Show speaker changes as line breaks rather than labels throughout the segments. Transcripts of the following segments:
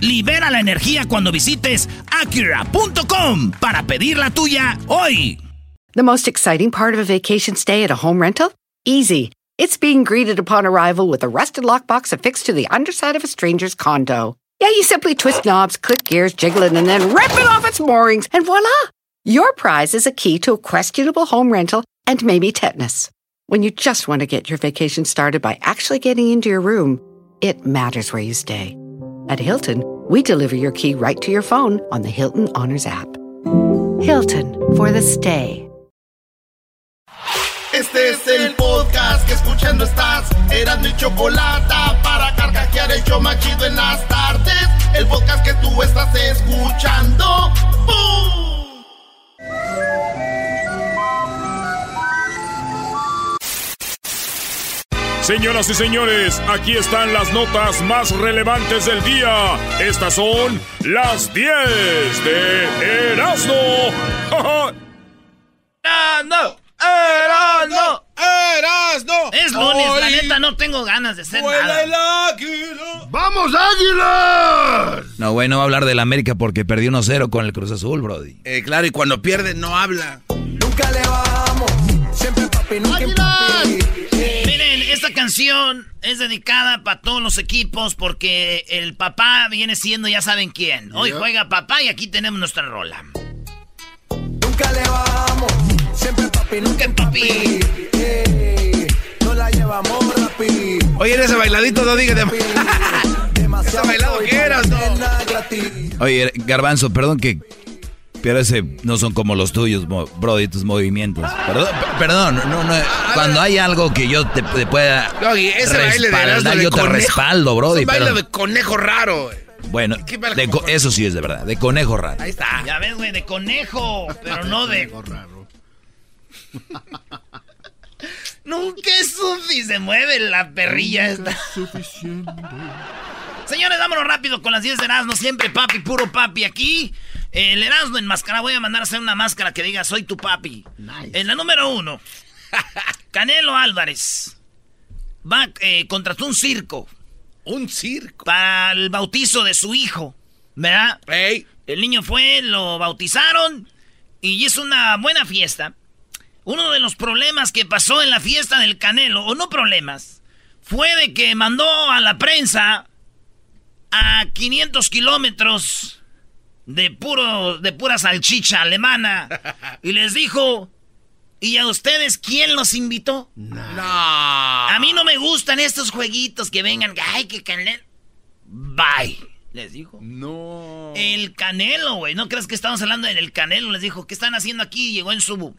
Libera la energía cuando visites Acura.com para pedir la tuya hoy.
The most exciting part of a vacation stay at a home rental? Easy. It's being greeted upon arrival with a rusted lockbox affixed to the underside of a stranger's condo. Yeah, you simply twist knobs, click gears, jiggle it, and then rip it off its moorings, and voila! Your prize is a key to a questionable home rental and maybe tetanus. When you just want to get your vacation started by actually getting into your room, it matters where you stay. At Hilton, we deliver your key right to your phone on the Hilton Honors app. Hilton for the stay.
Este es el podcast que escuchando estás. Eran mi chocolate para carcajear el machido en las tardes. El podcast que tú estás escuchando. ¡Bum!
Señoras y señores, aquí están las notas más relevantes del día. Estas son las 10 de Erasmo.
¡Erasmo!
¡Erasmo! ¡Erasmo!
Es lunes, la neta no tengo ganas de hacer nada.
el ¡Vamos, águilas!
No, güey, no va a hablar del América porque perdió 1-0 con el Cruz Azul, brody.
Eh, claro, y cuando pierde no habla.
Nunca le bajamos, siempre papi, nunca papi.
Canción es dedicada para todos los equipos porque el papá viene siendo ya saben quién. Hoy juega papá y aquí tenemos nuestra rola.
Nunca le bajamos, siempre papi, nunca en papi. no la llevamos rapi.
Oye, en ese bailadito no digas de...
Demasiado
bailado que eras, no?
Oye, Garbanzo, perdón que... Pero ese no son como los tuyos, brody, tus movimientos. Perdón, no, no, cuando hay algo que yo te, te pueda
Doggy, ese baile de de
yo te
conejo.
respaldo,
Es
brody.
un baile
pero-
de conejo raro. güey.
Bueno,
¿Qué baile
de
como
co- eso sí es de verdad, de conejo raro.
Ahí está.
Ya ves, güey, de conejo, pero no de... Nunca es sufi, se mueve la perrilla esta. Señores, vámonos rápido con las 10 de Erasmo. Siempre papi, puro papi aquí. El Erasmo enmascarado. Voy a mandar a hacer una máscara que diga soy tu papi. En la número uno, Canelo Álvarez va eh, contrató un circo
Un circo.
para el bautizo de su hijo. ¿Verdad? El niño fue, lo bautizaron y hizo una buena fiesta. Uno de los problemas que pasó en la fiesta del Canelo, o no problemas, fue de que mandó a la prensa a 500 kilómetros de, puro, de pura salchicha alemana y les dijo, ¿y a ustedes quién los invitó?
no.
A mí no me gustan estos jueguitos que vengan, ay, que Canelo... Bye, les dijo.
No.
El Canelo, güey. ¿No crees que estamos hablando del Canelo? Les dijo, ¿qué están haciendo aquí? Llegó en su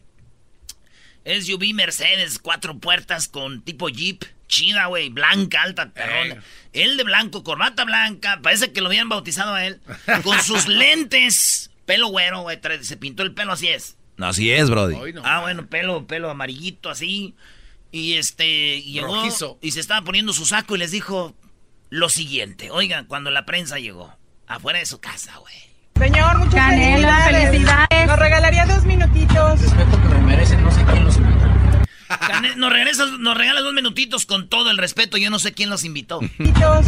SUV Mercedes, cuatro puertas con tipo Jeep. Chida, güey. Blanca, alta, perrona. Él de blanco, corbata blanca. Parece que lo habían bautizado a él. Con sus lentes. Pelo güero, güey. Se pintó el pelo, así es.
No, así es, brody.
Hoy no.
Ah, bueno, pelo, pelo amarillito, así. Y este, llegó
Rojizo.
y se estaba poniendo su saco y les dijo lo siguiente. Oigan, cuando la prensa llegó, afuera de su casa, güey.
Señor, muchas
Canelo, felicidades.
Nos regalaría dos minutitos.
Cane- Nos, regresas, nos regalas dos minutitos con todo el respeto. Yo no sé quién los invitó.
Minutitos.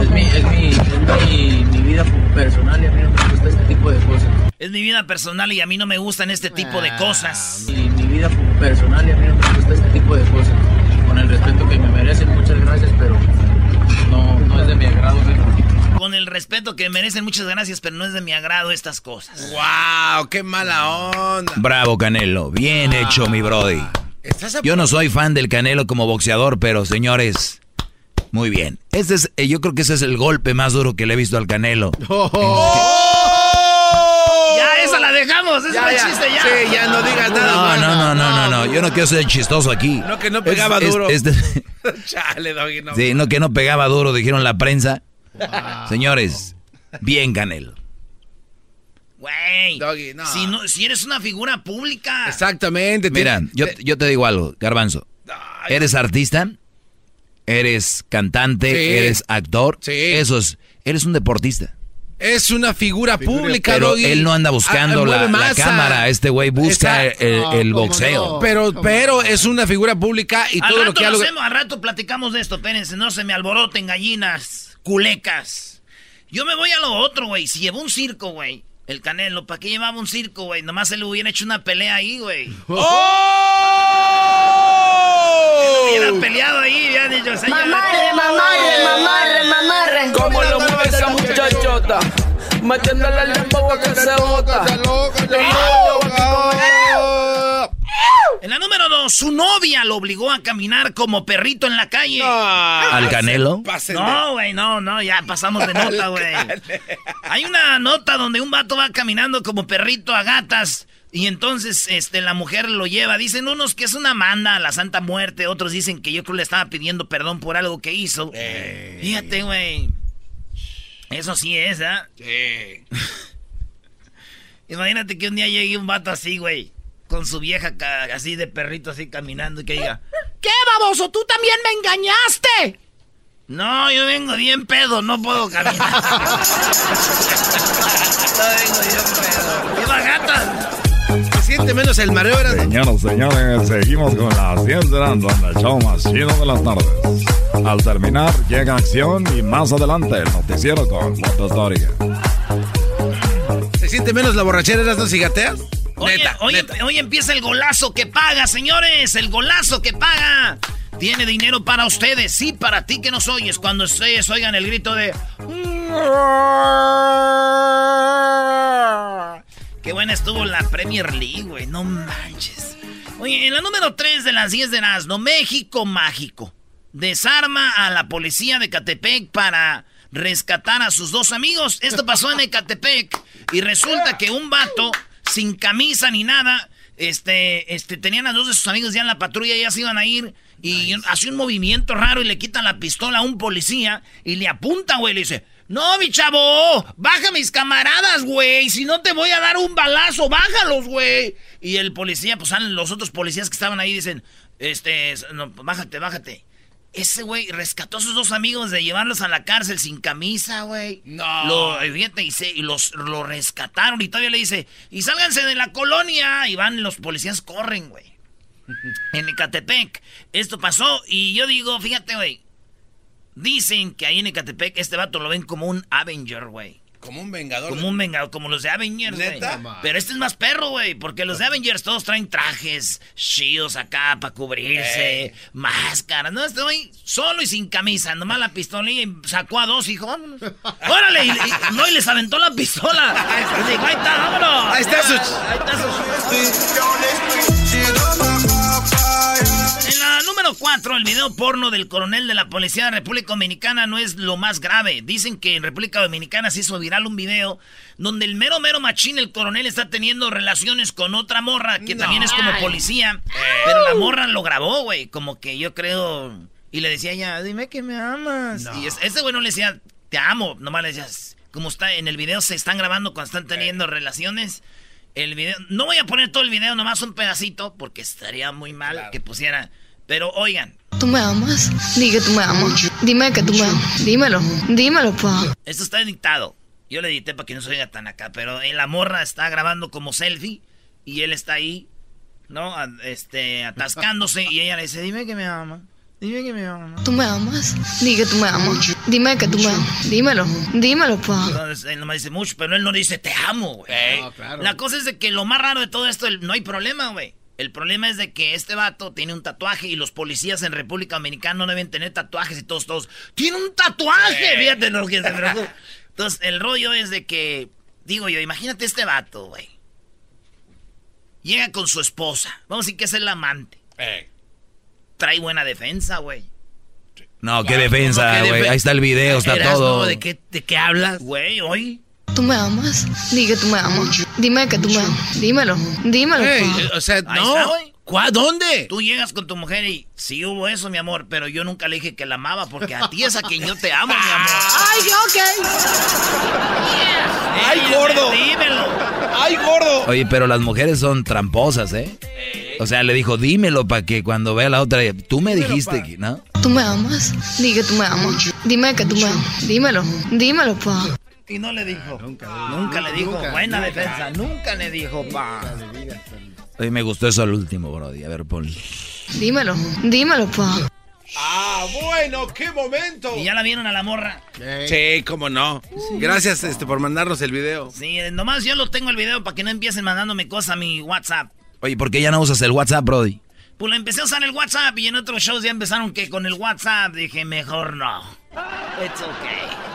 Es mi, es mi, es mi, mi vida personal y a mí no me gusta este tipo de cosas.
Es mi vida personal y a mí no me gustan este tipo de cosas.
Mi, mi vida personal y a mí no me gusta este tipo de cosas. Con el respeto que me merecen, muchas gracias, pero no, no es de mi agrado.
Con el respeto que merecen, muchas gracias, pero no es de mi agrado estas cosas.
Wow, qué mala onda.
Bravo, Canelo. Bien hecho, mi brody. Yo no soy fan del Canelo como boxeador, pero señores, muy bien. Este es, eh, yo creo que ese es el golpe más duro que le he visto al Canelo.
Ya, esa la dejamos, ese
Ya,
el
ya.
chiste ya.
Sí, ya no digas nada
No,
más.
no, no, no, no, no. Yo no quiero ser chistoso aquí.
No, que no pegaba duro.
este-
Chale, Doggy, no.
sí, no que no pegaba duro, dijeron la prensa. Señores, Bien, Canelo.
Güey,
Doggy, no.
si, no- si eres una figura pública.
Exactamente.
Mira,
te-
yo,
te-
yo te digo algo, Garbanzo. ¿Eres artista? ¿Eres cantante?
Sí.
¿Eres actor?
Sí.
Eso es, eres un deportista.
es una figura pública,
Pero
Doggy.
él no anda buscando
Ah,
la,
mueve
la
masa.
cámara. Este güey busca
Exacto.
el,
No,
el
¿cómo
boxeo.
no?
Pero, pero es una figura pública y
al
todo lo
rato
que
lo
logrado-
hacemos, al rato platicamos de esto, espérense, no se me alboroten gallinas, culecas. Yo me voy a lo otro, güey. Si llevó un circo, güey. El Canelo, ¿para qué llevaba un circo, güey? Nomás se le hubiera hecho una pelea ahí, güey. Hubiera peleado ahí, ya dicho, señor.
Mamarre, mamarre, mamarre, mamarre.
Como lo mueve esa muchachota, metiéndole el dembow a que se bota.
En la número dos, su novia lo obligó a caminar como perrito en la calle.
¿Al Canelo?
No, güey, no, no, ya pasamos de nota, güey. Hay una nota donde un vato va caminando como perrito a gatas y entonces este, la mujer lo lleva. Dicen unos que es una manda a la Santa Muerte, otros dicen que yo creo le estaba pidiendo perdón por algo que hizo. Fíjate, güey. Eso sí es, ¿ah?
Sí.
Imagínate que un día llegue un vato así, güey. Con su vieja así de perrito así caminando y que diga, ¿qué baboso? ¿Tú también me engañaste? No, yo vengo bien pedo, no puedo caminar. no vengo bien pedo. ¡Viva gata!
Se siente menos el mareo, era
Señoras, señores, seguimos con las 10 de la noche, el show más chido de las tardes. Al terminar, llega acción y más adelante el noticiero con López Dóriga.
¿Se siente menos la borrachera, eras no cigateas? Neta,
hoy,
neta.
hoy empieza el golazo que paga, señores. El golazo que paga. Tiene dinero para ustedes. Sí, para ti que nos oyes. Cuando ustedes oigan el grito de... Qué buena estuvo la Premier League, güey. No manches. Oye, en la número 3 de las 10 de Nazno, México Mágico. Desarma a la policía de Catepec para rescatar a sus dos amigos. Esto pasó en Ecatepec. Y resulta que un vato, sin camisa ni nada, este, este, tenían a dos de sus amigos ya en la patrulla, ya se iban a ir. Y hace un movimiento raro y le quitan la pistola a un policía y le apunta, güey. Le dice: No, mi chavo, baja mis camaradas, güey. Si no te voy a dar un balazo, bájalos, güey. Y el policía, pues salen los otros policías que estaban ahí, dicen: Este, no, bájate, bájate. Ese güey rescató a sus dos amigos de llevarlos a la cárcel sin camisa, güey.
No.
Lo, fíjate, y, se- y los lo rescataron y todavía le dice, y sálganse de la colonia. Y van, los policías corren, güey. En Ecatepec. Esto pasó y yo digo, fíjate, güey. Dicen que ahí en Ecatepec este vato lo ven como un Avenger, güey.
Como un vengador.
Como un vengador, como los de Avengers, güey.
¿Neta?
Pero este es más perro, güey, porque los de Avengers todos traen trajes, shields acá para cubrirse, máscaras. No, este güey solo y sin camisa, nomás la pistola y sacó a dos, hijo. Órale, y, y- no, y les aventó la pistola. Y dijo, ahí está, vámonos.
Ahí está su-
Ahí está su... En la número 4, el video porno del coronel de la Policía de República Dominicana no es lo más grave. Dicen que en República Dominicana se hizo viral un video donde el mero mero machín, el coronel, está teniendo relaciones con otra morra que también es como policía. Pero la morra lo grabó, güey. Como que yo creo. Y le decía ella, dime que me amas. Y es- ese güey no le decía, te amo. Nomás le decías, como está en el video, se están grabando cuando están teniendo relaciones. El video, no voy a poner todo el video, nomás un pedacito, porque estaría muy mal que pusiera. Pero oigan,
¿Tú me amas? Di que tú me amas. Dime que tú me amas. Dímelo. Dímelo, pa.
esto está editado. Yo le edité para que no se oiga tan acá, pero la morra está grabando como selfie y él está ahí, ¿no? Este, atascándose y ella le dice, dime que me ama. Dime que me ama.
¿Tú me amas? Di que tú me amas. Dime que tú me amas. Dímelo. Dímelo, pa.
Entonces él nomás dice mucho, pero él no dice te amo, güey.
No, claro.
La cosa es de que lo más raro de todo esto, no hay problema, güey. El problema es de que este vato tiene un tatuaje y los policías en República Dominicana no deben tener tatuajes y todos, todos. ¡Tiene un tatuaje! Fíjate lo que se me Entonces, el rollo es de que, digo yo, imagínate este vato, güey. Llega con su esposa. Vamos a decir que es el amante. Trae buena defensa, güey.
No, qué defensa,
¿Cómo que
güey. Ahí está el video, está todo.
¿De qué, ¿De qué hablas?
Güey, hoy.
¿Tú me amas? Di que tú me amas. Dime que tú me amas. Dímelo. Dímelo,
Ey,
pa.
o sea, no. ¿Cuá? ¿Dónde?
Tú llegas con tu mujer y sí hubo eso, mi amor, pero yo nunca le dije que la amaba porque a ti es a quien yo te amo, mi amor.
¡Ay, ok! ¡Ay, gordo!
Dímelo.
¡Ay, gordo!
Oye, pero las mujeres son tramposas, ¿eh? O sea, le dijo, dímelo para que cuando vea la otra, tú me dijiste, que, ¿no?
¿Tú me amas? Di que tú me amas. Dime que tú me amas. Dímelo. Dímelo, pa.
Y no le dijo. Nunca, le dijo. Buena defensa. Nunca le dijo, pa.
Oye, me gustó eso al último, Brody. A ver, pon.
Dímelo. Dímelo, pa.
¡Ah, bueno! ¡Qué momento!
¿Y ya la vieron a la morra?
Sí, cómo no. Gracias este, por mandarnos el video.
Sí, nomás yo lo tengo el video para que no empiecen mandándome cosas a mi WhatsApp.
Oye, ¿por qué ya no usas el WhatsApp, Brody?
Pues lo empecé a usar el WhatsApp y en otros shows ya empezaron que con el WhatsApp dije, mejor no. It's okay.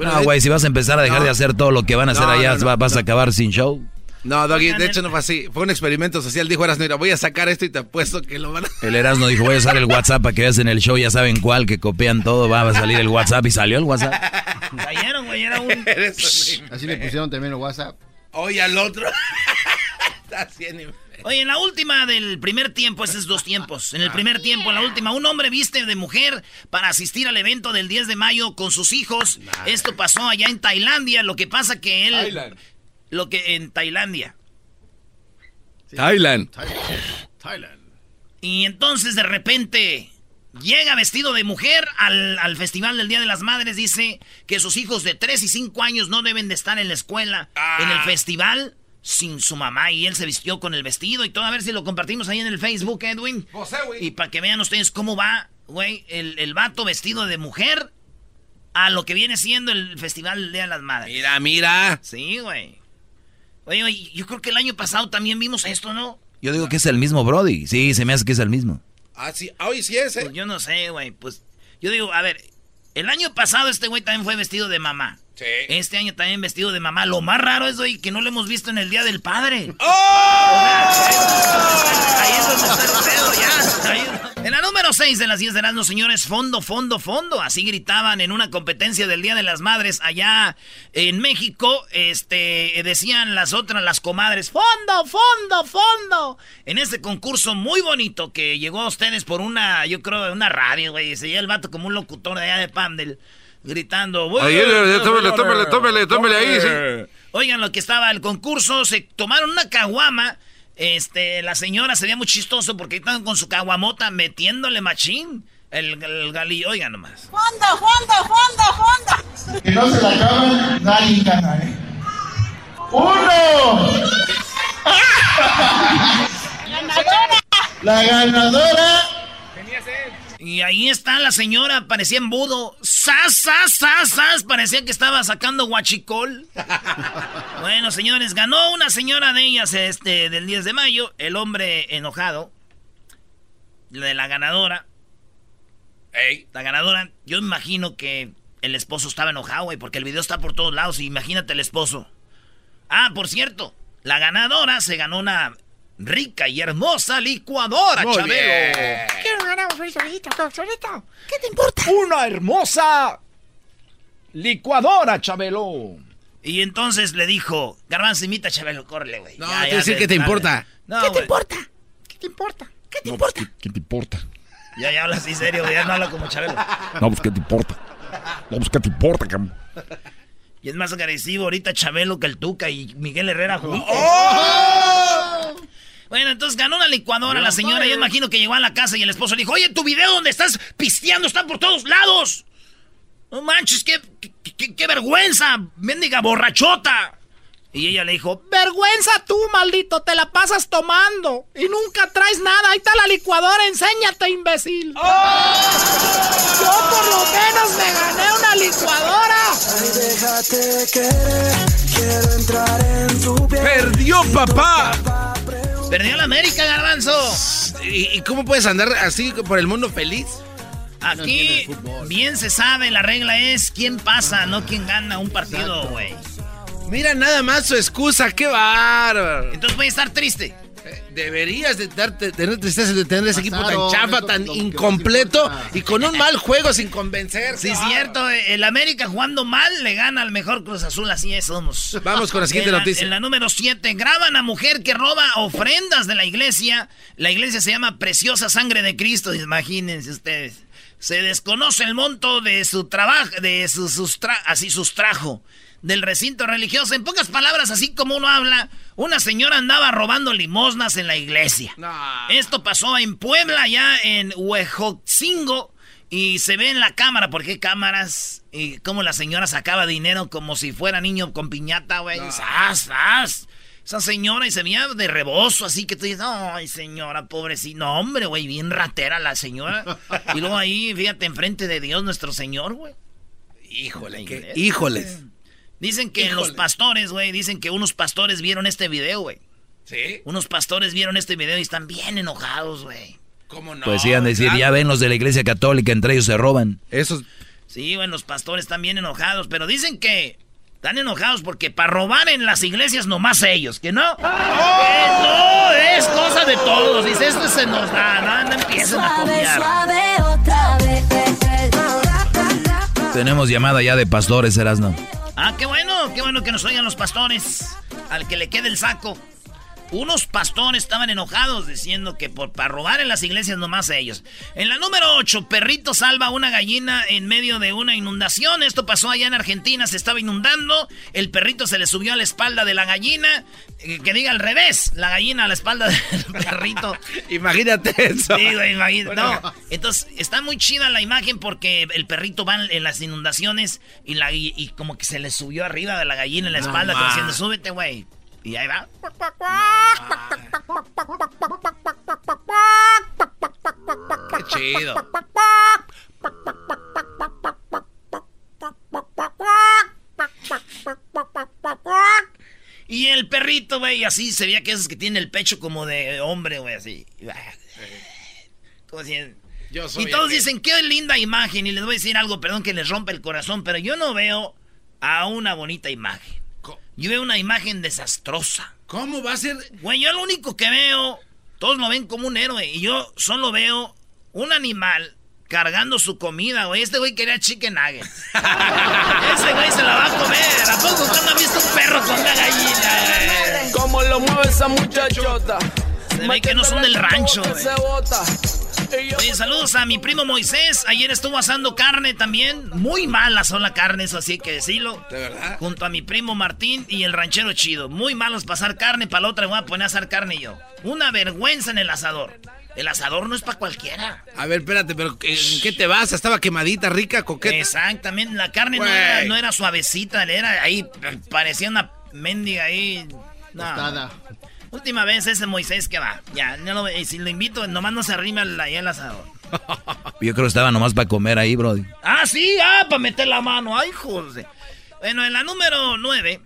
No, güey, si vas a empezar a dejar
no.
de hacer todo lo que van a hacer
No,
allá,
no, no,
va- vas a acabar sin show.
No, Doggy, de hecho no fue así. Fue un experimento social. Dijo Erasmo, mira, voy a sacar esto y te apuesto que lo van a...
El Erasmo dijo, voy a usar el WhatsApp para que veas en el show, ya saben cuál, que copian todo, va a salir el WhatsApp y salió el WhatsApp.
Cayeron, güey, era un...
Así le pusieron también el WhatsApp.
Oye, al otro. Está haciendo...
Oye, en la última del primer tiempo, ese es dos tiempos. En el primer tiempo, en la última, un hombre viste de mujer para asistir al evento del 10 de mayo con sus hijos. Esto pasó allá en Tailandia. Lo que pasa que él.
Thailand.
Lo que en Tailandia.
Thailand.
Thailand.
Y entonces de repente llega vestido de mujer al, al festival del Día de las Madres. Dice que sus hijos de 3 y 5 años no deben de estar en la escuela, en el festival, sin su mamá. Y él se vistió con el vestido y todo. A ver si lo compartimos ahí en el Facebook, Edwin. Y para que vean ustedes cómo va, güey, el, el vato vestido de mujer a lo que viene siendo el festival de las Madres.
Mira, mira.
Sí, güey. Oye, oye, yo creo que el año pasado también vimos esto, ¿no?
Yo digo que es el mismo Brody. Sí, se me hace que es el mismo.
Ah, sí. Ah, Hoy sí es, ¿eh?
Pues yo no sé, güey. Pues yo digo, a ver, el año pasado este güey también fue vestido de mamá.
Sí.
Este año también vestido de mamá. Lo más raro es, güey, que no lo hemos visto en el Día del Padre.
¡Oh!
Ahí es donde está el pedo, ya. Ahí- En la número 6 de las 10 de los señores, fondo, fondo, fondo. Así gritaban en una competencia del Día de las Madres allá en México. Este, decían las otras, las comadres, fondo, fondo, fondo. En este concurso muy bonito que llegó a ustedes por una, yo creo, una radio, güey. Se el vato como un locutor de allá de Pandel. Gritando.
Tómele, tómele, tómele, tómele ahí, sí.
Oigan, lo que estaba el concurso, se tomaron una caguama. Este, la señora se veía muy chistoso porque estaban con su caguamota metiéndole machín. El, el galillo, oigan nomás.
Fondo, fondo, fondo, fondo.
Que no se la acaban, nadie gana, ¿eh? ¡Uno!
Ganadora.
La ganadora.
Y ahí está la señora, parecía embudo. ¡Sas, sas, sas, sas! Parecía que estaba sacando guachicol. bueno, señores, ganó una señora de ellas este, del 10 de mayo. El hombre enojado. De la ganadora. La ganadora, yo imagino que el esposo estaba enojado, güey, porque el video está por todos lados. Imagínate el esposo. Ah, por cierto, la ganadora se ganó una rica y hermosa licuadora,
Muy
Chabelo.
bien.
Quiero solito.
¿Qué te importa?
Una hermosa licuadora, Chabelo.
Y entonces le dijo, Garbanzo, imita a Chabelo, córrele, güey.
No,
Ya,
te
ya,
decir
de-
que te
dale.
importa.
No,
¿Qué te importa? ¿Qué te importa? ¿Qué te
No,
importa?
pues, ¿qué, qué te importa?
Ya, ya habla así serio, güey, ya no habla como Chabelo.
No, pues, ¿qué te importa? No, pues, ¿qué te importa, cam?
Y es más agresivo ahorita Chabelo que el Tuca y Miguel Herrera juntos.
¡Oh!
Bueno, entonces ganó una licuadora la señora. Yo imagino que llegó a la casa y el esposo le dijo, oye, tu video donde estás pisteando está por todos lados. No manches, qué, qué, qué- qué vergüenza, mendiga borrachota. Y ella le dijo,
Vergüenza tú, maldito, te la pasas tomando y nunca traes nada. Ahí está la licuadora, enséñate, imbécil. Yo por lo menos me gané una licuadora.
¡Perdió, papá!
Perdió la América, garbanzo.
¿Y, y cómo puedes andar así por el mundo feliz?
Aquí bien se sabe, la regla es quién pasa, no quién gana un partido, güey.
Mira nada más su excusa, qué bárbaro.
Entonces voy a estar triste.
Deberías de darte, tener tristeza de tener ese equipo tan chafa,
eso
tan incompleto y con un mal juego sin convencer.
Sí, es cierto, el América jugando mal le gana al mejor Cruz Azul, así es, somos.
Vamos con la siguiente
en
noticia.
En la número 7, graban a mujer que roba ofrendas de la iglesia. La iglesia se llama Preciosa Sangre de Cristo, imagínense ustedes. Se desconoce el monto de su trabajo, de su sustra así sustrajo del recinto religioso. En pocas palabras, así como uno habla, una señora andaba robando limosnas en la iglesia. Esto pasó en Puebla, ya en Huejotzingo. Y se ve en la cámara, porque hay cámaras, y como la señora sacaba dinero como si fuera niño con piñata, güey. ¡Sas, sas! Esa señora y se veía de rebozo, así que tú dices, ay, señora, pobrecita. No, hombre, güey, bien ratera la señora. y luego ahí, fíjate, enfrente de Dios nuestro Señor, güey.
Híjole, qué, híjoles.
Dicen que
Híjole.
los pastores, güey, dicen que unos pastores vieron este video, güey.
¿Sí?
Unos pastores vieron este video y están bien enojados, güey.
¿Cómo no?
Pues iban a decir,
Claro.
ya ven los de la iglesia católica, entre ellos se roban.
Esos.
Sí, bueno, los pastores están bien enojados, pero dicen que están enojados porque para robar en las iglesias nomás ellos, que no. Que no, es cosa de todos. Dice, esto se nos da, no, no empiecen a copiar.
Tenemos llamada ya de pastores, Erasno.
Ah, qué bueno, qué bueno que nos oigan los pastores. Al que le quede el saco. Unos pastores estaban enojados diciendo que por para robar en las iglesias nomás ellos. En la número 8, perrito salva a una gallina en medio de una inundación. Esto pasó allá en Argentina, se estaba inundando. El perrito se le subió a la espalda de la gallina. eh, Que diga al revés, la gallina a la espalda del perrito.
Imagínate eso.
Güey, imagínate. No, entonces está muy chida la imagen porque el perrito va en las inundaciones y, la, y, y como que se le subió arriba de la gallina en la
No
espalda, como diciendo, súbete, güey. Y ahí va.
Qué chido.
Y el perrito, güey, así se veía que esos que tiene el pecho como de hombre, güey, así. Como si-
Yo soy
Y todos dicen, qué linda imagen. Y les voy a decir algo, perdón que les rompe el corazón, pero yo no veo a una bonita imagen. Yo veo una imagen desastrosa.
¿Cómo va a ser?
Güey, yo lo único que veo, todos lo ven como un héroe. Y yo solo veo un animal cargando su comida, güey. Este güey quería chicken nuggets. Ese güey se la va a comer. ¿A poco usted no ha visto un perro con una gallina, güey?
Como lo mueve esa muchachota.
Se ve que no son del rancho, güey. Oye, saludos a mi primo Moisés. Ayer estuvo asando carne también. Muy mala son la carne, eso sí hay que decirlo.
¿De verdad?
Junto a mi primo Martín y el ranchero chido. Muy malos pasar carne, para la otra me voy a poner a asar carne yo. Una vergüenza en el asador. El asador no es para cualquiera.
A ver, espérate, pero ¿en qué te vas? Estaba quemadita, rica, coqueta.
Exactamente, la carne no era, no era suavecita, era ahí, parecía una mendiga ahí. No.
Tostada.
Última vez ese Moisés que va. Ya, no lo, si lo invito, nomás no se arrima ahí al asador.
Yo creo que estaba nomás para comer ahí, Brody.
Ah, sí, ah, para meter la mano. Ay, José. Bueno, en la número 9,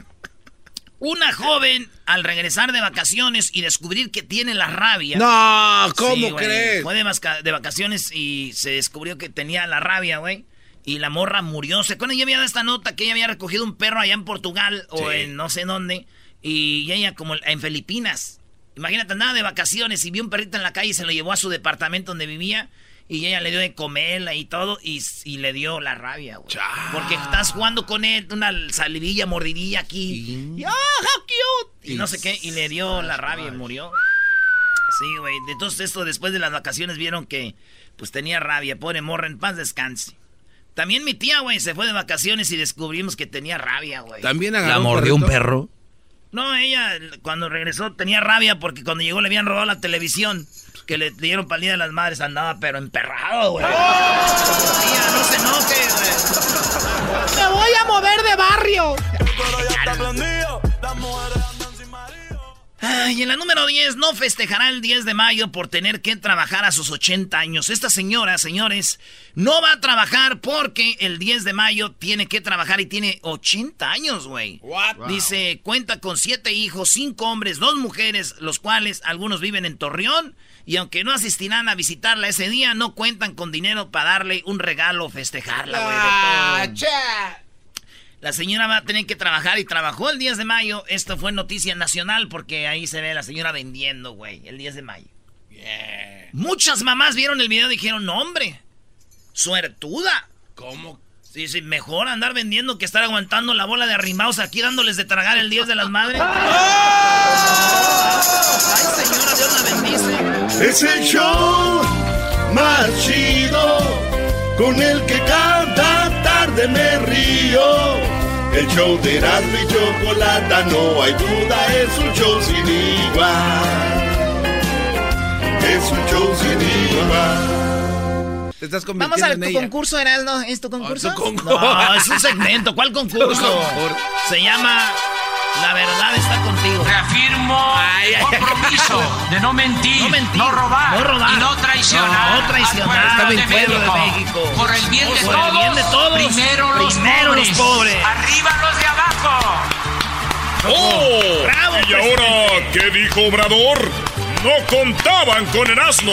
una joven al regresar de vacaciones y descubrir que tiene la rabia.
No, ¿cómo
Sí, güey,
crees?
Fue de, vacaciones y se descubrió que tenía la rabia, güey. Y la morra murió. ¿Se acuerdan? Ya había dado esta nota que ella había recogido un perro allá en Portugal o en no sé dónde. Y ella como en Filipinas. Imagínate, andaba de vacaciones y vio un perrito en la calle y se lo llevó a su departamento donde vivía. Y ella le dio de comerla y todo y, y le dio la rabia, güey. Porque estás jugando con él, una salivilla, mordidilla aquí. Y, ¡Ah, how cute! Y no sé qué, y le dio la rabia y murió. Sí, güey. Entonces esto después de las vacaciones vieron que pues tenía rabia. Pobre morra, en paz descanse. También mi tía, güey, se fue de vacaciones y descubrimos que tenía rabia, güey.
También agarró
¿La mordió un perro?
No, ella cuando regresó tenía rabia porque cuando llegó le habían robado la televisión. Que le dieron palida de las madres, andaba pero emperrado, güey. Tía, no se enoje, güey.
Me voy a mover de barrio.
Ay, en la número 10 no festejará el 10 de mayo por tener que trabajar a sus 80 años. Esta señora, señores, no va a trabajar porque el 10 de mayo tiene que trabajar y tiene 80 años, güey. Dice, cuenta con siete hijos, cinco hombres, dos mujeres, los cuales algunos viven en Torreón. Y aunque no asistirán a visitarla ese día, no cuentan con dinero para darle un regalo o festejarla, güey. todo. La señora va a tener que trabajar y trabajó el 10 de mayo. Esto fue noticia nacional porque ahí se ve a la señora vendiendo, güey, el 10 de mayo. Muchas mamás vieron el video y dijeron, no, hombre, suertuda.
¿Cómo?
Sí, sí, mejor andar vendiendo que estar aguantando la bola de arrimados aquí dándoles de tragar el 10 de las madres. Ay, señora, Dios la bendice.
Es el show más chido con el que cada tarde me río. El show de Erasmo y Chocolata, no hay duda, es un show sin igual. Es un show sin igual.
Te estás
Vamos al
en
tu
ella.
concurso, Erasmo. ¿Es tu concurso?
tu concurso.
No, es un segmento. ¿Cuál concurso? Se llama La verdad está contigo.
Reafirmo compromiso de no mentir,
No mentir,
no robar,
no robar,
y no traicionar,
no traicionar
al
al pueblo de México.
Por el bien de,
Por el
todos,
bien de todos,
primero, los,
primero
pobres.
los pobres.
arriba los de abajo.
¡Oh!
Bravo,
¿Y ahora qué dijo Obrador? No contaban con el asno.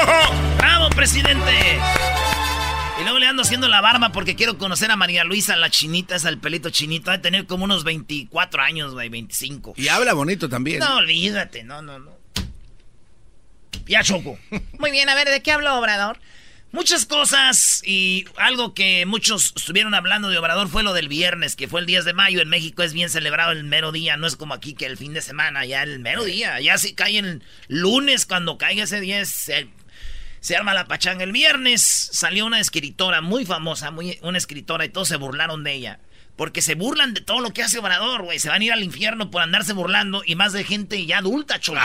¡Bravo, presidente! Y luego le ando haciendo la barba porque quiero conocer a María Luisa, la chinita, esa el pelito chinito. Ha de tener como unos 24 años, güey, 25.
Y habla bonito también.
No, olvídate, no, no, no. Ya choco.
Muy bien, a ver, ¿de qué habló Obrador?
Muchas cosas y algo que muchos estuvieron hablando de Obrador fue lo del viernes, que fue el 10 de mayo. En México es bien celebrado el mero día, no es como aquí que el fin de semana, ya el mero día. Ya si cae el lunes, cuando caiga ese 10, se, arma la pachanga. El viernes salió una escritora muy famosa, muy, una escritora, y todos se burlaron de ella. Porque se burlan de todo lo que hace Obrador, güey. Se van a ir al infierno por andarse burlando y más de gente ya adulta, choco.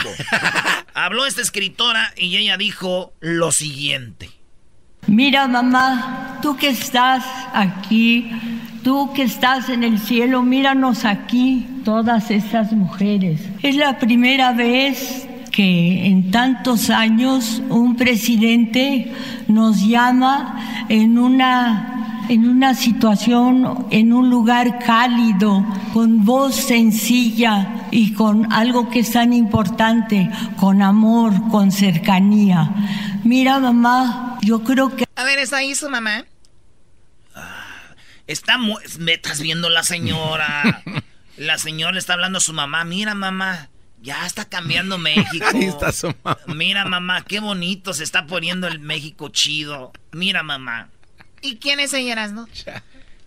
Habló esta escritora y ella dijo lo siguiente.
Mira, mamá, tú que estás aquí, tú que estás en el cielo, míranos aquí, todas estas mujeres. Es la primera vez que en tantos años un presidente nos llama en una, en una situación, en un lugar cálido, con voz sencilla y con algo que es tan importante, con amor, con cercanía. Mira, mamá, yo creo que...
A ver, ¿está ahí su mamá?
Está mu- me estás viendo la señora. La señora le está hablando a su mamá. Mira, mamá, ya está cambiando México.
Ahí está su mamá.
Mira, mamá, qué bonito se está poniendo el México chido. Mira, mamá.
¿Y quién es ella, Erasmo?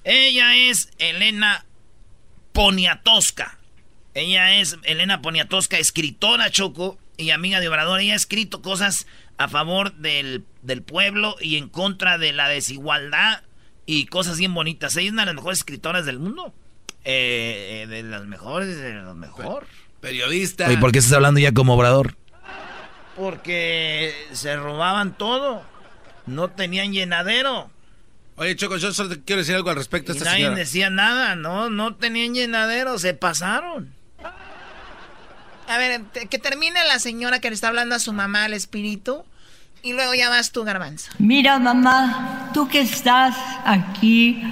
Ella es Elena Poniatowska. Ella es Elena Poniatowska, escritora Choco y amiga de Obrador. Ella ha escrito cosas a favor del, del pueblo y en contra de la desigualdad y cosas bien bonitas. Ella es una de las mejores escritoras del mundo. Eh, eh, de las mejores, de las mejor.
Periodista.
Oye, ¿por qué estás hablando ya como obrador?
Porque se robaban todo. No tenían llenadero.
Oye, Choco, yo solo te quiero decir algo al respecto a
Y
esta
nadie
señora.
decía nada, no, no tenían llenadero, se pasaron.
A ver, que termine la señora que le está hablando a su mamá, al espíritu, y luego ya vas tú, Garbanzo.
Mira, mamá, tú que estás aquí,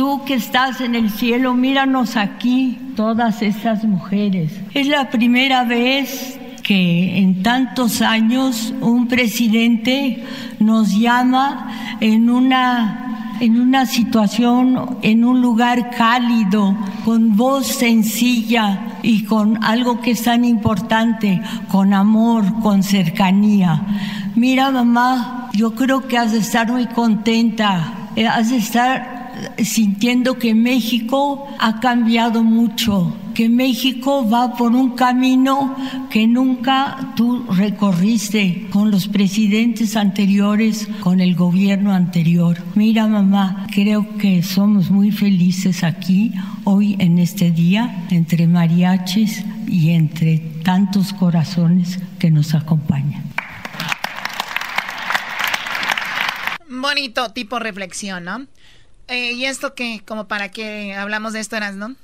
tú que estás en el cielo, míranos aquí, todas estas mujeres. Es la primera vez que en tantos años un presidente nos llama en una en una situación, en un lugar cálido, con voz sencilla y con algo que es tan importante, con amor, con cercanía. Mira, mamá, yo creo que has de estar muy contenta, eh, has de estar sintiendo que México ha cambiado mucho, que México va por un camino que nunca tú recorriste con los presidentes anteriores, con el gobierno anterior. Mira, mamá, creo que somos muy felices aquí, hoy en este día, entre mariachis y entre tantos corazones que nos acompañan.
Bonito tipo reflexión, ¿no? Eh, ¿Y esto qué? Como para qué hablamos de esto, Erasmo?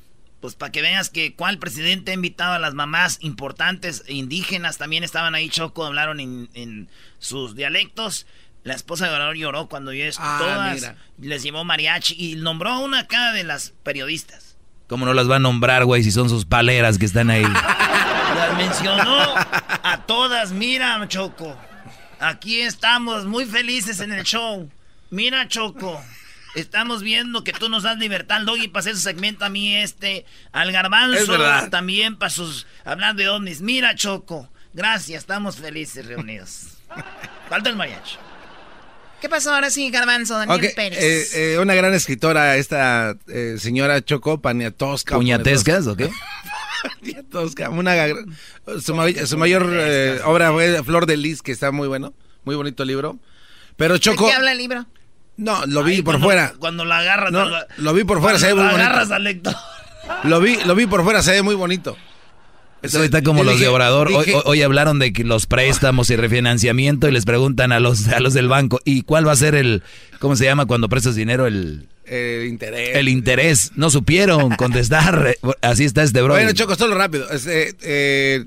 Pues para que veas que cuál presidente ha invitado a las mamás importantes e indígenas, también estaban ahí Choco, hablaron en, en sus dialectos. La esposa de Obrador lloró cuando yo
Ah,
todas,
mira.
les llevó mariachi y nombró a una cada de las periodistas.
¿Cómo no las va a nombrar, güey, si son sus paleras que están ahí?
Las mencionó a todas, mira Choco, aquí estamos muy felices en el show. Mira Choco, Estamos viendo que tú nos das libertad al doggy para hacer su segmento a mí este, al garbanzo también para sus hablar de ovnis. Mira, Choco, gracias, estamos felices reunidos. Falta el mariachi.
¿Qué pasó ahora sí, Garbanzo, Daniel Pérez?
Eh, eh, una gran escritora, esta eh, señora Choco Paniatosca.
¿Puñatescas o qué?
Paniatosca, una, su, mayor obra fue Flor de Lis, que está muy bueno, muy bonito libro. Pero Choco...
¿De qué habla el libro?
No, lo vi por fuera.
Cuando la agarras...
No, lo vi por fuera, se ve muy bonito.
agarras al lector.
Lo vi, lo vi por fuera, se ve muy bonito.
Eso está como los de Obrador. hoy, hablaron de los préstamos y refinanciamiento y les preguntan a los, a los del banco, ¿y cuál va a ser el, cómo se llama cuando prestas dinero? El,
el interés.
El interés. No supieron contestar. Así está este bro.
Bueno, Choco, solo rápido. Este, eh,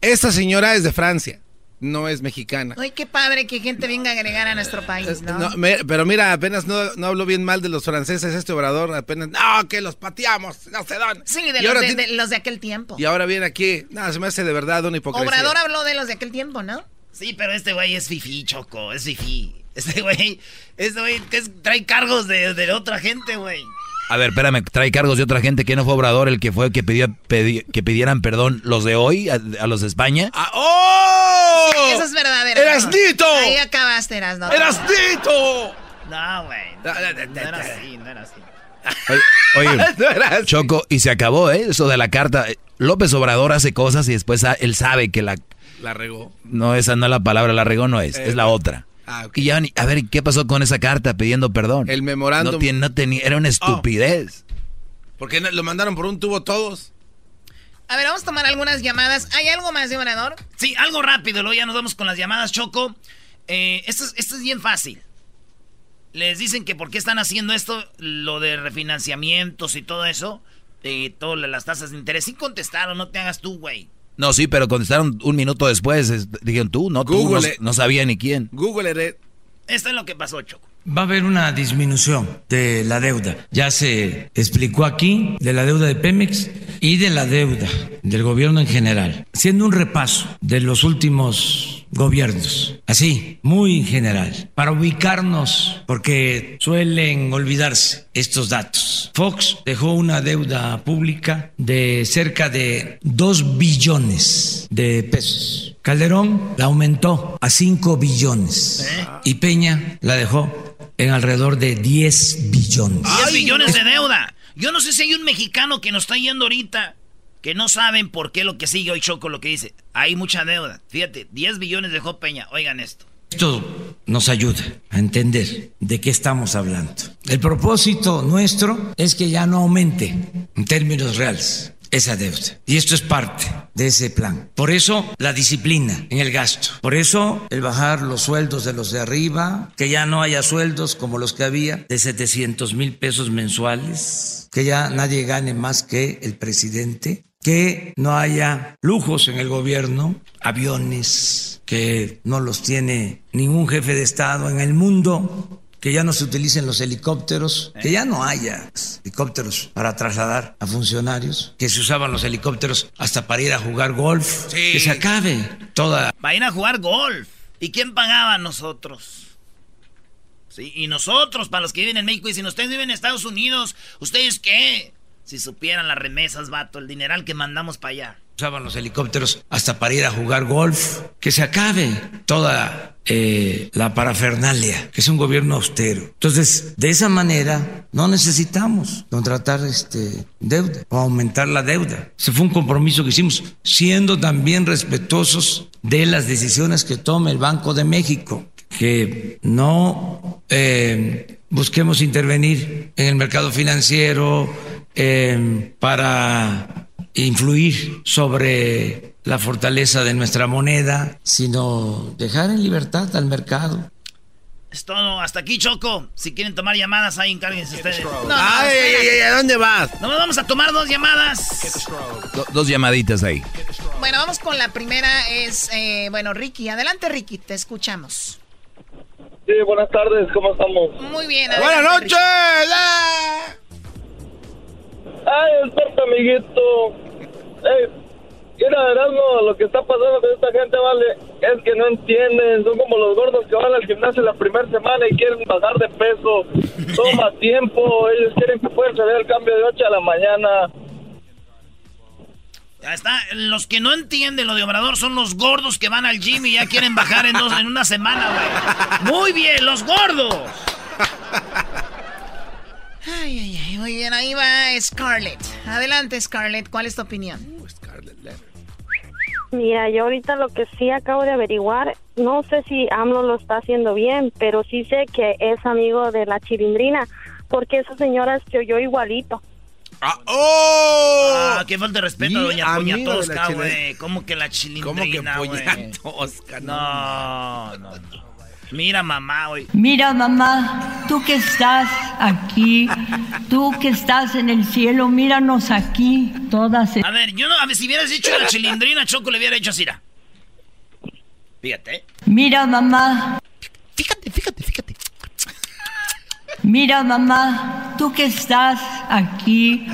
esta señora es de Francia no es mexicana.
Ay, qué padre que gente venga a agregar a nuestro país, ¿no?
pero mira, apenas no, no hablo bien mal de los franceses, este obrador, apenas, no, que los pateamos, no se dan.
Sí, de, los de, los de, aquel tiempo.
Y ahora viene aquí, nada, se me hace de verdad una hipocresía.
Obrador habló de los de aquel tiempo, ¿no?
Sí, pero este güey es fifi, Choco, es fifi. Este güey, este güey trae cargos de, de otra gente, güey.
A ver, espérame, trae cargos de otra gente que no fue Obrador el que fue que pidió que pidieran perdón los de hoy a, los de España.
Ah, ¡Oh!
eso es verdadero.
¡Erasnito!
Ahí acabaste, Erasno.
¡Erasnito!
No, güey. No, era así, no era así.
Oye, Choco, y se acabó, ¿eh? Eso de la carta. López Obrador hace cosas y después él sabe que la...
La regó.
No, esa no es la palabra, la regó no es, es la eh, otra. Ah, y ya, a ver, ¿qué pasó con esa carta pidiendo perdón?
El memorándum.
No, tenía, era una estupidez.
Porque lo mandaron por un tubo todos.
A ver, vamos a tomar algunas llamadas. ¿Hay algo más de orador?
Sí, algo rápido, luego ya nos vamos con las llamadas, Choco. Eh, esto, es, bien fácil. Les dicen que por qué están haciendo esto, lo de refinanciamientos y todo eso, y todas las tasas de interés. Sí contestaron, no te hagas tú, güey.
No, sí, pero contestaron un minuto después. Dijeron tú, no, tú, no, sabía ni quién.
Google it.
Esto es lo que pasó, Choco.
Va a haber una disminución de la deuda. Ya se explicó aquí de la deuda de Pemex y de la deuda del gobierno en general. Siendo un repaso de los últimos gobiernos. Así, muy general, para ubicarnos, porque suelen olvidarse estos datos. Fox dejó una deuda pública de cerca de 2 billones de pesos. Calderón la aumentó a 5 billones y Peña la dejó en alrededor de 10 billones.
10 billones de deuda. Yo no sé si hay un mexicano que nos está yendo ahorita que no saben por qué lo que sigue hoy Choco lo que dice. Hay mucha deuda. Fíjate, 10 billones dejó Peña. Oigan esto.
Esto nos ayuda a entender de qué estamos hablando. El propósito nuestro es que ya no aumente en términos reales esa deuda. Y esto es parte de ese plan. Por eso la disciplina en el gasto. Por eso el bajar los sueldos de los de arriba, que ya no haya sueldos como los que había de 700 mil pesos mensuales, que ya nadie gane más que el presidente, que no haya lujos en el gobierno, aviones que no los tiene ningún jefe de Estado en el mundo, que ya no se utilicen los helicópteros, que ya no haya helicópteros para trasladar a funcionarios, que se usaban los helicópteros hasta para ir a jugar golf, que se acabe toda...
Para ir a jugar golf. ¿Y quién pagaba nosotros? Sí, y nosotros, para los que viven en México, y si ustedes viven en Estados Unidos, ¿ustedes qué? Si supieran las remesas, vato, el dineral que mandamos para allá.
Usaban los helicópteros hasta para ir a jugar golf. Que se acabe toda eh, la parafernalia, que es un gobierno austero. Entonces, de esa manera, no necesitamos contratar este, deuda o aumentar la deuda. Ese fue un compromiso que hicimos, siendo también respetuosos de las decisiones que tome el Banco de México, que no eh, busquemos intervenir en el mercado financiero Em, para influir sobre la fortaleza de nuestra moneda, sino dejar en libertad al mercado.
Es todo, hasta aquí Choco. Si quieren tomar llamadas, ahí encárguense ustedes.
ay, ¿a dónde vas?
No, vamos a tomar dos llamadas.
dos llamaditas ahí.
Bueno, vamos con la primera. Es, eh, bueno, Ricky. Adelante, Ricky, te escuchamos.
Sí, buenas tardes, ¿cómo estamos?
Muy bien.
Buenas noches.
Ay, el amiguito. Hey, ¿qué Mira, Erasmo, lo que está pasando con esta gente, vale, es que no entienden. Son como los gordos que van al gimnasio la primera semana y quieren bajar de peso. Toma tiempo. Ellos quieren que puedan hacer el cambio de 8 a la mañana.
Ya está. Los que no entienden lo de Obrador son los gordos que van al gym y ya quieren bajar en, dos, en una semana, güey. Muy bien, los gordos.
Ay, ay, ay. Muy bien, ahí va Scarlett. Adelante, Scarlett. ¿Cuál es tu opinión?
Mira, yo ahorita lo que sí acabo de averiguar, no sé si AMLO lo está haciendo bien, pero sí sé que es amigo de la chilindrina, porque esa señora se oyó igualito.
¡Ah! ¡Oh!
Ah, qué falta de respeto a Doña Poña Tosca, güey. ¿Cómo que la chilindrina,
¿Cómo que? Tosca?
No, no, no. Mira, mamá, güey.
Mira, mamá, tú que estás aquí, tú que estás en el cielo, míranos aquí, todas.
A ver, yo no, a ver, si hubieras dicho la chilindrina, Choco le hubiera hecho así. Fíjate.
Mira, mamá.
Fíjate, fíjate, fíjate.
Mira, mamá, tú que estás aquí,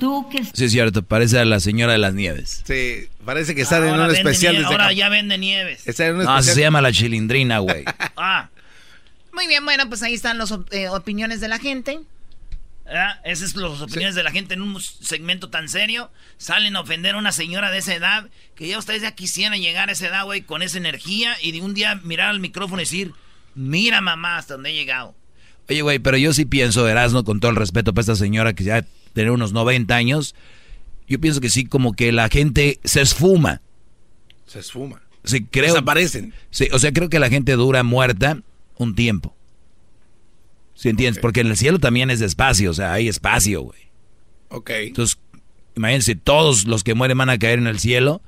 tú que...
Sí, es cierto, parece a la señora de las nieves.
Sí, parece que está en un especial.
Ahora
acá.
ya vende nieves.
Está en un
No,
especial.
se llama la chilindrina, güey.
Ah,
Muy bien, bueno, pues ahí están las opiniones de la gente.
¿verdad? Esas son las opiniones de la gente en un segmento tan serio. Salen a ofender a una señora de esa edad, que ya ustedes ya quisieran llegar a esa edad, güey, con esa energía y de un día mirar al micrófono y decir, mira mamá, hasta dónde he llegado.
Oye, güey, pero yo sí pienso, Erasmo, con todo el respeto para esta señora que ya tiene unos 90 años, yo pienso que sí, como que la gente se esfuma.
Se esfuma.
Sí, creo.
Desaparecen.
Sí, o sea, creo que la gente dura muerta un tiempo. ¿Sí entiendes? Porque en el cielo también es espacio, o sea, hay espacio, güey.
Ok.
Entonces, imagínense, todos los que mueren van a caer en el cielo.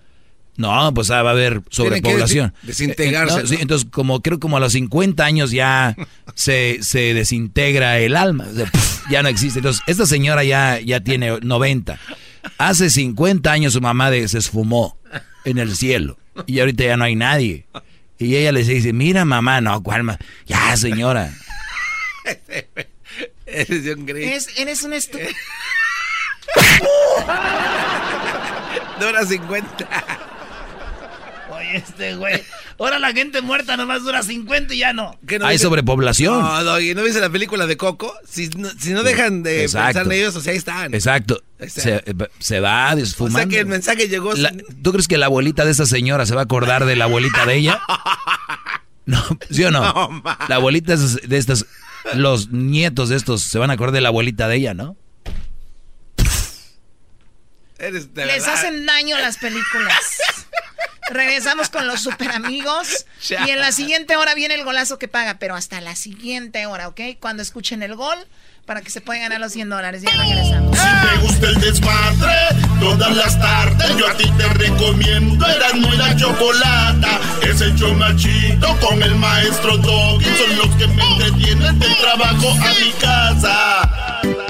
No, pues ah, va a haber
que
sobrepoblación.
desi- desintegrarse,
Eh, no, sí,
¿no?
entonces, como creo como a los 50 años ya se, se desintegra el alma. o sea, pf, ya no existe. Entonces, esta señora ya, ya tiene 90. Hace 50 años su mamá de- se esfumó en el cielo. Y ahorita ya no hay nadie. Y ella le dice, mira mamá, no, ¿cuál ma-? Ya, señora.
Eres un gris.
Eres, eres un estúpido.
Dura 50.
Este güey. Ahora la gente muerta nomás dura 50 y ya no.
¿Qué no
Hay
dice-
sobrepoblación.
No, Doggy, ¿no viste la película de Coco? Si no, si no dejan de
Exacto.
pensar en ellos, o sea, ahí están.
Exacto. Se, se va
O
desfumando.
sea que el mensaje llegó.
La- ¿Tú crees que la abuelita de esa señora se va a acordar de la abuelita de ella? No, ¿sí o no?
No,
la abuelita de estas, los nietos de estos se van a acordar de la abuelita de ella, ¿no?
Eres de
Les
verdad.
hacen daño las películas. Regresamos con los super amigos. Y en la siguiente hora viene el golazo que paga, pero hasta la siguiente hora, ¿ok? Cuando escuchen el gol, para que se puedan ganar los 100 dólares. Ya regresamos.
Si te gusta el desmadre, todas las tardes yo a ti te recomiendo. Eran muy la chocolata. Es el chomachito con el maestro Doggy. Son los que me entretienen del trabajo a mi casa.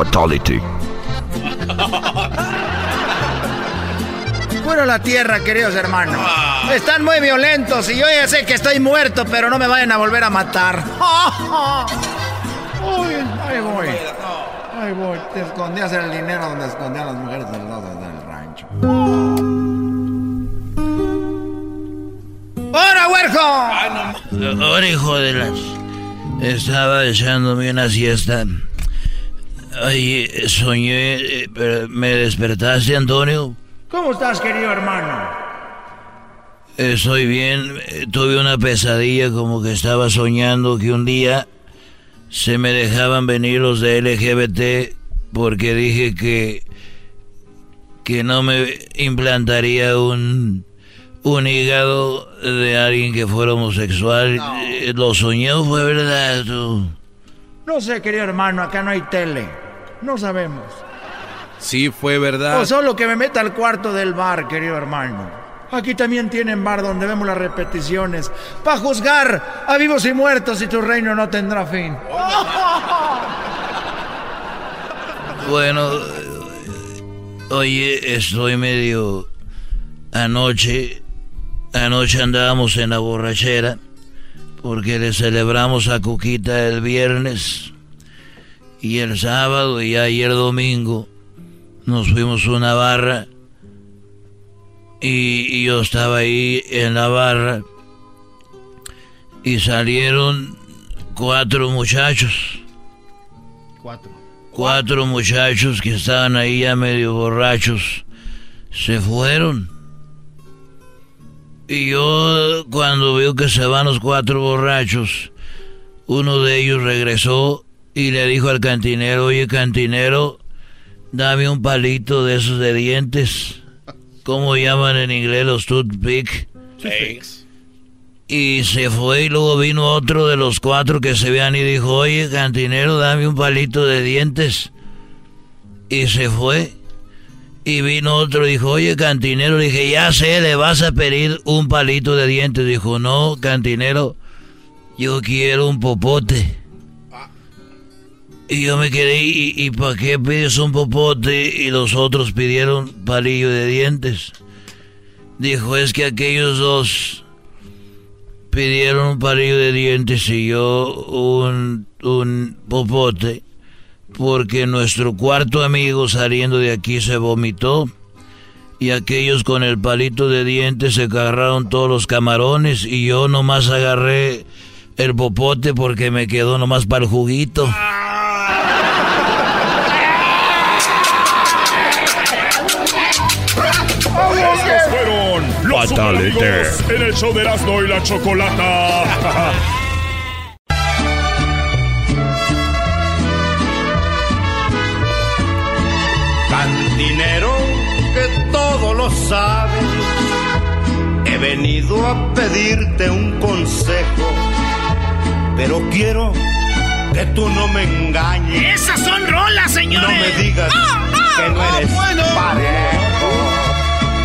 Fatality.
Puro la tierra, queridos hermanos. Están muy violentos y yo ya sé que estoy muerto, pero no me vayan a volver a matar. Uy, ahí voy. Ahí voy. Te escondías el dinero donde escondían las mujeres del lado del rancho. ¡Hora, huerco!
Ahora, hijo de las.
Estaba echándome una siesta. Ay, soñé, eh, me despertaste, Antonio.
¿Cómo estás, querido hermano?
Estoy bien. Tuve una pesadilla como que estaba soñando que un día se me dejaban venir los de LGBT porque dije que que no me implantaría un un hígado de alguien que fuera homosexual. Eh, lo soñé, fue verdad.
No sé, querido hermano, acá no hay tele. No sabemos.
Sí, fue verdad.
O solo que me meta al cuarto del bar, querido hermano. Aquí también tienen bar donde vemos las repeticiones. Para juzgar a vivos y muertos y tu reino no tendrá fin.
Bueno, oye, estoy medio... Anoche Anoche andábamos en la borrachera porque le celebramos a Cuquita el viernes y el sábado y ayer domingo nos fuimos a una barra y, yo estaba ahí en la barra y salieron cuatro muchachos.
Cuatro.
Cuatro muchachos que estaban ahí ya medio borrachos. Se fueron. Y yo cuando veo que se van los cuatro borrachos, uno de ellos regresó y le dijo al cantinero, oye cantinero, dame un palito de esos de dientes. ¿Cómo llaman en inglés los toothpick? Y se fue y luego vino otro de los cuatro que se vean y dijo, oye cantinero, dame un palito de dientes. Y se fue. Y vino otro dijo, oye, cantinero, dije, ya sé, le vas a pedir un palito de dientes. Dijo, no, cantinero, yo quiero un popote. Y yo me quedé, ¿y, y para qué pides un popote? Y los otros pidieron palillo de dientes. Dijo, es que aquellos dos pidieron un palillo de dientes y yo un, un popote porque nuestro cuarto amigo saliendo de aquí se vomitó y aquellos con el palito de dientes se agarraron todos los camarones y yo nomás agarré el popote porque me quedó nomás para el juguito.
fueron los en el show de Erasmo y la Chocolata.
dinero que todo lo sabes. He venido a pedirte un consejo, pero quiero que tú no me engañes.
Esas son rolas, señores.
No me digas ah, ah, que no eres ah, parejo.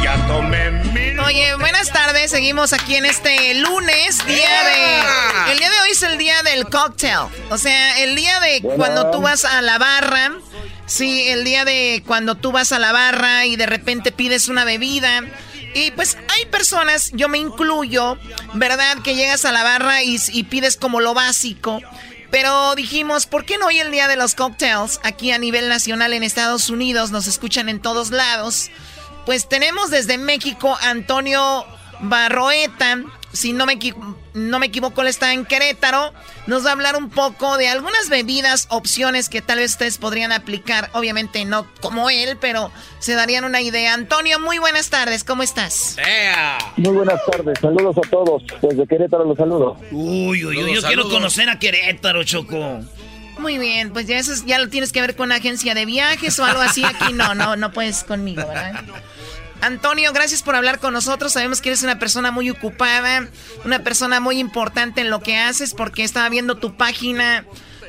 Ya tomé mi...
Oye, buenas tardes. Seguimos aquí en este lunes, día de. El día de hoy es el día del cocktail. O sea, el día de cuando tú vas a la barra Sí, el día de cuando tú vas a la barra y de repente pides una bebida. Y pues hay personas, yo me incluyo, ¿verdad? Que llegas a la barra y, pides como lo básico. Pero dijimos, ¿por qué no hoy el día de los cocktails? Aquí a nivel nacional en Estados Unidos nos escuchan en todos lados. Pues tenemos desde México Antonio Barroeta, si no me, no me equivoco, él está en Querétaro. Nos va a hablar un poco de algunas bebidas, opciones que tal vez ustedes podrían aplicar. Obviamente no como él, pero se darían una idea. Antonio, muy buenas tardes, ¿cómo estás?
Muy buenas tardes, saludos a todos. Desde Querétaro los saludo.
Uy, uy, uy, yo quiero conocer a Querétaro, Choco.
Muy bien, pues ya eso ya lo tienes que ver con una agencia de viajes o algo así. Aquí no, no, no puedes conmigo, ¿verdad? Antonio, gracias por hablar con nosotros. Sabemos que eres una persona muy ocupada, una persona muy importante en lo que haces, porque estaba viendo tu página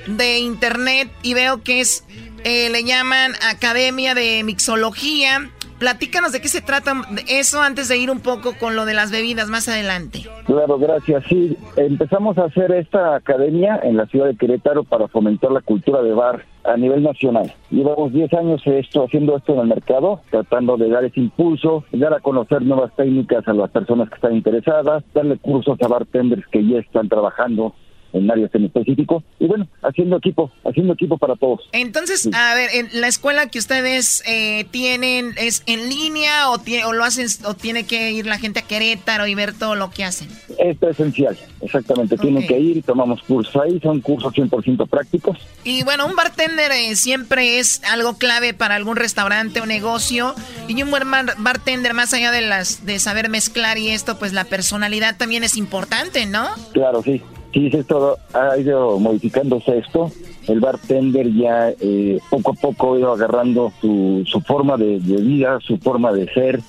de internet y veo que es, eh, le llaman Academia de Mixología. Platícanos de qué se trata eso antes de ir un poco con lo de las bebidas más adelante.
Claro, gracias. Sí, empezamos a hacer esta academia en la ciudad de Querétaro para fomentar la cultura de bar a nivel nacional. Llevamos 10 años esto, haciendo esto en el mercado, tratando de dar ese impulso, dar a conocer nuevas técnicas a las personas que están interesadas, darle cursos a bartenders que ya están trabajando en áreas en específico. Y bueno, haciendo equipo, haciendo equipo para todos.
Entonces, a ver, en la escuela que ustedes eh, tienen, ¿es en línea o, o lo hacen o tiene que ir la gente a Querétaro y ver todo lo que hacen?
Es esencial, exactamente. Tienen que ir, tomamos cursos ahí, son cursos 100% prácticos.
Y bueno, un bartender eh, siempre es algo clave para algún restaurante o negocio. Y un buen bartender, más allá de las de saber mezclar y esto, pues la personalidad también es importante, ¿no?
Claro, sí. Sí, esto ha ido modificándose esto. El bartender ya eh, poco a poco ha ido agarrando su, su forma de, vida, su forma de ser.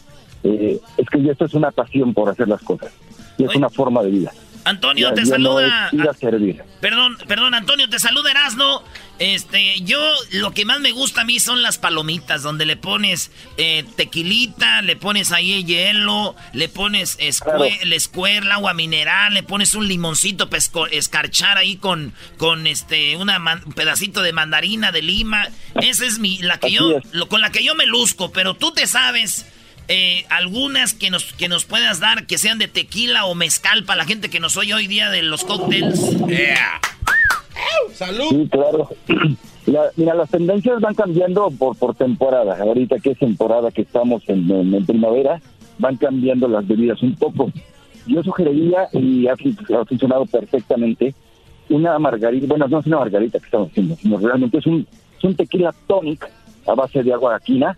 Eh, es que esto es una pasión por hacer las cosas. Y es una forma de vida.
Antonio, te saluda. Perdón, perdón, Antonio, te saluda Erasno. Este, yo lo que más me gusta a mí son las palomitas, donde le pones eh, tequilita, le pones ahí hielo, le pones escuer, el agua mineral, le pones un limoncito para escarchar ahí con, con este, una un pedacito de mandarina de lima. Esa es mi, la que yo, lo, con la que yo me luzco, pero tú te sabes eh, algunas que nos, que nos puedas dar que sean de tequila o mezcal para la gente que nos oye hoy día de los cócteles.
¡Salud! Sí, claro. mira, las tendencias van cambiando por, por temporada. Ahorita que es temporada que estamos en, primavera, van cambiando las bebidas un poco. Yo sugeriría, y ha, funcionado perfectamente, una margarita, bueno, no es una margarita que estamos haciendo, sino realmente es un, un tequila tonic a base de agua quina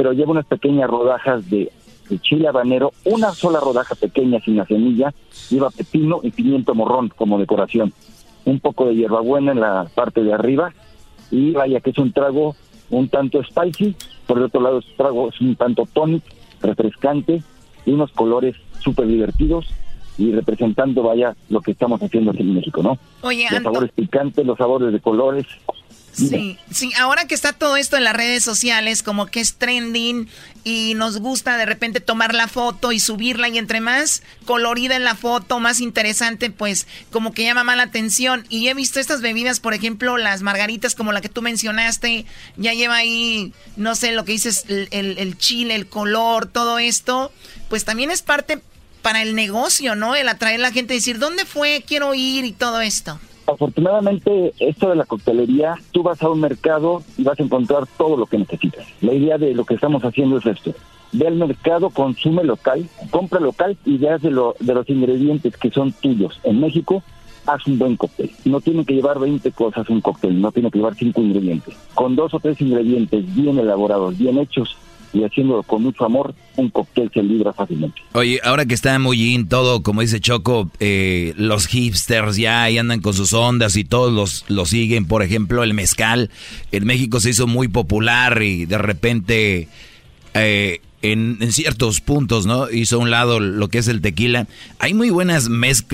pero lleva unas pequeñas rodajas de, chile habanero, una sola rodaja pequeña sin la semilla, lleva pepino y pimiento morrón como decoración, un poco de hierbabuena en la parte de arriba y vaya que es un trago un tanto spicy, por el otro lado es un trago es un tanto tonic, refrescante y unos colores súper divertidos y representando vaya lo que estamos haciendo aquí en México, ¿no?
Oye,
los sabores picantes, los sabores de colores,
Sí, sí, ahora que está todo esto en las redes sociales, como que es trending y nos gusta de repente tomar la foto y subirla y entre más colorida en la foto, más interesante, pues como que llama más la atención. Y he visto estas bebidas, por ejemplo, las margaritas como la que tú mencionaste, ya lleva ahí, no sé, lo que dices, el, el chile, el color, todo esto, pues también es parte para el negocio, ¿no? El atraer a la gente, decir, ¿dónde fue? Quiero ir y todo esto.
Afortunadamente, esto de la coctelería, tú vas a un mercado y vas a encontrar todo lo que necesitas. La idea de lo que estamos haciendo es esto. Ve al mercado, consume local, compra local y veas de, lo, de los ingredientes que son tuyos. En México, haz un buen cóctel. No tiene que llevar 20 cosas un cóctel, no tiene que llevar 5 ingredientes. Con dos o tres ingredientes bien elaborados, bien hechos, y haciéndolo con mucho amor, un cóctel se libra fácilmente.
Oye, ahora que está muy in todo, como dice Choco, eh, los hipsters ya ahí andan con sus ondas y todos los, lo siguen. Por ejemplo, el mezcal en México se hizo muy popular y de repente eh, en, ciertos puntos, ¿no? Hizo a un lado lo que es el tequila. Hay muy buenas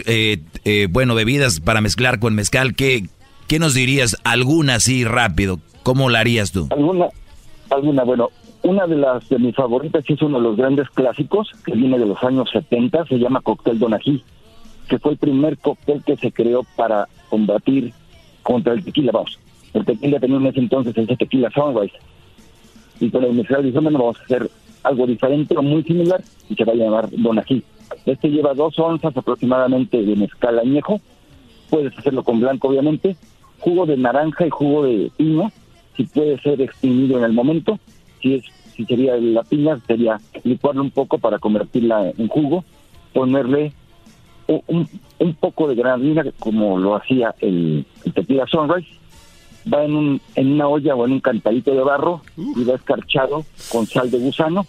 eh, bueno, bebidas para mezclar con mezcal. ¿Qué, ¿Qué nos dirías? Alguna así rápido. ¿Cómo la harías tú?
Alguna, alguna, bueno, una de las de mis favoritas es uno de los grandes clásicos que viene de los años 70, se llama Cóctel Donají, que fue el primer cóctel que se creó para combatir contra el tequila. Vamos, el tequila tenía en ese entonces ese tequila Sunrise. Y con la universidad dijo, bueno, vamos a hacer algo diferente o muy similar y se va a llamar Donají. Este lleva dos onzas aproximadamente de mezcal añejo. Puedes hacerlo con blanco, obviamente. Jugo de naranja y jugo de piña, si puede ser exprimido en el momento. Si es si sería la piña, sería licuarla un poco para convertirla en jugo, ponerle un, un poco de granadina, como lo hacía el, tequila Sunrise, va en, un, en una olla o en un cantadito de barro y va escarchado con sal de gusano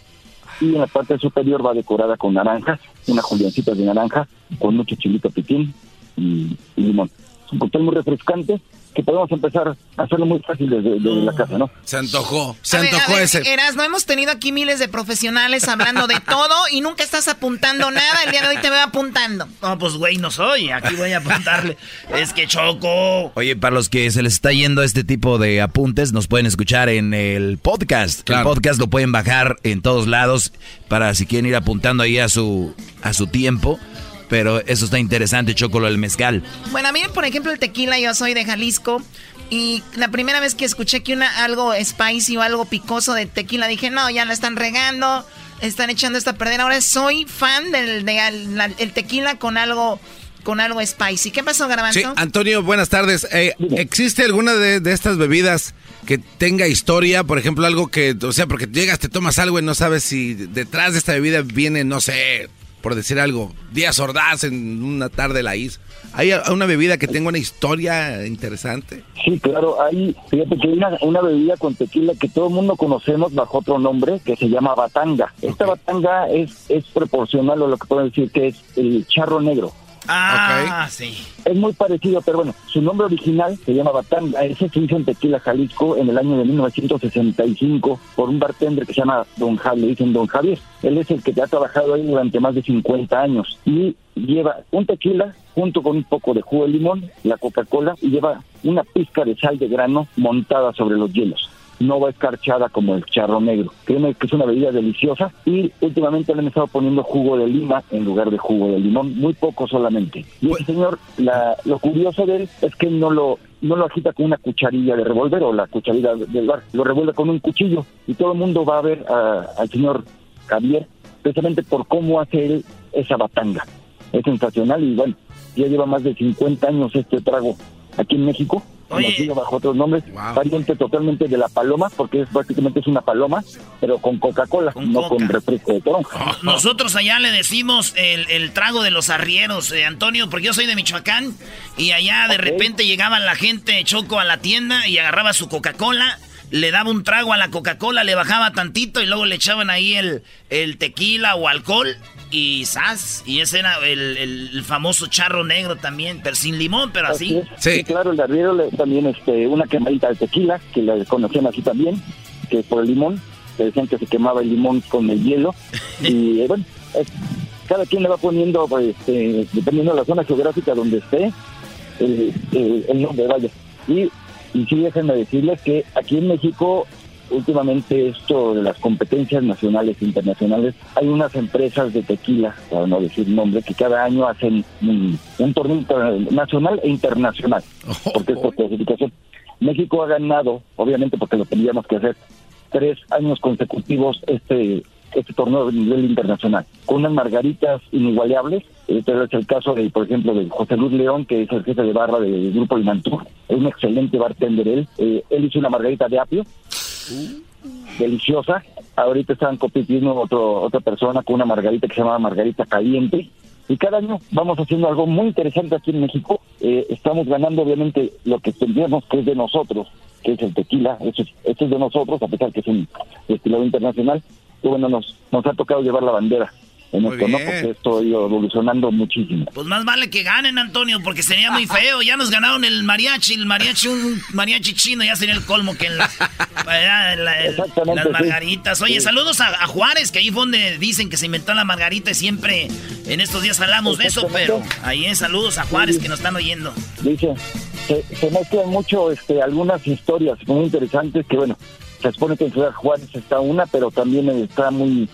y en la parte superior va decorada con naranjas, una juliancita de naranja con mucho chilito piquín y, y limón. Es un cóctel muy refrescante que podemos empezar a hacerlo muy fácil desde, la casa, ¿no?
Se antojó, se antojó ese.
Eras, no hemos tenido aquí miles de profesionales hablando de todo y nunca estás apuntando nada. El día de hoy te veo apuntando.
No, pues güey, no soy. Aquí voy a apuntarle. es que choco.
Oye, para los que se les está yendo este tipo de apuntes, nos pueden escuchar en el podcast. El podcast lo pueden bajar en todos lados para si quieren ir apuntando ahí a su, a su tiempo. Pero eso está interesante, Choco, del mezcal.
Bueno, a mí, por ejemplo, el tequila, yo soy de Jalisco. Y la primera vez que escuché que una algo spicy o algo picoso de tequila, dije, no, ya la están regando, están echando esta perder. Ahora soy fan del de, el tequila con algo con algo spicy. ¿Qué pasó, Garbanzo?
Sí, Antonio, buenas tardes. Eh, ¿Existe alguna de, de, estas bebidas que tenga historia? Por ejemplo, algo que, o sea, porque llegas, te tomas algo y no sabes si detrás de esta bebida viene, no sé, por decir algo, días ordaz en una tarde la is. ¿Hay una bebida que tenga una historia interesante?
Sí, claro, hay, fíjate que hay una, una bebida con tequila que todo el mundo conocemos bajo otro nombre que se llama batanga. Esta batanga es, es proporcional a lo que puedo decir que es el charro negro.
Ah, sí.
Es muy parecido, pero bueno, su nombre original se llama Batanga. Ese se hizo en Tequila, Jalisco, en el año de 1965 por un bartender que se llama Don Javier, le dicen Don Javier. Él es el que ha trabajado ahí durante más de 50 años y lleva un tequila junto con un poco de jugo de limón, la Coca-Cola y lleva una pizca de sal de grano montada sobre los hielos no va escarchada como el charro negro. Créeme que es una bebida deliciosa y últimamente le han estado poniendo jugo de lima en lugar de jugo de limón, muy poco solamente. Y el señor, la, lo curioso de él es que no lo no lo agita con una cucharilla de revólver o la cucharilla del bar, lo revuelve con un cuchillo y todo el mundo va a ver al señor Javier precisamente por cómo hace él esa batanga. Es sensacional y bueno, ya lleva más de 50 años este trago aquí en México conocido bajo otros nombres, variante totalmente de la paloma, porque es prácticamente es una paloma, pero con Coca-Cola, no con refresco de toronja.
Nosotros allá le decimos el, el trago de los arrieros, eh, Antonio, porque yo soy de Michoacán, y allá de repente llegaba la gente choco a la tienda y agarraba su Coca-Cola le daba un trago a la Coca-Cola, le bajaba tantito y luego le echaban ahí el, el tequila o alcohol y sas. Y ese era el, el, famoso charro negro también, pero sin limón, pero así.
Sí. claro, el arriero también este, una quemadita de tequila, que la conocían así también, que por el limón, que decían que se quemaba el limón con el hielo. y bueno, cada quien le va poniendo, pues, este, dependiendo de la zona geográfica donde esté, el, el nombre, vaya. Y y sí, déjenme decirles que aquí en México, últimamente esto de las competencias nacionales e internacionales, hay unas empresas de tequila, para no decir nombre, que cada año hacen un, torneo nacional e internacional, porque es por clasificación. México ha ganado, obviamente porque lo tendríamos que hacer, tres años consecutivos este este torneo a nivel internacional, con unas margaritas inigualables. Este es el caso, de, por ejemplo, de José Luis León, que es el jefe de barra del Grupo Limantur. Es un excelente bartender él. Eh, él hizo una margarita de apio, deliciosa. Ahorita están compitiendo otro, otra persona con una margarita que se llama Margarita Caliente. Y cada año vamos haciendo algo muy interesante aquí en México. Eh, estamos ganando, obviamente, lo que tendríamos que es de nosotros, que es el tequila. Eso es, es de nosotros, a pesar que es un destilado internacional bueno, nos, nos ha tocado llevar la bandera en esto, ¿no? Porque esto ha ido evolucionando muchísimo.
Pues más vale que ganen, Antonio, porque sería muy feo. Ya nos ganaron el mariachi, el mariachi, un mariachi chino, ya sería el colmo que en, las margaritas. Oye, saludos a, Juárez, que ahí fue donde dicen que se inventó la margarita y siempre en estos días hablamos de eso, pero ahí es saludos a Juárez que nos están oyendo.
Dice, se, se mezclan mucho este, algunas historias muy interesantes que, bueno, se supone que en Ciudad Juárez está una, pero también está muy...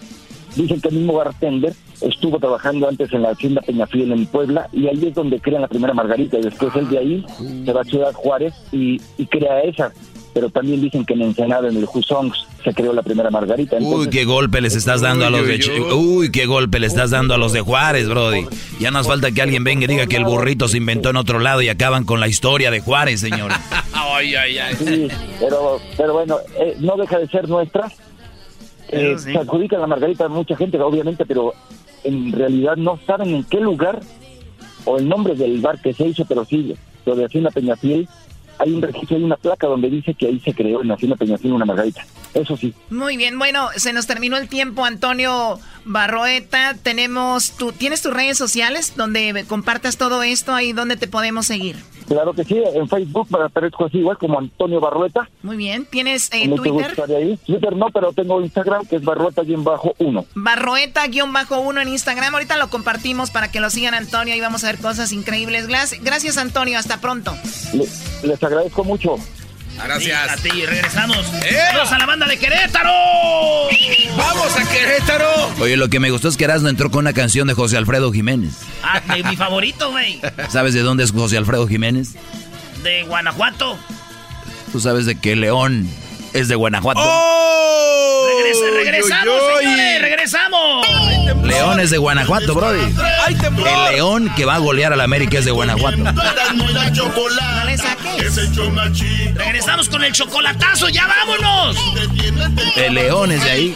Dicen que el mismo bartender estuvo trabajando antes en la hacienda Peñafiel en Puebla y ahí es donde crean la primera margarita y después él de ahí se va a Ciudad Juárez y, y crea esa pero también dicen que en Ensenada, en el Husongs, se creó la primera margarita.
uy, qué golpe les estás dando a los de... Uy, qué golpe le estás dando a los de Juárez, Brody. Ya nos falta que alguien venga y diga que el burrito se inventó en otro lado y acaban con la historia de Juárez, señor.
ay, ay, ay. Sí, pero, pero bueno, eh, no deja de ser nuestra. Eh, se adjudica la margarita a mucha gente, obviamente, pero en realidad no saben en qué lugar o el nombre del bar que se hizo, pero sí, lo de Hacienda Peñafiel hay un registro, hay una placa donde dice que ahí se creó en Hacienda Peñafiel una margarita. Eso sí.
Muy bien, bueno, se nos terminó el tiempo, Antonio Barroeta. Tenemos, tú, ¿tienes tus redes sociales donde compartas todo esto? Ahí donde te podemos seguir.
Claro que sí, en Facebook me aparezco así igual como Antonio Barrueta.
Muy bien, ¿tienes eh, Twitter?
Ahí? Twitter no, pero tengo Instagram que es Barrueta-1.
Barrueta-1 en Instagram, ahorita lo compartimos para que lo sigan Antonio y vamos a ver cosas increíbles. Gracias Antonio, hasta pronto.
les agradezco mucho.
Gracias. a ti, regresamos. ¡Vamos a la banda de Querétaro!
¡Vamos a Querétaro!
Oye, lo que me gustó es que Erasmo entró con una canción de José Alfredo Jiménez.
Ah, mi favorito, güey.
¿Sabes de dónde es José Alfredo Jiménez?
De Guanajuato.
¿Tú sabes de qué León es de Guanajuato?
¡Oh! regresamos, señores! ¡Regresamos!
León es de Guanajuato, Brody. El León que va a golear al América es de Guanajuato.
No le saques.
Regresamos con el chocolatazo, ya vámonos.
El León es de ahí.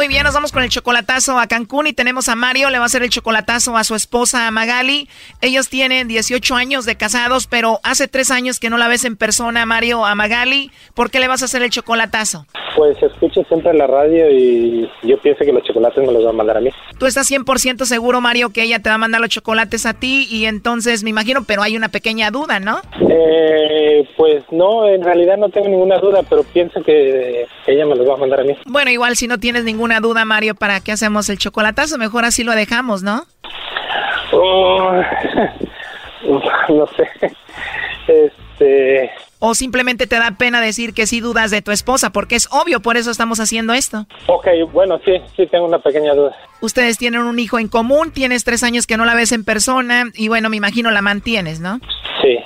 Muy bien, nos vamos con el chocolatazo a Cancún y tenemos a Mario, le va a hacer el chocolatazo a su esposa Magali. Ellos tienen 18 años de casados, pero hace tres años que no la ves en persona, Mario, a Magali. ¿Por qué le vas a hacer el chocolatazo?
Pues escucho siempre la radio y yo pienso que los chocolates me los va a mandar a mí.
Tú estás 100% seguro, Mario, que ella te va a mandar los chocolates a ti y entonces me imagino, pero hay una pequeña duda, ¿no?
Eh, pues no, en realidad no tengo ninguna duda, pero pienso que ella me los va a mandar a mí.
Bueno, igual si no tienes ninguna duda, Mario, ¿para qué hacemos el chocolatazo? Mejor así lo dejamos, ¿no?
Oh, no sé. Este.
O simplemente te da pena decir que sí dudas de tu esposa, porque es obvio, por eso estamos haciendo esto.
Ok, bueno, sí, sí tengo una pequeña duda.
Ustedes tienen un hijo en común, tienes tres años que no la ves en persona y bueno, me imagino la mantienes, ¿no?
Sí.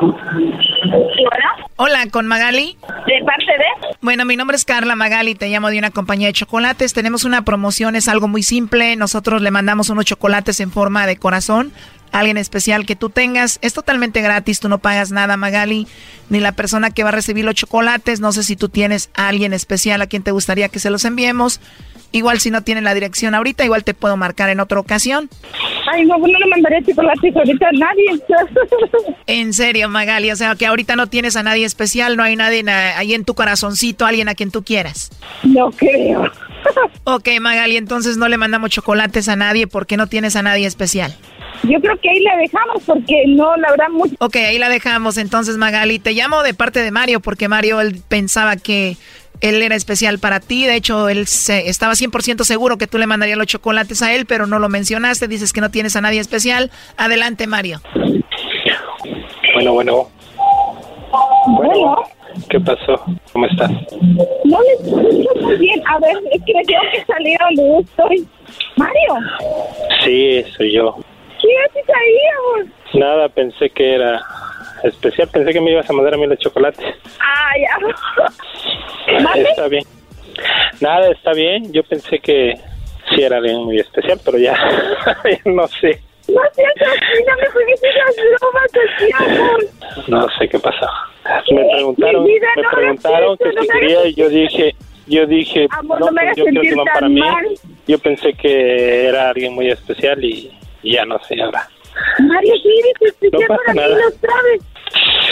Hola. Hola, con Magali.
¿De parte de?
Bueno, mi nombre es Carla Magali, te llamo de una compañía de chocolates. Tenemos una promoción, es algo muy simple. Nosotros le mandamos unos chocolates en forma de corazón a alguien especial que tú tengas. Es totalmente gratis, tú no pagas nada, Magali, ni la persona que va a recibir los chocolates. No sé si tú tienes a alguien especial a quien te gustaría que se los enviemos. Igual si no tienen la dirección ahorita, igual te puedo marcar en otra ocasión.
Ay, no, pues no le mandaré chocolates ahorita a nadie.
en serio, Magali, o sea que ahorita no tienes a nadie especial, no hay nadie ahí en tu corazoncito, alguien a quien tú quieras.
No creo.
ok, Magali, entonces no le mandamos chocolates a nadie porque no tienes a nadie especial.
Yo creo que ahí la dejamos porque no la habrá mucho.
Ok, ahí la dejamos. Entonces, Magali, te llamo de parte de Mario porque Mario él pensaba que él era especial para ti. De hecho, él se, estaba 100% seguro que tú le mandarías los chocolates a él, pero no lo mencionaste. Dices que no tienes a nadie especial. Adelante, Mario.
Bueno, bueno. Bueno. ¿Qué pasó? ¿Cómo estás?
No le escucho muy bien. A ver, es que tengo que salir donde estoy. Mario.
Sí, soy yo.
¿Qué haces ahí, amor?
Nada, pensé que era especial. Pensé que me ibas a mandar a mí los chocolates.
Ah, ya.
Está bien. Nada, está bien. Yo pensé que sí era alguien muy especial, pero ya, no sé.
No seas así, no me juegues esas bromas así, amor.
No sé qué pasó. Me preguntaron, me
no
preguntaron que
no
si quería y yo dije, yo dije,
Amor,
no,
no me
pues yo que van para mí. Yo pensé que era alguien muy especial y, y ya no sé ahora.
Mario, sí, eres especial
No pasa
para mí, lo sabes.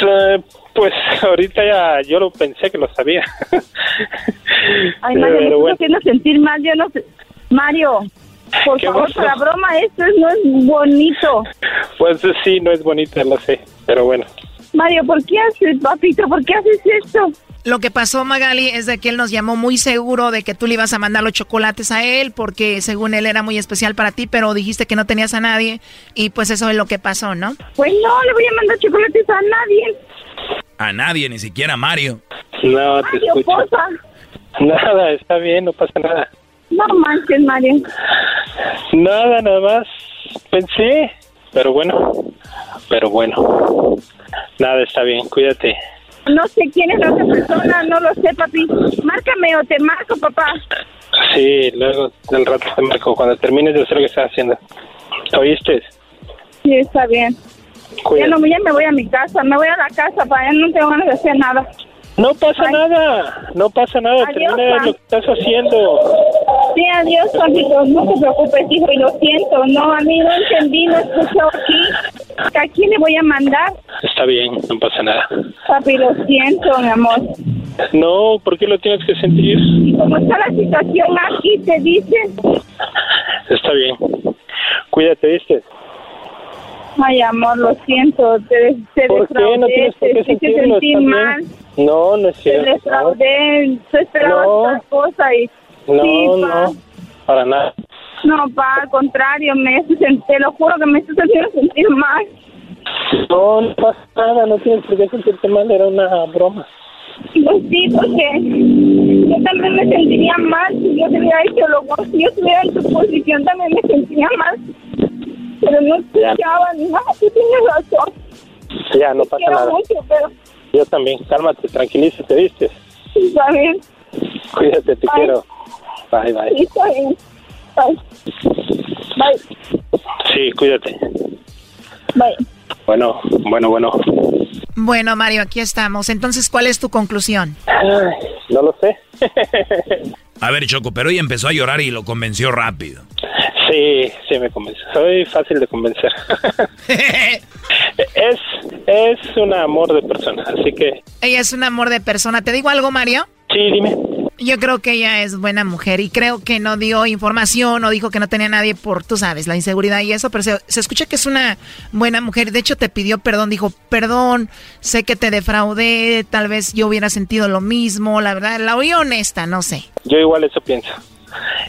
Eh, Pues ahorita ya yo lo pensé que lo sabía.
Ay, Mario,
Pero
estás
bueno,
haciendo sentir mal, yo no sé. Mario, por
¿Qué
favor, para broma, esto es- no es bonito.
pues sí, no es bonita, lo sé, pero bueno.
Mario, ¿por qué haces, papito? ¿Por qué haces esto?
Lo que pasó, Magali, es de que él nos llamó muy seguro de que tú le ibas a mandar los chocolates a él porque según él era muy especial para ti, pero dijiste que no tenías a nadie y pues eso es lo que pasó, ¿no?
Pues no, le voy a mandar chocolates a nadie.
A nadie, ni siquiera a Mario.
No, te
Mario,
escucho.
porfa.
Nada, está bien, no pasa nada.
No manches, Mario.
Nada, nada más pensé, pero bueno, pero bueno. Nada, está bien, cuídate.
No sé quién es la otra persona, no lo sé, papi. Márcame o te marco, papá.
Sí, luego del rato te marco cuando termines de hacer lo que estás haciendo. ¿Oíste?
Sí, está bien. Ya,
Cuídate.
no, ya me voy a mi casa, me voy a la casa, para ya no tengo ganas de hacer nada.
No pasa nada, no pasa nada,
Adiós,
termina
Juan.
lo que estás haciendo.
Sí, adiós, Juanito, no te preocupes, hijo, y lo siento. No, a mí no entendí, no escuchó aquí. ¿A quién le voy a mandar?
Está bien, no pasa nada.
Papi, lo siento, mi amor.
No, ¿por qué lo tienes que sentir?
Y como está la situación aquí, te dice,
Está bien. Cuídate, ¿viste?
Ay, amor, lo siento, te, te
¿Por qué? No
defraudé,
tienes por
te
qué bien.
mal.
No, no es
Te
cierto.
defraudé, tú esperabas
No.
otra cosa y...
No,
sí,
no, para nada.
No, pa, al contrario, me te lo juro que me estás haciendo sentir mal.
No, no pasa nada, no tienes por qué sentirte mal, era una broma.
Pues sí, porque yo también me sentiría mal si yo te hubiera hecho lo. Si yo estuviera en tu posición también me sentiría mal. Pero no escuchaba ni nada, tú tienes razón.
Ya, no pasa nada.
mucho, pero
Yo también, cálmate, tranquilízate, ¿viste?
está bien.
Cuídate, te
Bye.
quiero. Bye, bye.
Sí, está bien. Bye. Bye.
Sí, cuídate.
Bye.
Bueno, bueno, bueno.
Bueno, Mario, aquí estamos. Entonces, ¿cuál es tu conclusión?
No lo sé.
A ver, Choco, pero ella empezó a llorar y lo convenció rápido.
Sí, sí me convence. Soy fácil de convencer. es, es un amor de persona, así que
Ella es un amor de persona. ¿Te digo algo, Mario?
sí, dime.
Yo creo que ella es buena mujer y creo que no dio información o dijo que no tenía nadie por, tú sabes, la inseguridad y eso, pero se, se escucha que es una buena mujer. De hecho, te pidió perdón, dijo, perdón, sé que te defraudé, tal vez yo hubiera sentido lo mismo, la verdad, la oí honesta, no sé.
Yo igual eso pienso.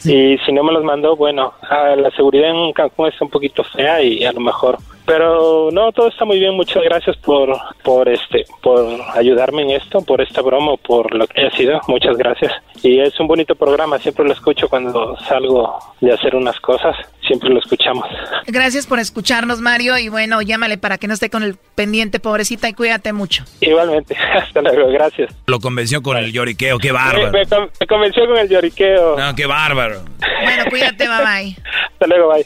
Y si no me los mandó, bueno, la seguridad en Cancún está un poquito fea y a lo mejor. Pero no, todo está muy bien. Muchas gracias por, por este, por ayudarme en esto, por esta broma, o por lo que haya sido. Muchas gracias. Y es un bonito programa. Siempre lo escucho cuando salgo de hacer unas cosas. Siempre lo escuchamos.
Gracias por escucharnos, Mario, y bueno, llámale para que no esté con el pendiente, pobrecita, y cuídate mucho.
Igualmente. Hasta luego. Gracias.
Lo convenció con el lloriqueo, qué bárbaro.
me con- me convenció con el lloriqueo.
No, qué bárbaro.
Bueno, cuídate, bye bye.
Hasta luego. Bye.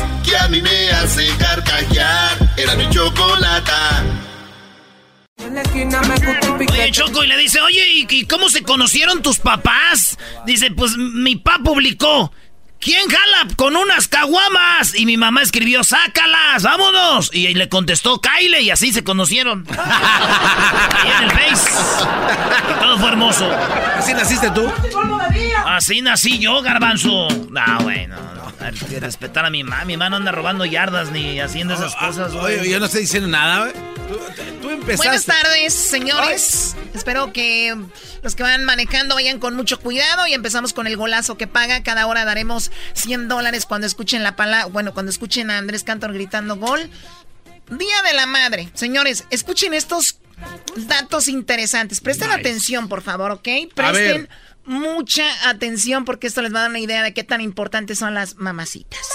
que a mí me hace carcajear. Era mi chocolata.
Oye, Choco, y le dice, oye, ¿y, y cómo se conocieron tus papás? Dice, pues mi papá publicó, ¿quién jala con unas caguamas? Y mi mamá escribió, sácalas, vámonos. Y le contestó, Kyle, y así se conocieron. Ahí en el Face. Y todo fue hermoso.
¿Así naciste tú?
Así nací yo, garbanzo. No, bueno, no. Hay que respetar a mi mamá. Mi mamá no anda robando yardas ni haciendo esas cosas. güey.
Oye, yo no estoy diciendo nada, güey. Tú, tú empezaste.
Buenas tardes, señores. Espero que los que van manejando vayan con mucho cuidado y empezamos con el golazo que paga. Cada hora daremos 100 dólares cuando escuchen la palabra, bueno, cuando escuchen a Andrés Cantor gritando gol. Día de la Madre. Señores, escuchen estos datos interesantes. Presten atención, por favor, ¿ok? Presten mucha atención porque esto les va a dar una idea de qué tan importantes son las mamacitas.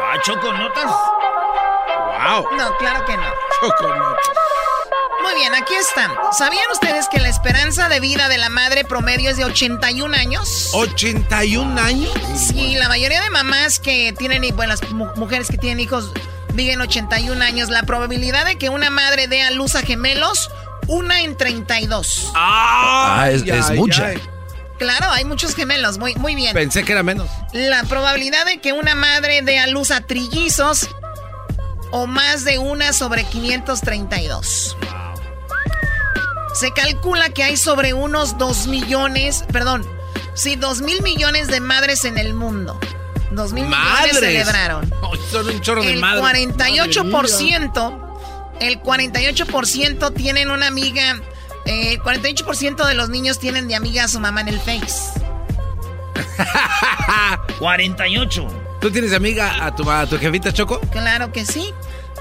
Ah, Choco, ¿notas?
Wow.
No, claro que no.
Choco, no.
Muy bien, aquí están. ¿Sabían ustedes que la esperanza de vida de la madre promedio es de 81 años?
¿81 años?
Sí, la mayoría de mamás que tienen, y bueno, las mu- mujeres que tienen hijos viven 81 años. La probabilidad de que una madre dé a luz a gemelos, una en 32.
Ah, es, es mucha.
Claro, hay muchos gemelos, muy, muy bien.
Pensé que era menos.
La probabilidad de que una madre dé a luz a trillizos o más de una sobre 532. Se calcula que hay sobre unos 2 millones, perdón, sí, 2 mil millones de madres en el mundo. 2 mil millones celebraron.
Oh, son un chorro de
El
madres.
48%, el 48% tienen una amiga, eh, el 48% de los niños tienen de amiga a su mamá en el Face.
48.
¿Tú tienes amiga a tu, a tu jefita Choco?
Claro que sí.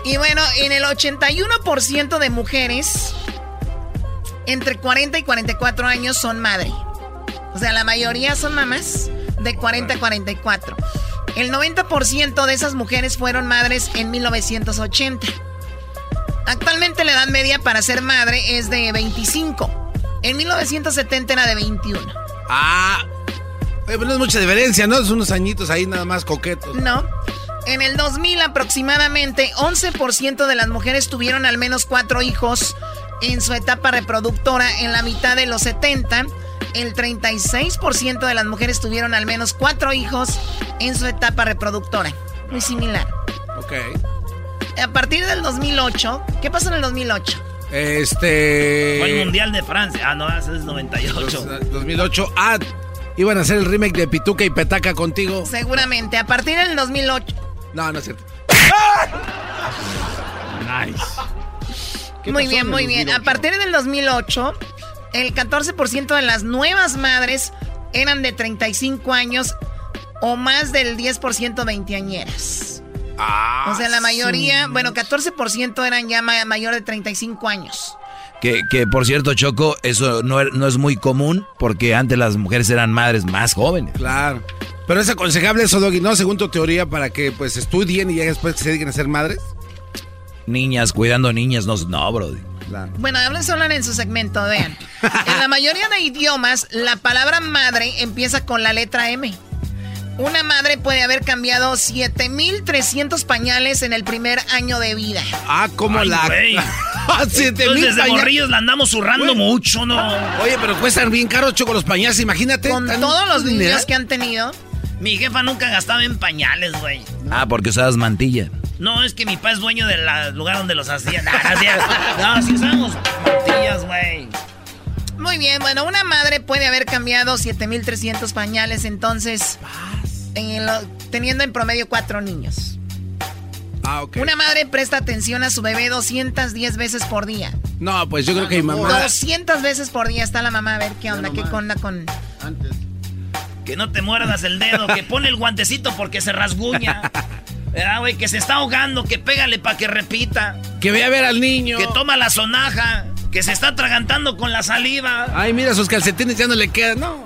Y bueno, en el 81% de mujeres entre 40 y 44 años son madre. O sea, la mayoría son mamás de 40 a 44. El 90% de esas mujeres fueron madres en 1980. Actualmente la edad media para ser madre es de 25. En 1970 era de 21.
Ah. Pues no es mucha diferencia, ¿no? Es unos añitos ahí nada más coquetos.
No. En el 2000 aproximadamente 11% de las mujeres tuvieron al menos cuatro hijos en su etapa reproductora en la mitad de los 70. El 36% de las mujeres tuvieron al menos cuatro hijos en su etapa reproductora. Muy similar.
Ok.
A partir del 2008, ¿qué pasó en el 2008?
Este.
Fue el Mundial de Francia. Ah, no, ese es 98.
2008. Ah, iban a hacer el remake de Pituca y Petaca contigo.
Seguramente. A partir del 2008.
No, no es cierto.
Nice.
Muy bien, muy bien. A partir del 2008, el 14% de las nuevas madres eran de 35 años o más del 10% veinteañeras.
Ah,
o sea, la mayoría, bueno, 14% eran ya ma mayor de 35 años.
Que, que, por cierto, Choco, eso no, er, no, es muy común porque antes las mujeres eran madres más jóvenes.
Claro. Pero es aconsejable eso, Doggy, ¿no? Según tu teoría, para que pues estudien y ya después se dediquen a ser madres.
Niñas, cuidando niñas, no, no Brody.
Claro. Bueno, hablen solo en su segmento, vean. en la mayoría de idiomas, la palabra madre empieza con la letra M. Una madre puede haber cambiado 7300 pañales en el primer año de vida.
Ah, como la.
güey.
Siete
Entonces,
mil
desde
pañales.
morrillos la andamos zurrando mucho, ¿no?
Oye, pero cuestan bien caros, Choco, los pañales, imagínate.
Con todos los
dineral.
niños que han tenido.
Mi jefa nunca gastaba en pañales, güey.
Ah, porque usabas mantilla.
No, es que mi papá es dueño del lugar donde los hacían. No, si usamos mantillas, güey.
Muy bien, bueno, una madre puede haber cambiado 7300 pañales, entonces, en lo- teniendo en promedio cuatro niños.
Ah, ok.
Una madre presta atención a su bebé 210 veces por día.
No, pues yo creo que mi mamá.
200 veces por día está la mamá a ver qué onda, qué onda con...
Que no te muerdas el dedo, que pone el guantecito porque se rasguña. ¿Verdad, güey? Que se está ahogando, que pégale para que repita.
Que vea a ver al niño.
Que toma la sonaja, que se está atragantando con la saliva.
Ay, mira, sus calcetines ya no le quedan. No.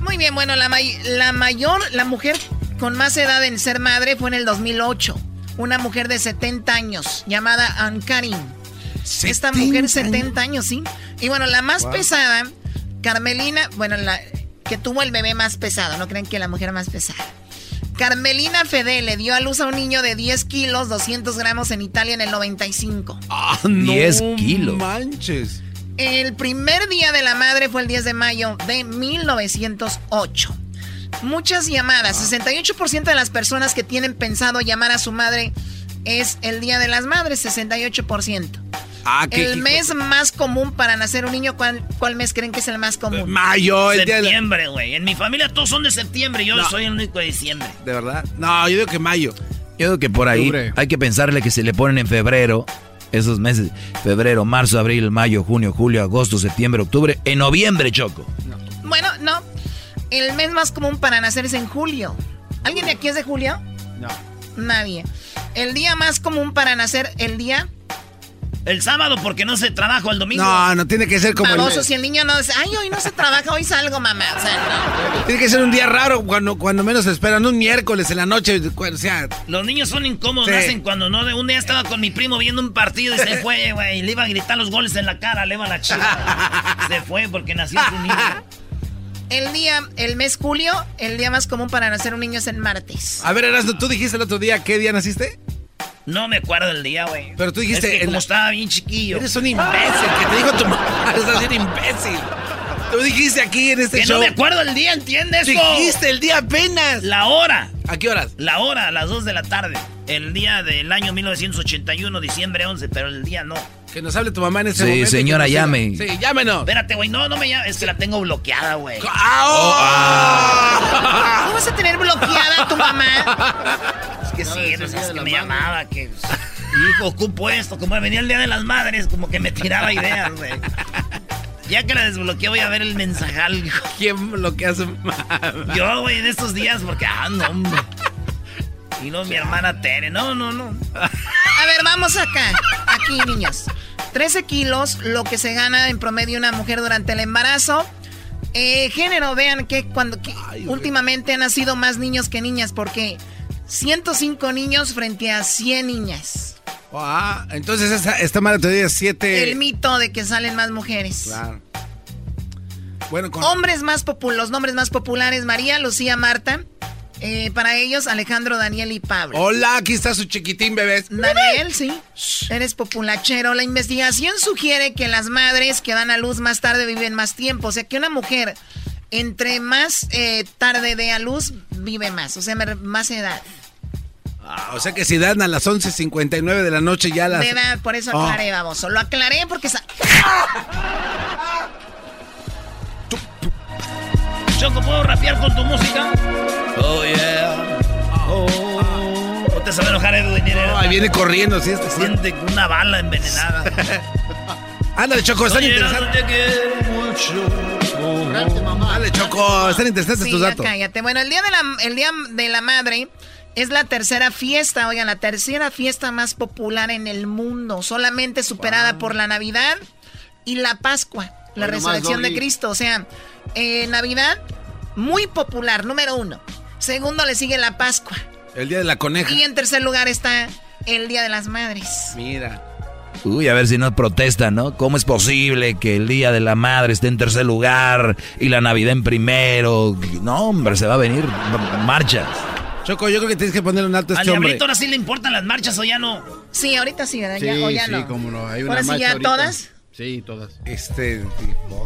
Muy bien, bueno, la, may- la mayor, la mujer con más edad en ser madre fue en el 2008. Una mujer de 70 años, llamada Ankarin. Esta mujer, 70 años, sí. Y bueno, la más
Wow.
pesada, Carmelina, bueno, la que tuvo el bebé más pesado, no creen que la mujer más pesada. Carmelina Fede le dio a luz a un niño de 10 kilos, 200 gramos en Italia en el 95.
Ah,
10 kilos.
manches.
El primer día de la madre fue el 10 de mayo de 1908. Muchas llamadas, 68% de las personas que tienen pensado llamar a su madre es el Día de las Madres, 68%.
Ah, qué
El
hijo-
mes más común para nacer un niño, ¿cuál, cuál mes creen que es el más común?
Mayo, el.
Septiembre, güey. En mi familia todos son de septiembre. Yo
No.
soy el único de diciembre.
¿De verdad? No, yo digo que mayo.
Yo creo que por ahí hay que pensarle que se le ponen en febrero, esos meses, febrero, marzo, abril, mayo, junio, julio, agosto, septiembre, octubre, en noviembre, Choco.
Bueno, no. El mes más común para nacer es en julio. ¿Alguien de aquí es de julio?
No.
Nadie. El día más común para nacer, el día
El sábado porque no se trabaja el domingo.
No, no tiene que ser como. el-
baboso. Si el niño no dice, ay, hoy no se trabaja, hoy salgo, mamá. O sea,
Tiene que ser un día raro cuando, cuando menos se esperan. Un miércoles en la noche. O sea,
Los niños son incómodos,
Sí.
nacen cuando no. Un día estaba con mi primo viendo un partido y se fue, güey. Le iba a gritar los goles en la cara, le iba a la chica. Se fue porque nació su niño.
el día, el mes julio, el día más común para nacer un niño es el martes.
a ver, Erasmo, tú dijiste el otro día qué día naciste.
No me acuerdo del día, güey.
Pero tú dijiste
Es que como
la-
estaba bien chiquillo.
Eres un imbécil, que te dijo tu mamá. Estás bien imbécil. Tú dijiste aquí en este
Que
show.
no me acuerdo el día, ¿entiendes?
Dijiste el día apenas.
La hora.
¿A qué horas?
La hora, a las 2 de la tarde. El día del año 1981, diciembre 11, pero el día no.
Que nos hable tu mamá en este
Sí,
momento. y
señora, llame.
Sí, llámenos.
Espérate, güey, no, no me llames. Es que la tengo bloqueada, güey.
¡Ah!
¿Cómo vas a tener bloqueada a tu mamá?
Es que sí, no sabes que me llamaba, que... Hijo, ocupo esto. Como venía el Día de las Madres, como que me tiraba ideas, güey. Ya que la desbloqueé, voy a ver el mensajal. hijo.
¿Quién bloquea a su mamá?
Yo, güey, en estos días, porque... Ah, no, hombre. Y no, mi hermana Tere. No, no, no.
A ver, vamos acá. Aquí, niños. 13 kilos, lo que se gana en promedio una mujer durante el embarazo. Eh, género, vean que cuando que últimamente han nacido más niños que niñas, porque 105 niños frente a 100 niñas.
Ah, entonces esta, esta madre te dice siete.
El mito de que salen más mujeres.
Claro. Bueno, con.
Hombres más populares, los nombres más populares, María, Lucía, Marta. Eh, para ellos, Alejandro, Daniel y Pablo.
Hola, aquí está su chiquitín, bebés.
Daniel, sí. Eres populachero. La investigación sugiere que las madres que dan a luz más tarde viven más tiempo. O sea, que una mujer entre más eh, tarde de a luz vive más. O sea, más edad.
Ah, o sea que si dan a las 11.59 de la noche ya las...
De edad, por eso oh. aclaré, vamos. Lo aclaré porque...
Choco, ¿puedo rapear con tu música? Oh, yeah. Oh. No te sabe enojar, Edwin.
No, ahí viene corriendo, sí.
Se siente una bala envenenada.
Ándale, Choco, están interesantes. Ándale, Choco, están interesantes tus datos.
cállate. Bueno, el día, de la, el día de la Madre es la tercera fiesta, oigan, la tercera fiesta más popular en el mundo, solamente superada por la Navidad y la Pascua, la resurrección de Cristo. O sea, eh, Navidad, muy popular, número uno. Segundo le sigue la Pascua.
El Día de la Coneja.
Y en tercer lugar está el Día de las Madres.
Mira.
Uy, a ver si no protestan, ¿no? ¿Cómo es posible que el Día de la Madre esté en tercer lugar y la Navidad en primero? No, hombre, se va a venir marchas.
Choco, yo creo que tienes que ponerle un alto a este
hombre. ahora sí le importan las marchas o ya no?
Sí, ahorita sí, ¿verdad?
Sí,
o ya
sí,
no.
cómo no. Hay una
ahora
marcha
sí, ya
ahorita.
todas.
Sí, todas. Este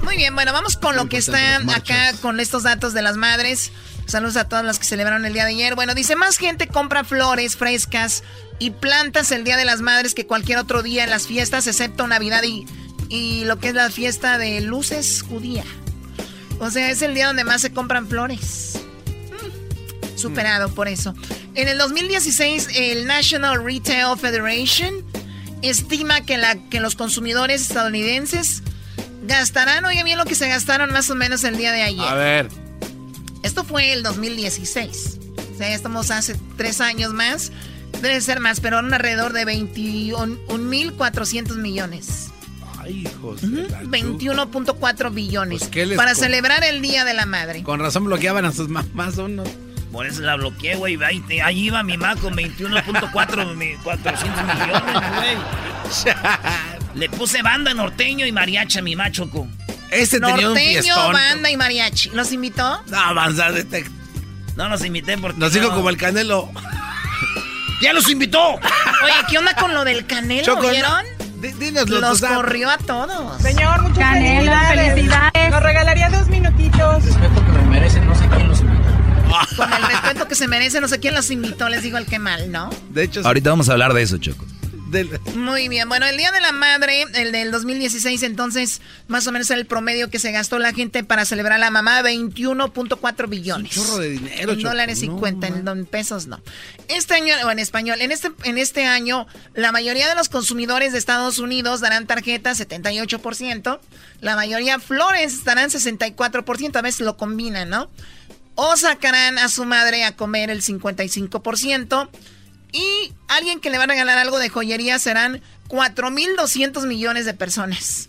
Muy bien, bueno, vamos con lo que está acá con estos datos de las madres. Saludos a todas las que celebraron el día de ayer. Bueno, dice, más gente compra flores frescas y plantas el Día de las Madres que cualquier otro día en las fiestas, excepto Navidad y, y lo que es la fiesta de luces judía. O sea, es el día donde más se compran flores. Mm, superado por eso. En el 2016, el National Retail Federation estima que, la, que los consumidores estadounidenses gastarán, oigan bien lo que se gastaron más o menos el día de ayer.
A ver.
Esto fue el 2016. O sea, ya estamos hace tres años más. Debe ser más, pero eran alrededor de 21.400 millones.
Ay, hijos.
21.4 billones.
Pues, ¿qué les
para celebrar el Día de la Madre.
Con razón bloqueaban a sus mamás uno.
Por eso la bloqueé, güey. Ahí, ahí iba mi mamá con 21.4 mi- 400 millones, güey. Le puse banda norteño y mariachi a mi machoco.
Ese tenía un
Norteño, banda y mariachi. ¿Los invitó?
No, avanzar este.
No los invité porque.
Nos dijo
no.
como el canelo.
¡Ya los invitó!
Oye, ¿qué onda con lo del canelo?
Choco,
¿Vieron?
Di- dinos los-
corrió a todos.
Señor, muchas
Canelo,
felicidades.
felicidades.
Nos regalaría dos minutitos.
Respeto que me merecen, no sé quién los invitó.
Con el respeto que se merece, no sé quién los invitó, les digo el que mal, ¿no?
De hecho,
Ahorita vamos a hablar de eso, Choco.
del-
Muy bien, bueno, el Día de la Madre, el del 2016, entonces, más o menos era el promedio que se gastó la gente para celebrar a la mamá, 21.4 billones.
un chorro de dinero,
En
Choco.
dólares y
No,
cuenta, en, en pesos no. Este año, o en español, en este, en este año, la mayoría de los consumidores de Estados Unidos darán tarjetas, 78%. La mayoría flores darán 64%, a veces lo combinan, ¿no? O sacarán a su madre a comer el 55%. Y alguien que le va a regalar algo de joyería serán 4.200 millones de personas.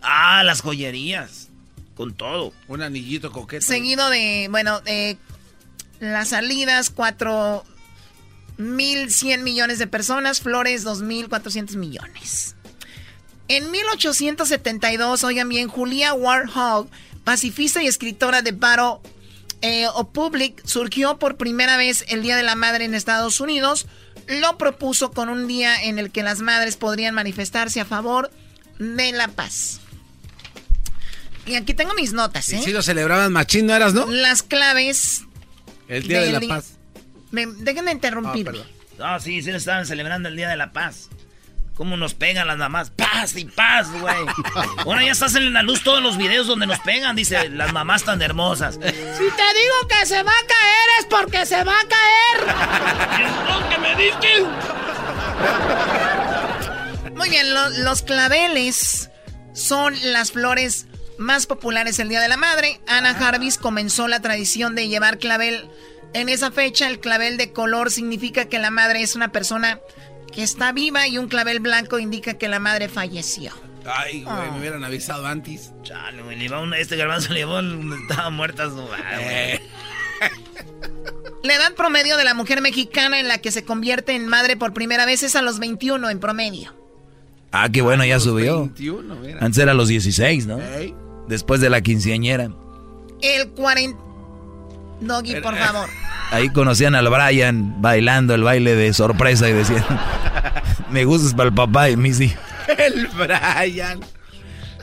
Ah, las joyerías. Con todo.
Un anillito coqueto.
Seguido de, bueno, de las salidas, 4.100 millones de personas. Flores, 2.400 millones. En 1872, oigan bien, Julia Warhol, pacifista y escritora de Battle eh, o Public, surgió por primera vez el Día de la Madre en Estados Unidos. Lo propuso con un día en el que las madres podrían manifestarse a favor de la paz. Y aquí tengo mis notas, ¿eh?
sí lo celebraban machín, ¿no eras, no?
Las claves.
El Día de la Paz.
Me, déjenme interrumpirme.
Ah, sí, sí, estaban celebrando el Día de la Paz. ¿Cómo nos pegan las mamás? Paz y paz, güey. Ahora ya están en la luz todos los videos donde nos pegan, dice, las mamás tan hermosas.
Si te digo que se va a caer es porque se va a caer.
que me diste?
Muy bien, lo- los claveles son las flores más populares el Día de la Madre. Ana Jarvis comenzó la tradición de llevar clavel en esa fecha. El clavel de color significa que la madre es una persona que está viva y un clavel blanco indica que la madre falleció.
Ay, güey,
Ah.
me hubieran avisado antes.
Chale, güey, le iba una- este garbanzo le donde estaba muerta su madre, güey.
La edad promedio de la mujer mexicana en la que se convierte en madre por primera vez es a los 21 en promedio.
Ah, qué bueno, ya subió.
21, mira.
Antes era a los 16, ¿no? Después de la quinceañera.
El 40... Doggy, por favor.
Ahí conocían al Brian bailando el baile de sorpresa y decían, me gustas para el papá y Missy.
El Brian.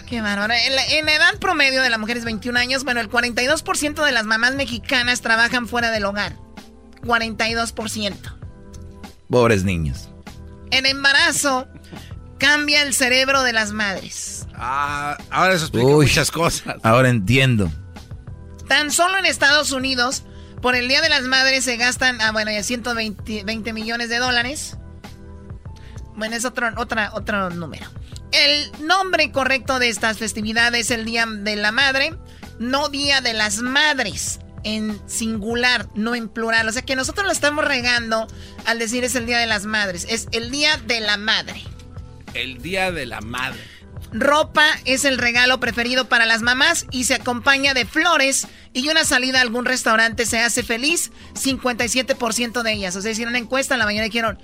Qué bárbaro. En la, en la edad promedio de la mujer es 21 años. Bueno, el 42% de las mamás mexicanas trabajan fuera del hogar. 42%.
Pobres niños.
En embarazo cambia el cerebro de las madres.
Ah, ahora eso explica muchas cosas.
Ahora entiendo.
Tan solo en Estados Unidos, por el Día de las Madres se gastan, ah, bueno, ya 120 20 millones de dólares. Bueno, es otro, otra, otro número. El nombre correcto de estas festividades es el Día de la Madre, no Día de las Madres, en singular, no en plural. O sea que nosotros lo estamos regando al decir es el Día de las Madres, es el Día de la Madre.
El Día de la Madre.
Ropa es el regalo preferido para las mamás y se acompaña de flores y una salida a algún restaurante se hace feliz, 57% de ellas. O sea, hicieron una encuesta, la mayoría dijeron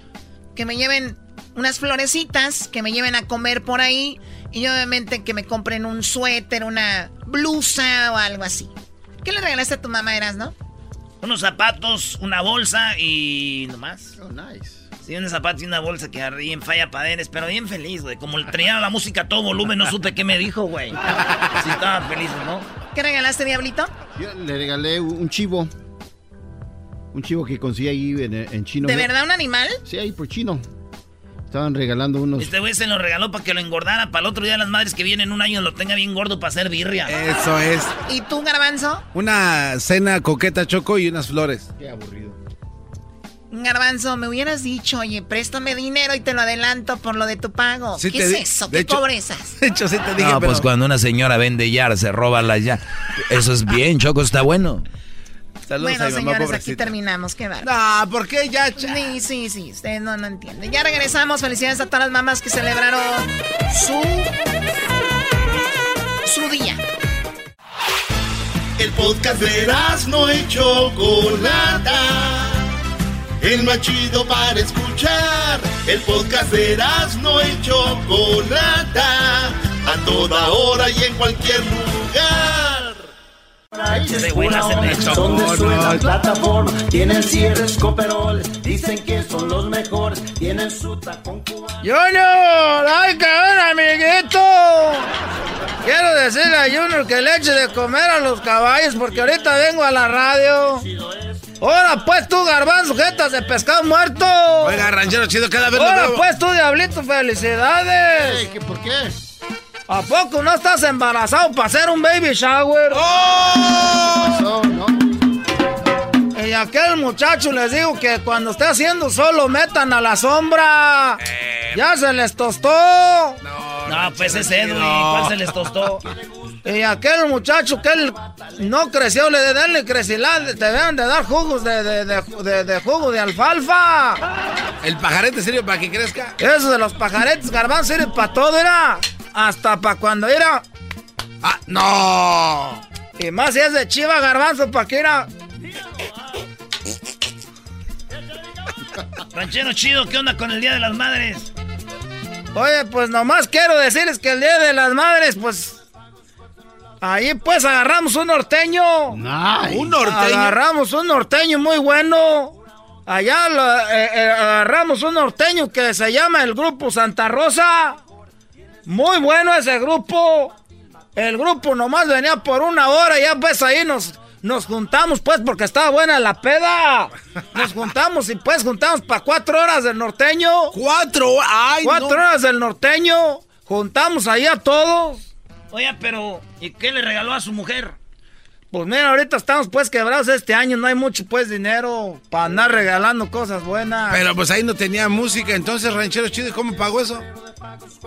que me lleven unas florecitas, que me lleven a comer por ahí y obviamente que me compren un suéter, una blusa o algo así. ¿Qué le regalaste a tu mamá, Eras, no?
Unos zapatos, una bolsa y nomás.
Oh, nice.
Sí, unos zapatos y una bolsa que arriba en falla paderes, pero bien feliz, güey. Como le traía la música a todo volumen, no supe qué me dijo, güey. Sí, estaba feliz, ¿no?
¿Qué regalaste, Diablito?
Yo le regalé un chivo. Un chivo que conseguí ahí en, en chino.
¿De verdad un animal?
Sí, ahí por chino. Estaban regalando unos.
Este güey se lo regaló para que lo engordara. Para el otro día las madres que vienen un año lo tenga bien gordo para hacer birria.
Eso es.
¿Y tú, Garbanzo?
Una cena coqueta choco y unas flores.
Qué aburrido.
Garbanzo, me hubieras dicho, oye, préstame dinero y te lo adelanto por lo de tu pago.
Sí
¿Qué es
di-
eso? ¿Qué
hecho-
pobrezas?
De hecho, sí te dije,
No,
pero...
pues cuando una señora vende ya, se roba la ya. Eso es bien, Choco, está bueno.
Saludos
bueno,
a mi mamá,
señores, aquí terminamos. Qué bárbaro.
No, ¿por qué ya?
Sí, sí, sí. Ustedes no, no entienden. Ya regresamos. Felicidades a todas las mamás que celebraron su. su día.
El podcast de no y Chocolata. El más chido para escuchar. El podcast de no y Chocolata. A toda hora y en cualquier lugar.
Ese güey la hace mecho.
Donde suena plataforma, tienen cierres coperol, dicen que son los mejores, tienen su tacón cubano.
Junior, ay cabrón, amiguito. Quiero decirle a Junior que le eche de comer a los caballos porque ahorita vengo a la radio. Ahora pues tú, garbanzo, jetas de pescado muerto.
Oiga, ranchero chido, cada vez
Ahora pues tú, diablito, felicidades.
¿Qué, ¿Por qué?
¿A poco no estás embarazado para hacer un baby shower?
Pasó, ¿no?
Y aquel muchacho les digo que cuando esté haciendo solo metan a la sombra. Ya se les tostó.
No, pues es Edwin. ¿Cuál se les tostó?
Y aquel muchacho que él no creció, le denle crecilán, te deben de dar jugos de, de, de, de- de jugo de alfalfa.
¿El pajarete sirve para que crezca?
Eso de los pajaretes garbanzos sirve para todo, era. Hasta para cuando era.
¡Ah, no!
Y más si es de chiva garbanzo, para que era.
Ranchero chido, ¿qué onda con el Día de las Madres?
Oye, pues nomás quiero decirles que el Día de las Madres, pues. Ahí pues agarramos un norteño.
Nice.
Un norteño.
Agarramos un norteño muy bueno. Allá lo- eh, eh, agarramos un norteño que se llama el Grupo Santa Rosa. Muy bueno ese grupo. El grupo nomás venía por una hora, ya pues ahí nos, nos juntamos pues porque estaba buena la peda. Nos juntamos y pues juntamos para cuatro horas del norteño.
¡Cuatro! ¡Ay,
Cuatro
no!
horas del norteño. Juntamos ahí a todos.
Oye, pero ¿y qué le regaló a su mujer?
Pues mira, ahorita estamos pues quebrados este año, no hay mucho pues dinero para andar regalando cosas buenas.
Pero pues ahí no tenía música, entonces ranchero chido, ¿y cómo pagó eso?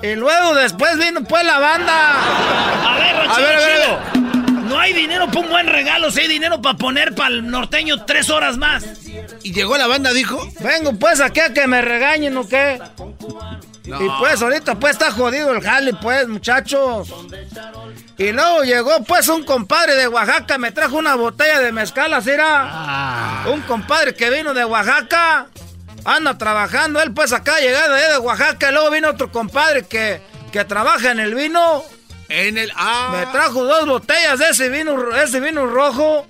Y luego después vino pues la banda.
A ver,
A
ranchero
ver, a ver.
chido. No hay dinero para un buen regalo, sí hay dinero para poner para el norteño tres horas más.
¿Y llegó la banda, dijo?
Vengo pues aquí a que me regañen o qué.
No.
Y pues ahorita pues está jodido el jale pues muchachos. Y luego llegó pues un compadre de Oaxaca, me trajo una botella de mezcal así era. Un compadre que vino de Oaxaca. Anda trabajando él pues acá llegado de Oaxaca. Y luego vino otro compadre que, que trabaja en el vino.
En el... ¡Ah!
Me trajo dos botellas de ese vino, ese vino rojo.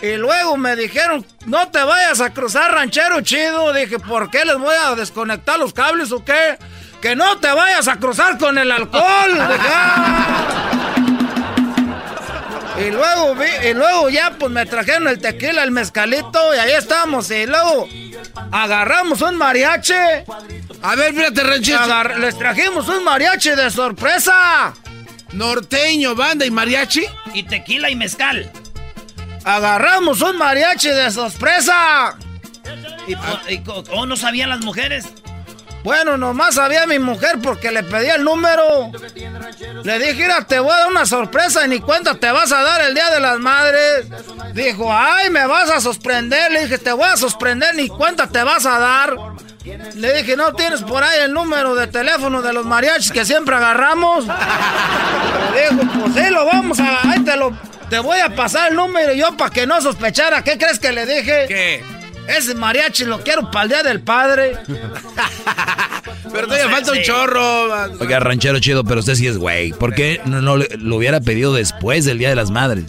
Y luego me dijeron, no te vayas a cruzar ranchero chido. Dije, ¿por qué les voy a desconectar los cables o qué? Que no te vayas a cruzar con el alcohol. Dije, "Ah". Y luego vi, y luego ya pues me trajeron el tequila, el mezcalito y ahí estamos. Y luego agarramos un mariachi.
A ver, fíjate, ranchero.
Agar- les trajimos un mariachi de sorpresa.
Norteño, banda y mariachi.
Y tequila y mezcal.
Agarramos un mariachi de sorpresa.
¿Y, y cómo no sabían las mujeres?
Bueno, nomás sabía mi mujer porque le pedí el número. Le dije, mira, te voy a dar una sorpresa y ni cuenta te vas a dar el Día de las Madres. Dijo, ay, me vas a sorprender. Le dije, te voy a sorprender, ni cuenta te vas a dar. Le dije, ¿no tienes por ahí el número de teléfono de los mariachis que siempre agarramos? Le dijo, pues sí, lo vamos a... Ahí te lo... Te voy a pasar el número yo para que no sospechara. ¿Qué crees que le dije?
¿Qué?
Ese mariachi lo quiero para el Día del Padre.
Pero todavía falta un chorro.
Oiga, ranchero chido, pero usted sí es güey. ¿Por qué no, no lo hubiera pedido después del Día de las Madres?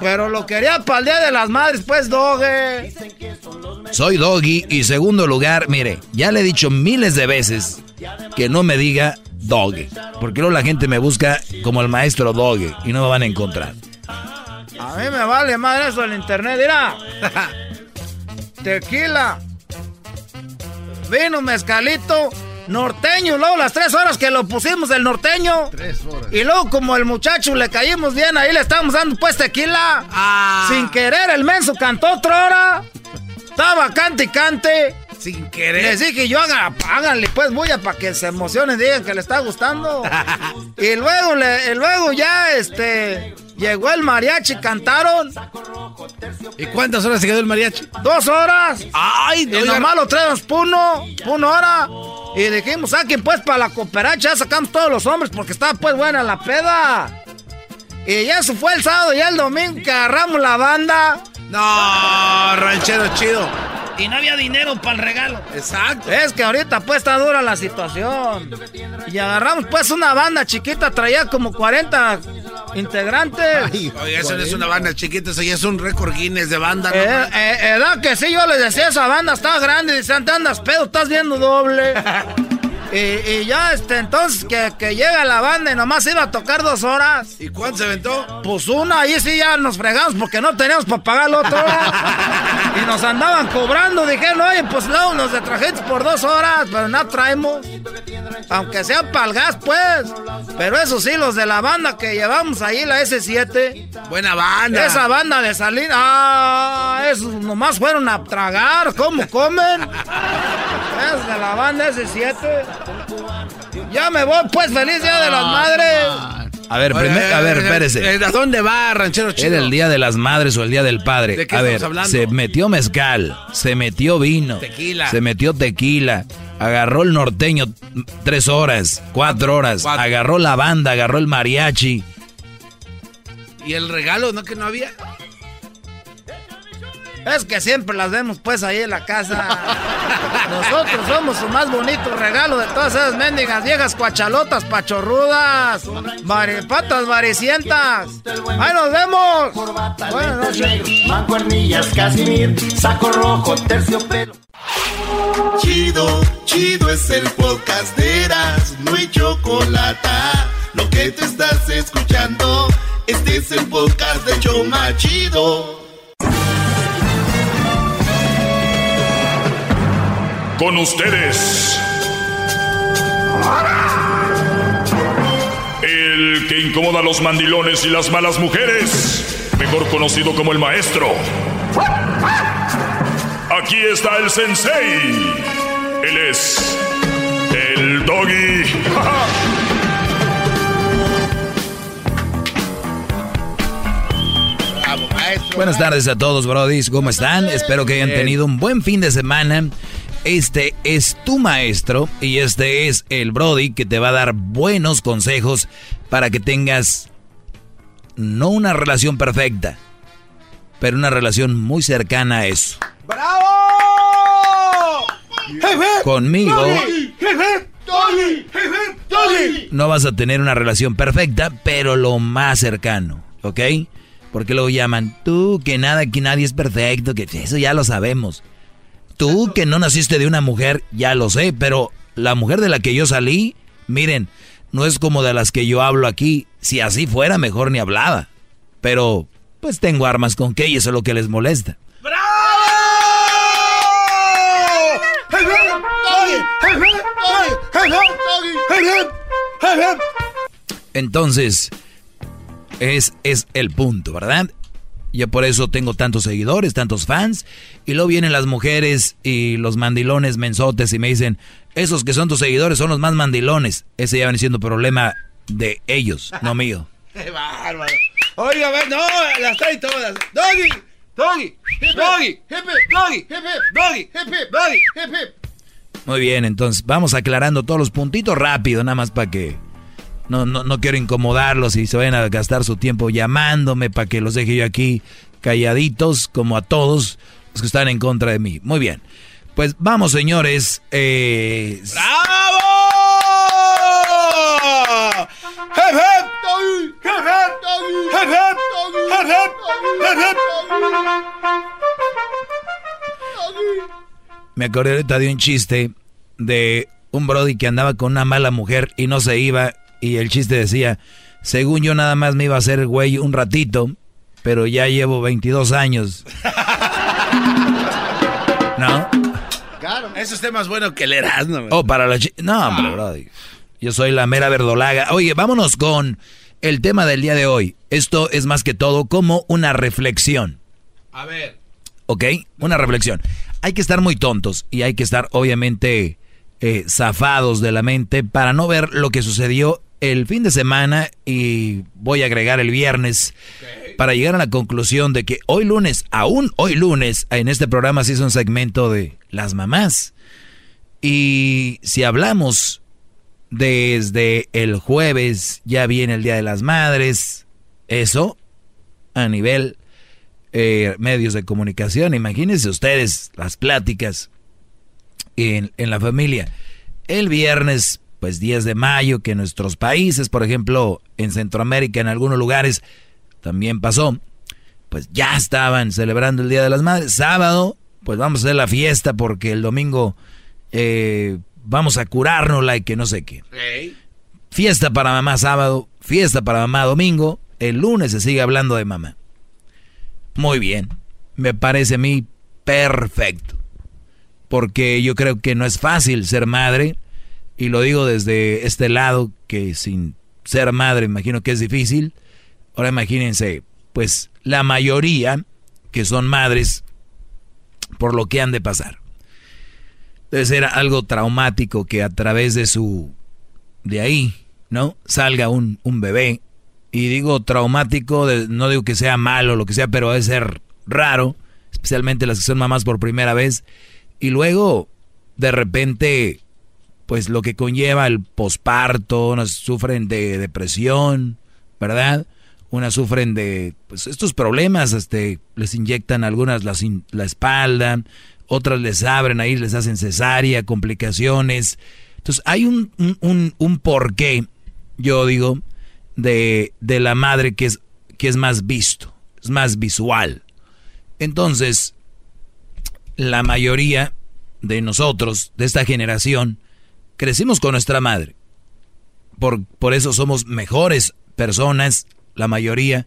Pero lo quería para el Día de las Madres, pues, doge.
Soy Doggy y segundo lugar, mire, ya le he dicho miles de veces que no me diga Doggy. Porque luego la gente me busca como el maestro Doggy y no me van a encontrar.
A mí me vale madre eso del internet, mira. Tequila. Vino mezcalito. Norteño, luego las tres horas que lo pusimos el norteño.
Tres horas.
Y luego como el muchacho le caímos bien, ahí le estábamos dando pues tequila. Sin querer el menso cantó otra hora. Estaba cante y cante.
Sin querer.
Les dije yo, haga, háganle pues bulla para que se emocionen, digan que le está gustando. y luego, le, y luego ya, este, llegó el mariachi, cantaron.
¿Y cuántas horas se quedó el mariachi?
Dos horas.
Ay,
Y
oiga.
nomás lo traemos puno, una hora. Y dijimos, saquen pues para la cooperacha, ya sacamos todos los hombres porque estaba pues buena la peda. Y ya se fue el sábado y el domingo que agarramos la banda.
No, ranchero chido.
Y no había dinero para el regalo.
Exacto.
Es que ahorita pues está dura la situación. Y agarramos pues una banda chiquita, traía como 40 integrantes.
Oiga, eso no es una banda chiquita, eso ya es un récord Guinness de banda. ¿no?
Eh, eh, edad que sí, yo les decía, esa banda está grande, dicen, te andas pedo, estás viendo doble. y, y ya, este, entonces, que, que llega la banda y nomás iba a tocar dos horas.
¿Y cuánto se aventó?
Pues una, ahí sí ya nos fregamos porque no teníamos para pagar la otra hora. y nos andaban cobrando, dijeron, oye, pues no, nos de trajiste por dos horas, pero no traemos. Aunque sea para el gas, pues. Pero eso sí, los de la banda que llevamos ahí, la S7.
Buena banda.
Esa banda de salir, ah, esos nomás fueron a tragar, ¿cómo comen? Es de la banda S7. Ya me voy, pues, feliz día de las madres.
A ver, primer- a ver, espérese.
¿A dónde va, ranchero chido?
¿Era el Día de las Madres o el Día del Padre?
¿De qué
a ver,
hablando?
se metió mezcal, se metió vino,
Tequila.
se metió tequila, agarró el norteño tres horas, cuatro horas, agarró la banda, agarró el mariachi.
¿Y el regalo, no que no había?
Es que siempre las vemos, pues, ahí en la casa. Nosotros somos su más bonito regalo de todas esas mendigas viejas cuachalotas pachorrudas, maripatas varicientas. ¡Ahí nos vemos! Buenas noches.
Mancuernillas, casimir, saco rojo, terciopelo.
Chido, chido es el podcast de Eras, no hay chocolate. Lo que te estás escuchando, este es el podcast de Choma Chido.
Con ustedes. El que incomoda a los mandilones y las malas mujeres. Mejor conocido como el maestro. Aquí está el sensei. Él es el doggy.
Buenas tardes a todos, brodis. ¿Cómo están? Espero que hayan tenido un buen fin de semana. Este es tu maestro y este es el Brody que te va a dar buenos consejos para que tengas no una relación perfecta, pero una relación muy cercana a eso.
¡Bravo!
Conmigo.
¡Doggy! ¡Doggy!
no vas a tener una relación perfecta, pero lo más cercano, ¿ok? Porque luego llaman, tú que nada, que nadie es perfecto, que eso ya lo sabemos. Tú que no naciste de una mujer, ya lo sé, pero la mujer de la que yo salí, miren, no es como de las que yo hablo aquí. Si así fuera, mejor ni hablaba. Pero, pues tengo armas con que y eso es lo que les molesta. Entonces, es, es el punto, ¿verdad? Yo por eso tengo tantos seguidores, tantos fans. Y luego vienen las mujeres y los mandilones mensotes y me dicen, esos que son tus seguidores son los más mandilones. Ese ya viene siendo problema de ellos, no mío.
¡Qué bárbaro! Oiga, no, las trae todas. Doggy, doggy, doggy, doggy, doggy, doggy,
Muy bien, entonces vamos aclarando todos los puntitos rápido, nada más para que no, no, no quiero incomodarlos y se vayan a gastar su tiempo llamándome para que los deje yo aquí calladitos, como a todos los que están en contra de mí. Muy bien. Pues vamos, señores. Eh...
¡Bravo!
Me acordé ahorita de un chiste de un brody que andaba con una mala mujer y no se iba y el chiste decía, según yo nada más me iba a hacer güey un ratito, pero ya llevo 22 años. ¿No?
Claro. Eso es más bueno que el Erasmo.
Oh, para la No, hombre, bro. Yo soy la mera verdolaga. Oye, vámonos con el tema del día de hoy. Esto es más que todo como una reflexión.
A ver.
¿Ok? Una reflexión. Hay que estar muy tontos y hay que estar, obviamente, eh, zafados de la mente para no ver lo que sucedió el fin de semana y voy a agregar el viernes para llegar a la conclusión de que hoy lunes, aún hoy lunes, en este programa se hizo un segmento de las mamás. Y si hablamos desde el jueves, ya viene el Día de las Madres, eso a nivel eh, medios de comunicación, imagínense ustedes las pláticas en, en la familia. El viernes pues 10 de mayo, que en nuestros países, por ejemplo, en Centroamérica, en algunos lugares, también pasó, pues ya estaban celebrando el Día de las Madres. Sábado, pues vamos a hacer la fiesta porque el domingo eh, vamos a curárnosla y que no sé qué. Fiesta para mamá sábado, fiesta para mamá domingo, el lunes se sigue hablando de mamá. Muy bien, me parece a mí perfecto. Porque yo creo que no es fácil ser madre y lo digo desde este lado, que sin ser madre imagino que es difícil. Ahora imagínense, pues la mayoría que son madres, por lo que han de pasar. Debe ser algo traumático que a través de su, de ahí, ¿no? Salga un, un bebé. Y digo traumático, no digo que sea malo lo que sea, pero debe ser raro, especialmente las que son mamás por primera vez. Y luego, de repente, pues lo que conlleva el posparto, unas sufren de depresión, ¿verdad? Unas sufren de pues, estos problemas, este, les inyectan algunas la, la espalda, otras les abren ahí, les hacen cesárea, complicaciones. Entonces hay un, un, un porqué, yo digo, de, de la madre que es, que es más visto, es más visual. Entonces, la mayoría de nosotros, de esta generación, crecimos con nuestra madre. Por, por eso somos mejores personas, la mayoría.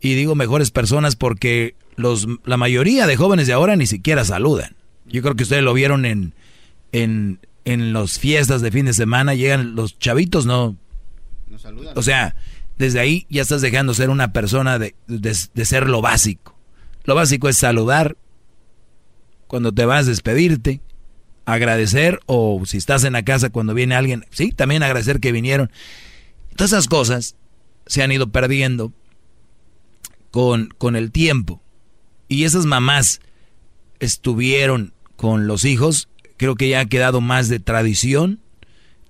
Y digo mejores personas porque los, la mayoría de jóvenes de ahora ni siquiera saludan. Yo creo que ustedes lo vieron en, en, en las fiestas de fin de semana. Llegan los chavitos, no. no saludan. O sea, desde ahí ya estás dejando ser una persona de, de ser lo básico. Lo básico es saludar cuando te vas a despedirte, agradecer o si estás en la casa cuando viene alguien, sí, también agradecer que vinieron. Todas esas cosas se han ido perdiendo con, con el tiempo. Y esas mamás estuvieron con los hijos, creo que ya ha quedado más de tradición.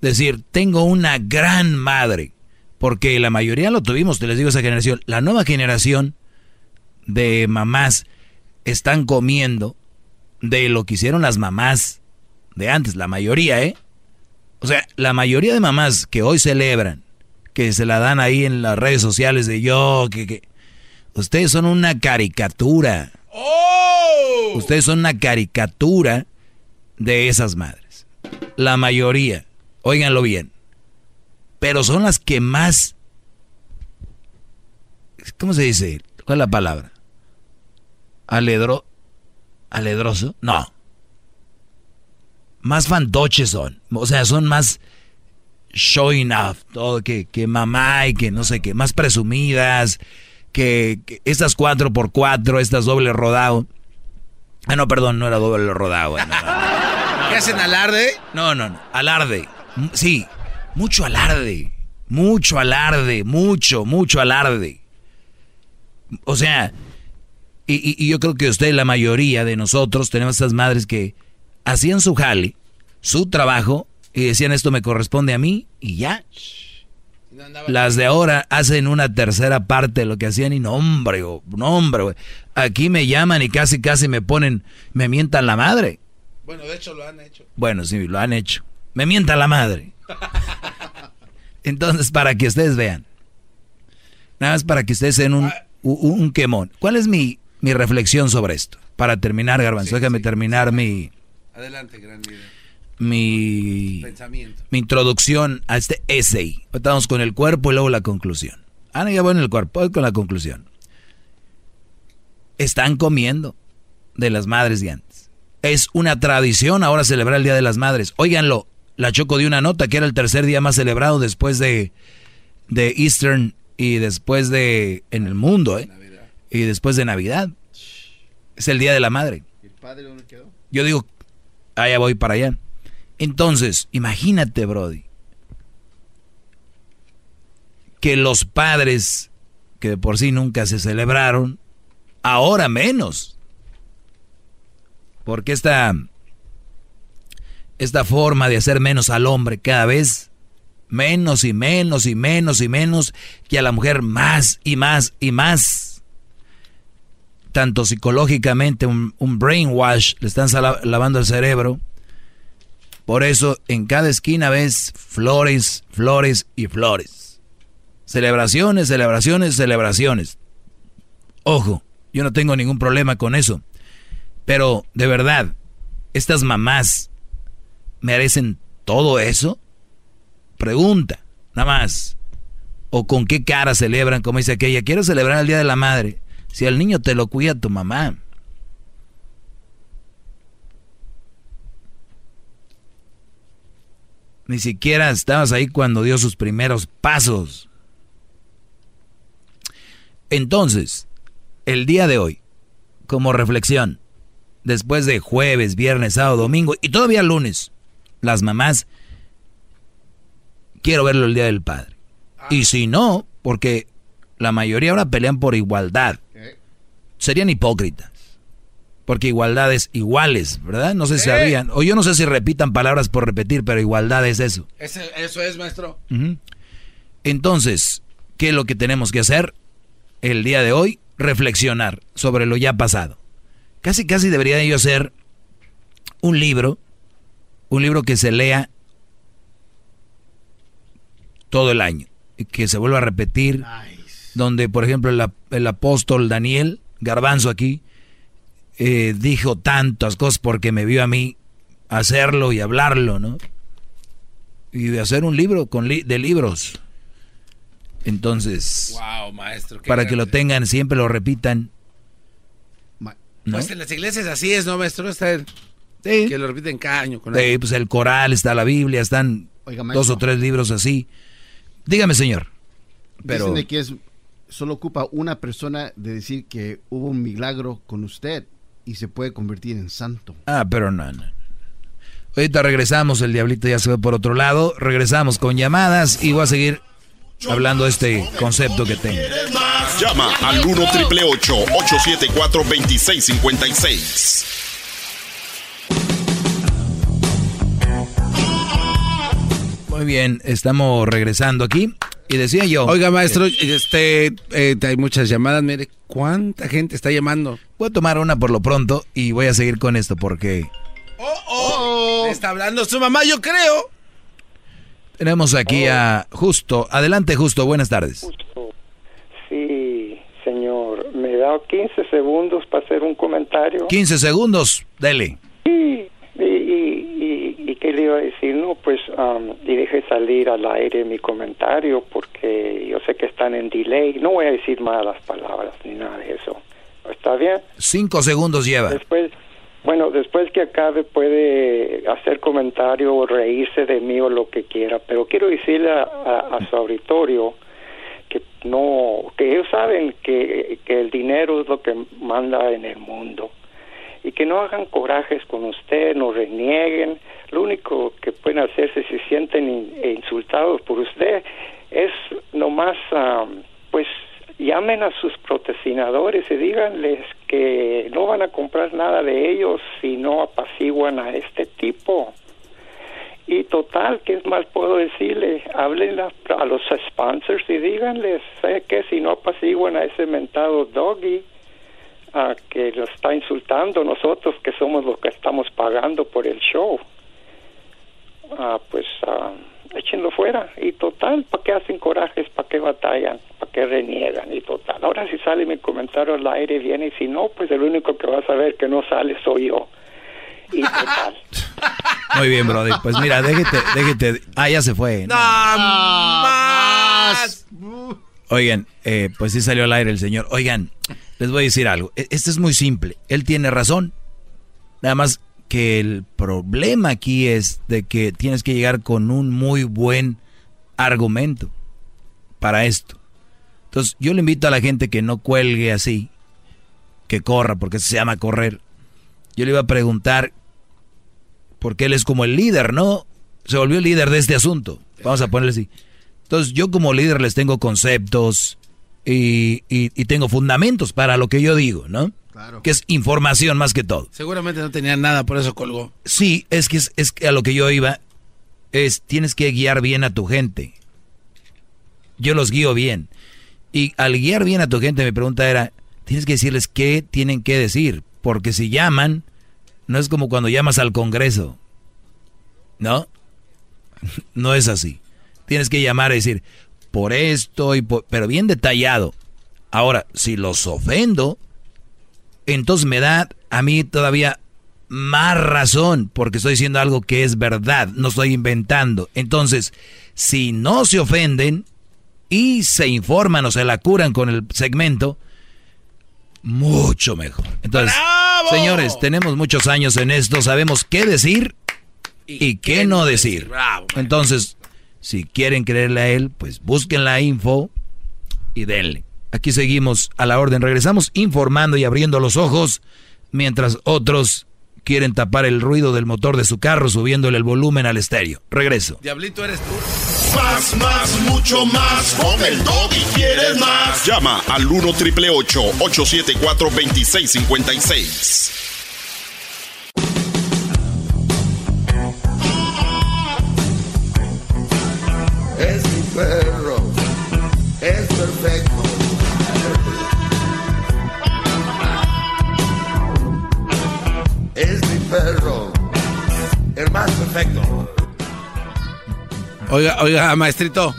Decir, tengo una gran madre, porque la mayoría lo tuvimos, te les digo esa generación. La nueva generación de mamás están comiendo de lo que hicieron las mamás de antes, la mayoría, ¿eh? O sea, la mayoría de mamás que hoy celebran, que se la dan ahí en las redes sociales de yo, que, que Ustedes son una caricatura.
¡Oh!
Ustedes son una caricatura de esas madres. La mayoría. Óiganlo bien. Pero son las que más... ¿Cómo se dice? ¿Cuál es la palabra? Aledro... ¿Aledroso? No. Más fantoches son. O sea, son más showing off. Todo que, que mamá y que no sé qué. Más presumidas. Que, estas cuatro por cuatro, estas doble rodado. Ah, no, perdón, no era doble rodado.
¿Qué hacen alarde?
No, no, no. Alarde. Sí, mucho alarde. Mucho alarde. Mucho, mucho alarde. O sea, y, yo creo que usted, la mayoría de nosotros, tenemos estas madres que hacían su jale, su trabajo, y decían esto me corresponde a mí, y ya. Las de ahora hacen una tercera parte de lo que hacían y no, hombre, no, hombre, aquí me llaman y casi, casi me ponen, me mientan la madre.
Bueno, de hecho lo han hecho.
Bueno, sí, lo han hecho. Me mienta la madre. Entonces, para que ustedes vean. Nada más para que ustedes sean un, un, quemón. ¿Cuál es mi, mi, reflexión sobre esto? Para terminar, Garbanzo, déjame terminar mi...
Adelante, gran líder.
Mi, Pensamiento. mi introducción a este essay. Estamos con el cuerpo y luego la conclusión. Ah, no, ya voy en el cuerpo, voy con la conclusión. Están comiendo de las madres de antes. Es una tradición ahora celebrar el Día de las Madres. Óiganlo, la Choco dio una nota que era el tercer día más celebrado después de, de Eastern y después de en el mundo, ¿eh? Y después de Navidad. Es el Día de la Madre. ¿El padre dónde quedó? Yo digo, allá voy para allá. Entonces, imagínate, Brody, que los padres, que de por sí nunca se celebraron, ahora menos. Porque esta esta forma de hacer menos al hombre cada vez menos y menos y menos y menos que a la mujer más y más y más. Tanto psicológicamente, un, brainwash, le están lavando el cerebro. Por eso en cada esquina ves flores, flores y flores. Celebraciones, celebraciones, celebraciones. Ojo, yo no tengo ningún problema con eso. Pero de verdad, estas mamás merecen todo eso? Pregunta, nada más. ¿O con qué cara celebran? Como dice aquella, quiero celebrar el Día de la Madre. Si el niño te lo cuida tu mamá. Ni siquiera estabas ahí cuando dio sus primeros pasos. Entonces, el día de hoy, como reflexión, después de jueves, viernes, sábado, domingo y todavía lunes, las mamás, quiero verlo el Día del Padre. Y si no, porque la mayoría ahora pelean por igualdad, serían hipócritas. Porque igualdad es iguales, ¿verdad? No sé si sabían. O yo no sé si repitan palabras por repetir, pero igualdad es eso.
eso es, maestro.
Entonces, ¿qué es lo que tenemos que hacer el día de hoy? Reflexionar sobre lo ya pasado. Casi, casi debería yo hacer un libro un libro que se lea todo el año, que se vuelva a repetir, donde por ejemplo el, apóstol Daniel, Garbanzo aquí, eh, dijo tantas cosas porque me vio a mí hacerlo y hablarlo, ¿no? Y de hacer un libro con de libros. Entonces, para que lo tengan, siempre lo repitan.
Pues en las iglesias así es, ¿no, maestro? Está que lo repiten cada año.
Con sí, pues el coral, está la Biblia, están dos o tres libros así. Dígame, señor.
Pero... Dicen de que es, solo ocupa una persona de decir que hubo un milagro con usted y se puede convertir en santo.
Ah, pero no, no. Ahorita regresamos, el diablito ya se ve por otro lado. Regresamos con llamadas y voy a seguir hablando de este concepto que tengo.
Llama al 1 874 2656
Muy bien, estamos regresando aquí. Y decía yo.
Oiga, maestro, este, eh, hay muchas llamadas. Mire, ¿cuánta gente está llamando?
Voy a tomar una por lo pronto y voy a seguir con esto porque.
¡Oh, oh! está hablando su mamá, yo creo.
Tenemos aquí a Justo. Adelante, Justo. Buenas tardes.
Sí, señor. da 15 segundos para hacer un comentario.
15 segundos, dele.
Qué le iba a decir, no, pues, um, y deje salir al aire mi comentario porque yo sé que están en delay. No voy a decir malas palabras ni nada de eso. ¿Está bien?
Cinco segundos lleva.
Después, bueno, después que acabe puede hacer comentario o reírse de mí o lo que quiera, pero quiero decirle a, a, a su auditorio que no, que ellos saben que, que el dinero es lo que manda en el mundo y que no hagan corajes con usted, no renieguen. Lo único que pueden hacerse si se sienten in, insultados por usted es nomás, um, pues, llamen a sus patrocinadores y díganles que no van a comprar nada de ellos si no apaciguan a este tipo. Y total, ¿qué más puedo decirle? Hablen a, los sponsors y díganles, ¿sabe qué? Si no apaciguan a ese mentado doggy, a que lo está insultando nosotros que somos los que estamos pagando por el show ah, pues ah, échenlo fuera y total ¿para qué hacen corajes? ¿para qué batallan? ¿para qué reniegan? y total ahora si sale mi comentario al aire viene y si no pues el único que va a saber que no sale soy yo y total
muy bien Brody pues mira déjete déjete ah ya se fue
no, más
Oigan, eh, pues sí salió al aire el señor. Oigan, les voy a decir algo. Este es muy simple. Él tiene razón. Nada más que el problema aquí es de que tienes que llegar con un muy buen argumento para esto. Entonces, yo le invito a la gente que no cuelgue así, que corra, porque se llama correr. Yo le iba a preguntar, porque él es como el líder, ¿no? Se volvió el líder de este asunto. Vamos a ponerle así. Entonces yo como líder les tengo conceptos y, y, y, tengo fundamentos para lo que yo digo, ¿no? Claro. Que es información más que todo.
Seguramente no tenía nada, por eso colgó.
Sí, es que es, es que a lo que yo iba es tienes que guiar bien a tu gente. Yo los guío bien. Y al guiar bien a tu gente, mi pregunta era, tienes que decirles qué tienen que decir. Porque si llaman, no es como cuando llamas al Congreso. ¿No? no es así. Tienes que llamar y decir, por esto y por... Pero bien detallado. Ahora, si los ofendo, entonces me da a mí todavía más razón, porque estoy diciendo algo que es verdad, no estoy inventando. Entonces, si no se ofenden y se informan o se la curan con el segmento, mucho mejor. Entonces, ¡Bravo! señores, tenemos muchos años en esto, sabemos qué decir y, y qué, qué, no decir. Bravo, Entonces, si quieren creerle a él, pues busquen la info y denle. Aquí seguimos a la orden. Regresamos informando y abriendo los ojos mientras otros quieren tapar el ruido del motor de su carro subiéndole el volumen al estéreo. Regreso.
Diablito eres tú.
Más, más, mucho más. Con el y quieres más.
Llama al 1 triple 874 2656.
Es mi perro, perfecto.
Oiga, oiga, maestrito.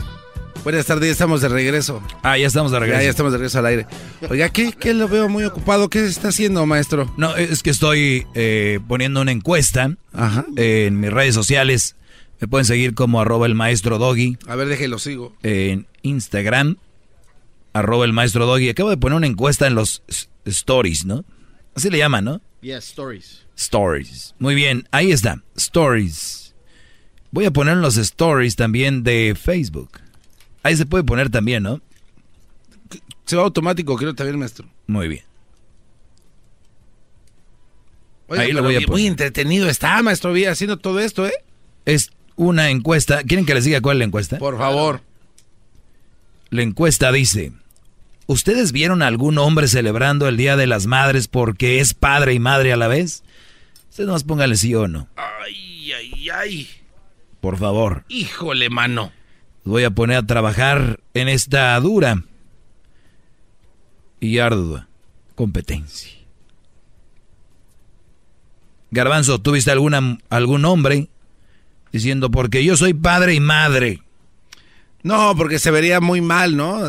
Buenas tardes, ya estamos de regreso.
Ah, ya estamos de regreso.
Ya, ya estamos de regreso al aire. Oiga, ¿qué, ¿qué, lo veo muy ocupado? ¿Qué está haciendo, maestro?
No, es que estoy eh, poniendo una encuesta
Ajá.
en mis redes sociales. Me pueden seguir como arroba el maestro doggy.
A ver, déjelo, sigo.
En Instagram, arroba el maestro doggy. Acabo de poner una encuesta en los stories, ¿no? Así le llaman, ¿no?
Yes, stories.
Stories. Muy bien, ahí está. Stories. Voy a poner los stories también de Facebook. Ahí se puede poner también, ¿no?
Se va automático, creo también, maestro.
Muy bien.
Oiga, Ahí lo voy a poner. Muy entretenido está, maestro, Vía, haciendo todo esto, ¿eh?
Es una encuesta. ¿Quieren que les diga cuál es la encuesta?
Por favor.
La encuesta dice, ¿ustedes vieron a algún hombre celebrando el Día de las Madres porque es padre y madre a la vez? Ustedes nomás pónganle sí o no.
Ay, ay, ay.
Por favor.
Híjole, mano.
Voy a poner a trabajar en esta dura y ardua competencia. Garbanzo, ¿tuviste alguna, algún hombre diciendo porque yo soy padre y madre?
No, porque se vería muy mal, ¿no?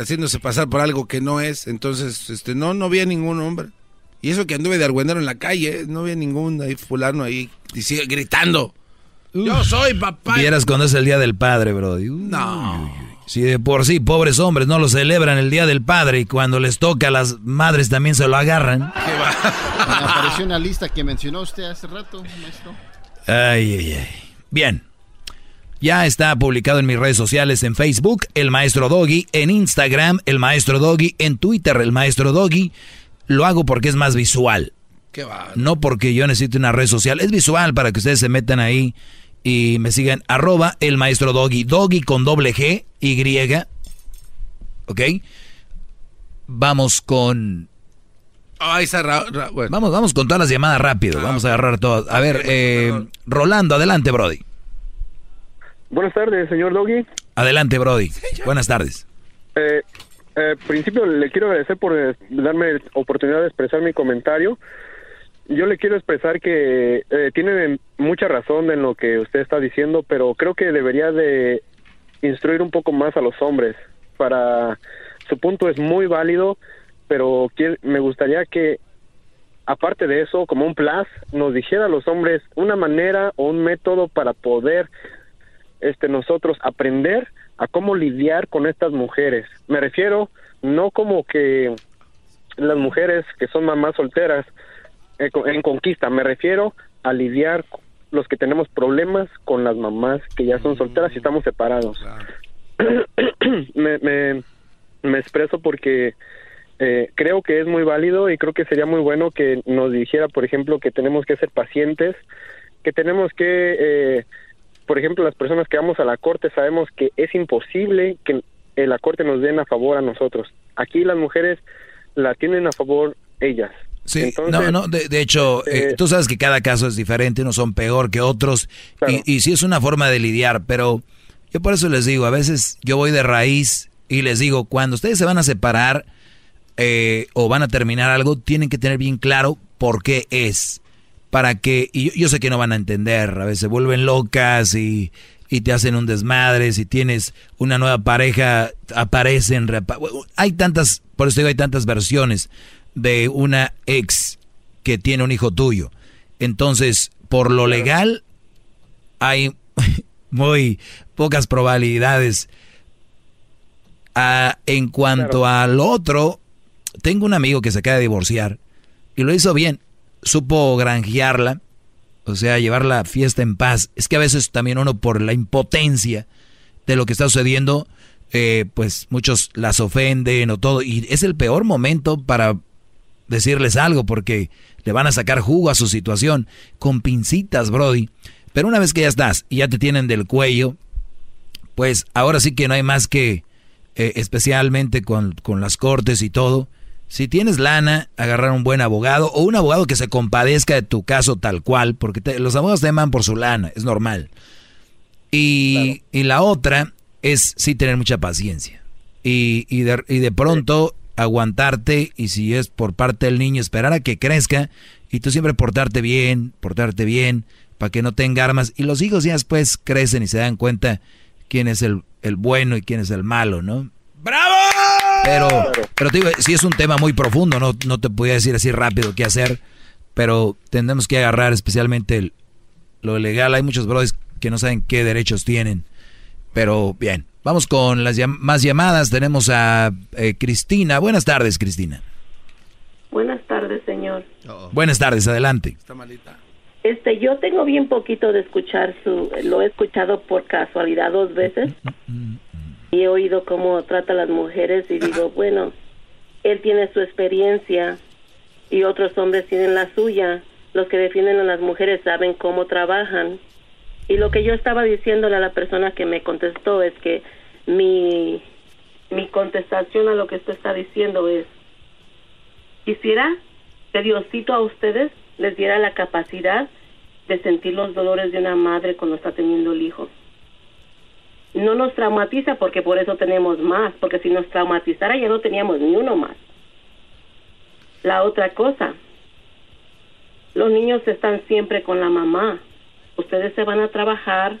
Haciéndose pasar por algo que no es. Entonces, este, no, no había ningún hombre. Y eso que anduve de argüendero en la calle, no había ningún ahí fulano ahí gritando. Yo soy papá.
Vieras cuando es el Día del Padre, bro.
no.
Si de por sí, pobres hombres no lo celebran el Día del Padre y cuando les toca a las madres también se lo agarran.
¿Qué va? apareció una lista que mencionó usted hace rato, maestro.
Ay, ay, ay. Bien. Ya está publicado en mis redes sociales, en Facebook, El Maestro Doggy, en Instagram, El Maestro Doggy, en Twitter, El Maestro Doggy. Lo hago porque es más visual.
¿Qué va?
No porque yo necesite una red social, es visual para que ustedes se metan ahí y me sigan. Arroba El Maestro Doggy, Doggy con doble G, Y. ¿Ok? Vamos con... Vamos, vamos con todas las llamadas rápido. Ah, vamos a agarrar todas. A ver, eh, Rolando, adelante, Brody.
Buenas tardes, señor Doggy.
Adelante, Brody. Buenas tardes.
Eh, eh, principio, le quiero agradecer por eh, darme oportunidad de expresar mi comentario. Yo le quiero expresar que eh, tiene mucha razón en lo que usted está diciendo, pero creo que debería de instruir un poco más a los hombres. Para su punto es muy válido, pero me gustaría que aparte de eso, como un plus, nos dijera a los hombres una manera o un método para poder este nosotros aprender a cómo lidiar con estas mujeres. Me refiero no como que las mujeres que son mamás solteras eh, en conquista, me refiero a lidiar los que tenemos problemas con las mamás que ya son solteras y estamos separados. me, me, me, expreso porque eh, creo que es muy válido y creo que sería muy bueno que nos dijera, por ejemplo, que tenemos que ser pacientes, que tenemos que eh, por ejemplo, las personas que vamos a la corte sabemos que es imposible que la corte nos den a favor a nosotros. Aquí las mujeres la tienen a favor ellas.
Sí, no, no, de, hecho, eh, tú sabes que cada caso es diferente, unos son peor que otros, y, y sí es una forma de lidiar, pero yo por eso les digo, a veces yo voy de raíz y les digo, cuando ustedes se van a separar eh, o van a terminar algo, tienen que tener bien claro por qué es para que, y yo, sé que no van a entender, a veces se vuelven locas y, y te hacen un desmadre, si tienes una nueva pareja, aparecen, hay tantas, por eso digo, hay tantas versiones de una ex que tiene un hijo tuyo. Entonces, por lo legal, hay muy pocas probabilidades. Ah, en cuanto al otro, tengo un amigo que se acaba de divorciar y lo hizo bien supo granjearla, o sea, llevar la fiesta en paz. Es que a veces también uno por la impotencia de lo que está sucediendo, eh, pues muchos las ofenden o todo. Y es el peor momento para decirles algo porque le van a sacar jugo a su situación con pincitas, Brody. Pero una vez que ya estás y ya te tienen del cuello, pues ahora sí que no hay más que, eh, especialmente con, con las cortes y todo, si tienes lana, agarrar un buen abogado o un abogado que se compadezca de tu caso tal cual, porque los abogados te por su lana, es normal. Y, la otra es sí tener mucha paciencia. Y, y, de, y de pronto aguantarte y si es por parte del niño esperar a que crezca y tú siempre portarte bien, portarte bien para que no tenga armas y los hijos ya después crecen y se dan cuenta quién es el, el bueno y quién es el malo, ¿no?
¡Bravo!
Pero, pero te digo, sí es un tema muy profundo, no, no te podía decir así rápido qué hacer, pero tendremos que agarrar especialmente lo legal. Hay muchos brothers que no saben qué derechos tienen, pero bien. Vamos con las más llamadas. Tenemos a eh, Cristina. Buenas tardes, Cristina.
Buenas tardes, señor.
Buenas tardes, adelante.
Está malita. Este, yo tengo bien poquito de escuchar su, lo he escuchado por casualidad dos veces. Y he oído cómo trata a las mujeres y digo, bueno, él tiene su experiencia y otros hombres tienen la suya. Los que defienden a las mujeres saben cómo trabajan. Y lo que yo estaba diciéndole a la persona que me contestó es que mi, mi contestación a lo que usted está diciendo es, quisiera que Diosito a ustedes les diera la capacidad de sentir los dolores de una madre cuando está teniendo el hijo no nos traumatiza porque por eso tenemos más, porque si nos traumatizara ya no teníamos ni uno más. La otra cosa, los niños están siempre con la mamá. Ustedes se van a trabajar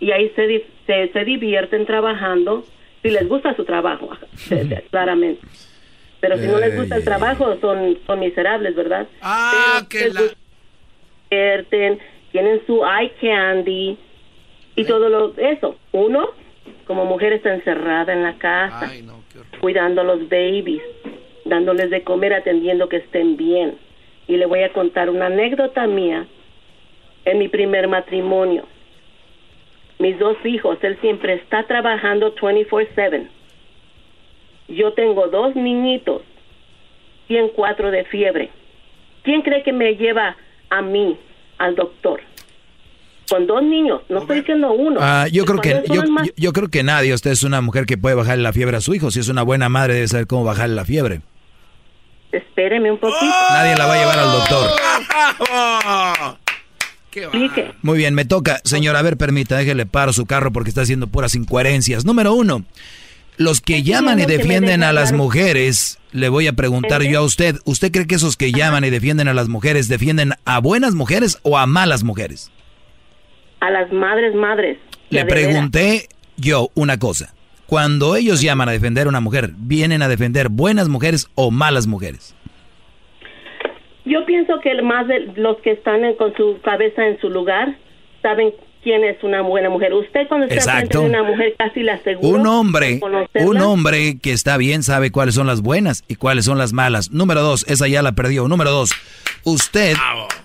y ahí se, se, se divierten trabajando, si les gusta su trabajo, claramente. Pero si no les gusta el trabajo, son, son miserables, ¿verdad?
Ah,
que la... divierten, tienen su eye candy y todo lo, eso. Uno, como mujer está encerrada en la casa, cuidando a los babies, dándoles de comer, atendiendo que estén bien. Y le voy a contar una anécdota mía en mi primer matrimonio. Mis dos hijos, él siempre está trabajando 24/7. Yo tengo dos niñitos, 104 de fiebre. ¿Quién cree que me lleva a mí al doctor? Con dos niños, no estoy diciendo uno.
Ah, yo creo que yo,
son más-
yo- yo creo que nadie. Usted es una mujer que puede bajarle la fiebre a su hijo. Si es una buena madre debe saber cómo bajarle la fiebre.
Espéreme un poquito.
Nadie la va a llevar al doctor.
Explique.
Muy bien, me toca. Señora, a ver, permita, déjele paro su carro porque está haciendo puras incoherencias. Número uno, los que llaman y defienden a las mujeres, le voy a preguntar yo a usted, ¿usted cree que esos que llaman y defienden a las mujeres defienden a buenas mujeres o a malas mujeres?
A las madres, madres.
Le
La
pregunté yo una cosa. Cuando ellos llaman a defender a una mujer, ¿vienen a defender buenas mujeres o malas mujeres?
Yo pienso que el más de los que están en- con su cabeza en su lugar saben quién es una buena mujer. Usted cuando está frente
Exacto.
de una mujer casi le aseguro
Un hombre, un hombre que está bien sabe cuáles son las buenas y cuáles son las malas. Número dos, esa ya la perdió. Número dos, usted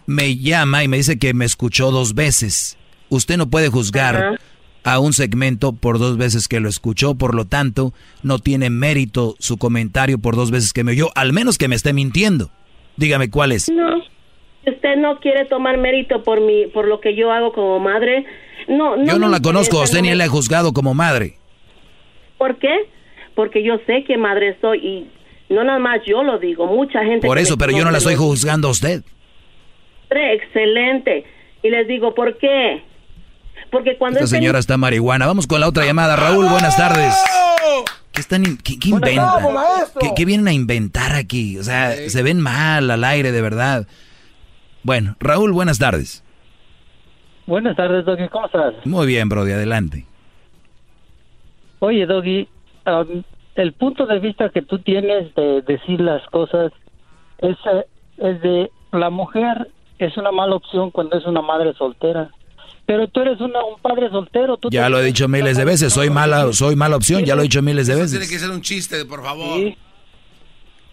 me llama y me dice que me escuchó dos veces. Usted no puede juzgar a un segmento por dos veces que lo escuchó, por lo tanto, no tiene mérito su comentario por dos veces que me oyó, al menos que me esté mintiendo. Dígame cuál es.
No, usted no quiere tomar mérito por mi, por lo que yo hago como madre. No, no
Yo no la conozco, usted ni la he juzgado como madre.
¿Por qué? Porque yo sé qué madre soy y no nada más yo lo digo, mucha gente.
Por
que
eso, pero yo no la estoy juzgando a usted.
Excelente. Y les digo, ¿por qué? Porque cuando
Esta señora está marihuana. Vamos con la otra llamada. Raúl, buenas tardes. ¿Qué, están in- qué, qué inventan? ¿Qué, qué vienen a inventar aquí? O sea, se ven mal al aire, de verdad. Bueno, Raúl, buenas tardes.
Buenas tardes, Doggy. ¿Cómo estás?
Muy bien, Brody, adelante.
Oye, Doggy, am, el punto de vista que tú tienes de decir las cosas es, eh, es de la mujer es una mala opción cuando es una madre soltera. Pero tú eres una, un padre soltero. Tú
Ya lo he dicho miles de veces. Soy mala, soy mala opción. Ya lo he dicho miles de
Tiene
veces.
que ser un chiste, por favor.
Sí.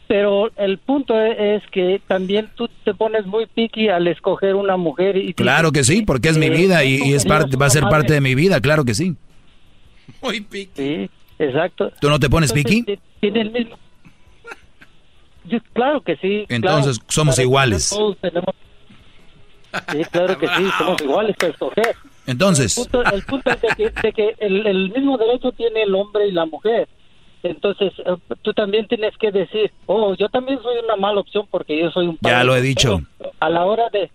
Pero el punto e- es que también tú te pones muy picky al escoger una mujer. y
Claro que sí, porque es mi vida y, y es parte, va a ser
madre.
parte de mi vida. Claro que sí.
Muy piqui.
Sí, exacto.
¿Tú no te pones
Entonces, ti- Tiene el mismo. Yo- claro que sí.
Entonces,
claro.
somos iguales.
todos tenemos- Sí, claro que sí, somos iguales para escoger.
Entonces,
El punto, el punto es de que, de que el, el mismo derecho tiene el hombre y la mujer. Entonces, eh, tú también tienes que decir, oh, yo también soy una mala opción porque yo soy un
ya
padre
lo he
soltero".
dicho.
A la hora de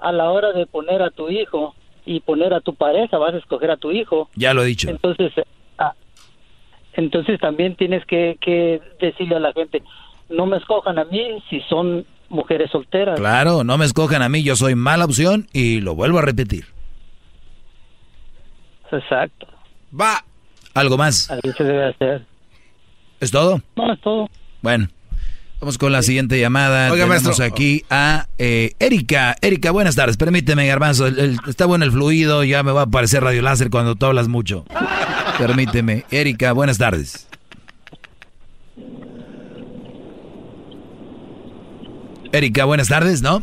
a la hora de poner a tu hijo y poner a tu pareja, vas a escoger a tu hijo.
Ya lo he dicho.
Entonces, ah, entonces también tienes que, que decirle a la gente, no me escojan a mí si son mujeres solteras.
Claro, no me escojan a mí. Yo soy mala opción y lo vuelvo a repetir.
Exacto.
Va.
¿Algo más?
Así se debe hacer.
¿Es todo?
No, es todo.
Bueno, vamos con la siguiente llamada.
Oiga,
Tenemos
maestro.
aquí a eh, Erika. Erika, buenas tardes. Permíteme, Garbanzo. el- el- está bueno el fluido. Ya me va a aparecer radio láser cuando tú hablas mucho. Permíteme. Erika, buenas tardes. Erika, buenas tardes, ¿no?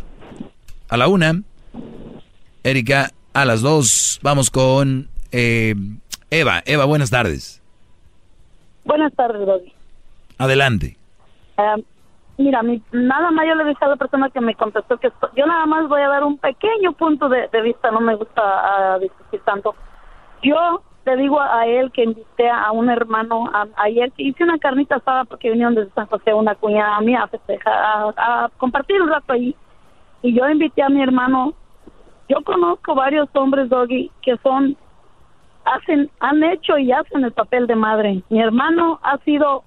A la una. Erika, a las dos. Vamos con eh, Eva. Eva, buenas tardes.
Buenas tardes, Doggy.
Adelante.
Mira, mi- nada más yo le dije a la persona que me contestó que esto- yo nada más voy a dar un pequeño punto de, de vista, no me gusta ah, discutir tanto. Yo le digo a él que invité a un hermano ayer hice una carnita asada porque vinieron desde San José una cuñada mía a festejar, a, a compartir un rato ahí. Y yo invité a mi hermano. Yo conozco varios hombres, Doggy, que son hacen, han hecho y hacen el papel de madre. Mi hermano ha sido,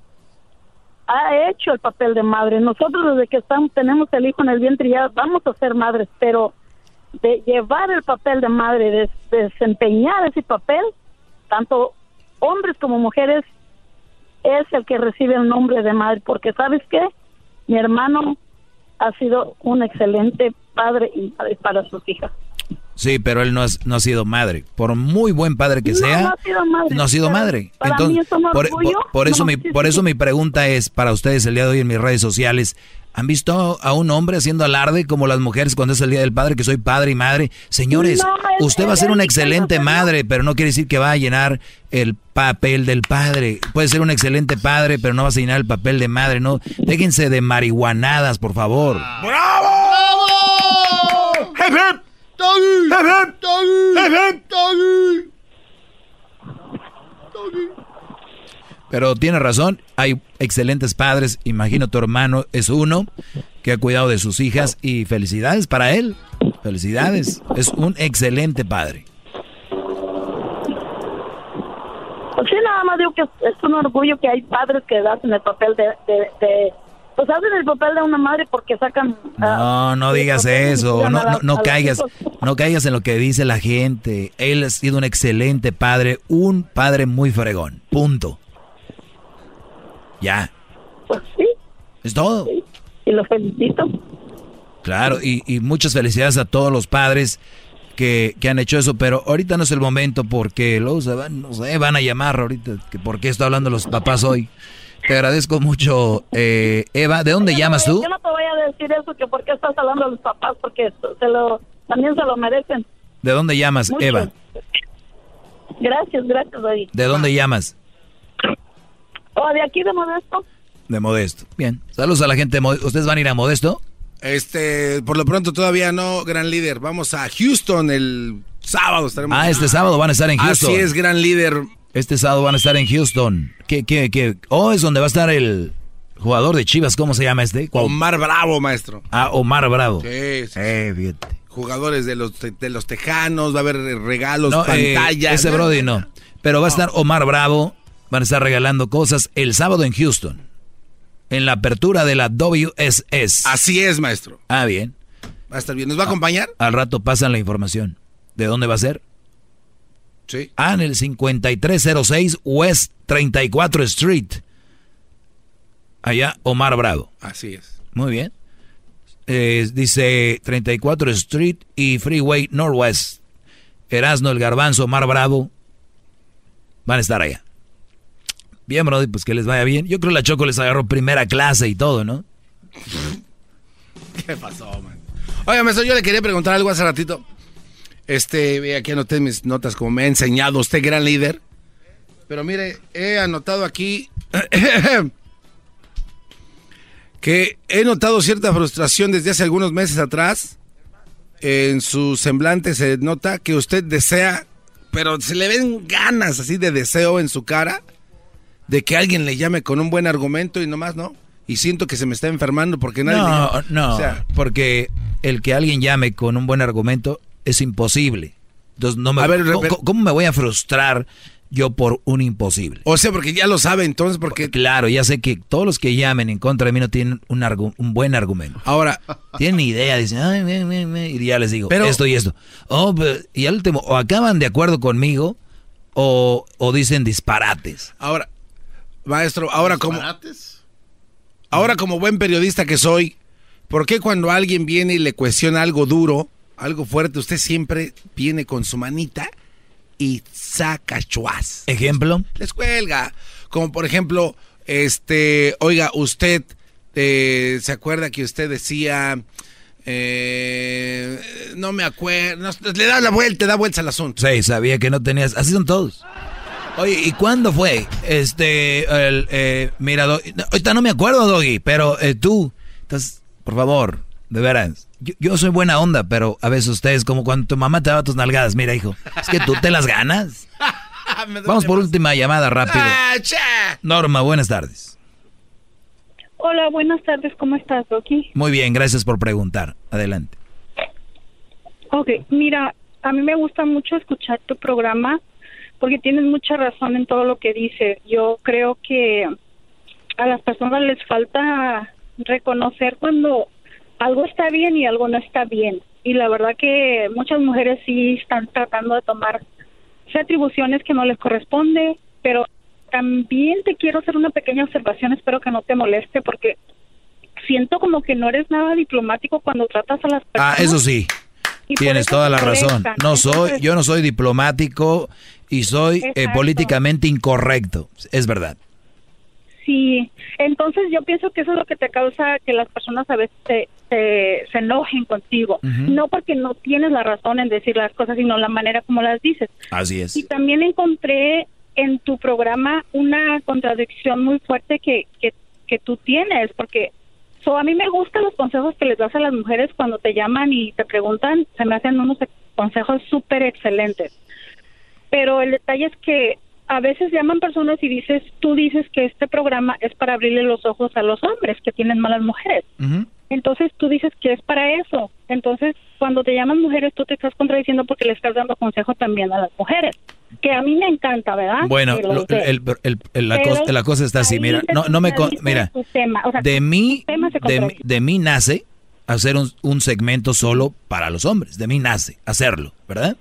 ha hecho el papel de madre. Nosotros desde que estamos, tenemos el hijo en el vientre ya vamos a ser madres, pero
de llevar el papel de madre, de desempeñar ese papel, tanto hombres como mujeres, es el que recibe el nombre de madre, porque sabes qué, mi hermano ha sido un excelente padre y madre para sus hijas.
Sí, pero él no, es- no ha sido madre. Por muy buen padre que
No,
sea,
no ha sido madre,
no ha sido
pero
madre.
para
Entonces,
mí es un
por,
orgullo.
por- por eso,
No,
mi,
sí,
por
sí,
eso mi pregunta es para ustedes el día de hoy en mis redes sociales. ¿Han visto a un hombre haciendo alarde como las mujeres cuando es el día del padre, que soy padre y madre? Señores,
No,
usted va a ser una
el
excelente madre, pero no quiere decir que va a llenar el papel del padre. Puede ser un excelente padre, pero no vas a llenar el papel de madre, no. Déjense de marihuanadas, por favor.
¡Bravo! ¡Hep, hep! ¡Hep, hep! ¡Hep, hep!
Pero tiene razón, hay excelentes padres, imagino tu hermano es uno que ha cuidado de sus hijas y felicidades para él, felicidades, es un excelente padre.
Pues sí, nada más digo que es, un orgullo que hay padres que hacen el papel de, de, de- pues hacen el papel de una madre porque sacan...
No,
ah,
no digas eso, no, no, no caigas, no caigas en lo que dice la gente. Él ha sido un excelente padre, un padre muy fregón, punto. Ya.
Pues sí.
Es todo.
Y lo felicito.
Claro, y, y muchas felicidades a todos los padres que, que han hecho eso, pero ahorita no es el momento porque luego se van, no sé, van a llamar ahorita, que por qué estoy hablando los papás hoy. Te agradezco mucho, eh, Eva. ¿De dónde llamas tú?
Yo no te voy a decir eso, que por qué estás hablando a los papás, porque se lo, también se lo merecen.
¿De dónde llamas,
Mucho.
Eva?
Gracias, gracias, David.
¿De dónde llamas?
Oh, de aquí de Modesto.
De Modesto. Bien. Saludos a la gente de Modesto. ¿Ustedes van a ir a Modesto?
Este, por lo pronto todavía no, gran líder. Vamos a Houston el sábado. Estaremos
Ah, este sábado van a estar en Houston.
Así es, gran líder.
Este sábado van a estar en Houston. ¿Qué, qué, qué? Oh, es donde va a estar el jugador de Chivas. ¿Cómo se llama este? ¿Cuál?
Omar Bravo, maestro.
Ah, Omar Bravo.
Sí, sí.
Eh, fíjate.
Jugadores de los, de los Tejanos, va a haber regalos,
No, eh,
pantallas.
ese Brody no. Pero va a estar Omar Bravo. Van a estar regalando cosas el sábado en Houston. En la apertura de la WSS.
Así es, maestro.
Ah, bien.
Va a estar bien. ¿Nos va a acompañar?
Al rato pasan la información. ¿De dónde va a ser?
Sí.
Ah, en el 5306 West 34 Street. Allá, Omar Bravo.
Así es.
Muy bien. Eh, dice 34 Street y Freeway Northwest. Erasno, el Garbanzo, Omar Bravo. Van a estar allá. Bien, Brody, pues que les vaya bien. Yo creo que la Choco les agarró primera clase y todo, ¿no?
¿Qué pasó, man? Oiga, maestro, yo le quería preguntar algo hace ratito. Este, aquí anoté mis notas como me ha enseñado usted, gran líder. Pero mire, he anotado aquí que he notado cierta frustración desde hace algunos meses atrás. En su semblante se nota que usted desea, pero se le ven ganas así de deseo en su cara de que alguien le llame con un buen argumento y nomás no. Y siento que se me está enfermando porque nadie...
No, no,
O sea,
porque el que alguien llame con un buen argumento es imposible. Entonces, no me,
A ver,
¿cómo, me voy a frustrar yo por un imposible?
o sea, porque ya lo sabe entonces, porque...
Claro, ya sé que todos los que llamen en contra de mí no tienen un, argu- un buen argumento.
Ahora,
Tienen idea, dicen, ay, me, me, me", y ya les digo,
Pero-
esto y esto. Oh, pero- y al último, o acaban de acuerdo conmigo o, o dicen disparates.
ahora, maestro, ahora como... Ahora como buen periodista que soy, ¿por qué cuando alguien viene y le cuestiona algo duro, algo fuerte, usted siempre viene con su manita y saca chuas?
¿Ejemplo?
Les cuelga. Como por ejemplo, este, oiga, usted eh, se acuerda que usted decía, eh, no me acuerdo, no, le da la vuelta, da vuelta al asunto.
Sí, sabía que no tenías. Así son todos. Oye, ¿y cuándo fue? Este, el, eh, mira, Do- no, ahorita no me acuerdo, Doggy, pero eh, tú, entonces, por favor, de veras, yo, yo soy buena onda, pero a veces ustedes, como cuando tu mamá te daba tus nalgadas, mira, hijo, es que tú te las ganas. Vamos por última llamada, rápido.
Ah, cha.
Norma, buenas tardes.
Hola, buenas tardes, ¿cómo estás, Rocky?
Muy bien, gracias por preguntar. Adelante.
Ok, mira, a mí me gusta mucho escuchar tu programa porque tienes mucha razón en todo lo que dices. Yo creo que a las personas les falta reconocer cuando algo está bien y algo no está bien.
y la verdad que muchas mujeres sí están tratando de tomar atribuciones que no les corresponde, pero también te quiero hacer una pequeña observación, espero que no te moleste porque siento como que no eres nada diplomático cuando tratas a las personas.
Ah, eso sí. Tienes toda la razón. No soy, yo no soy diplomático y soy eh, políticamente incorrecto. Es verdad.
Sí, entonces yo pienso que eso es lo que te causa que las personas a veces se, se, enojen contigo. No porque no tienes la razón en decir las cosas, sino la manera como las dices.
Así es.
Y también encontré en tu programa una contradicción muy fuerte que, que, que tú tienes, porque so, a mí me gustan los consejos que les das a las mujeres cuando te llaman y te preguntan, se me hacen unos consejos súper excelentes. Pero el detalle es que a veces llaman personas y dices, tú dices que este programa es para abrirle los ojos a los hombres que tienen malas mujeres. Entonces tú dices que es para eso. Entonces cuando te llaman mujeres tú te estás contradiciendo porque le estás dando consejo también a las mujeres. Que a mí me encanta, ¿verdad?
Bueno, la, cosa, está así, mira, no, no me, mira, de mí, de, de, mí nace hacer un, un segmento solo para los hombres, de mí nace hacerlo, ¿verdad?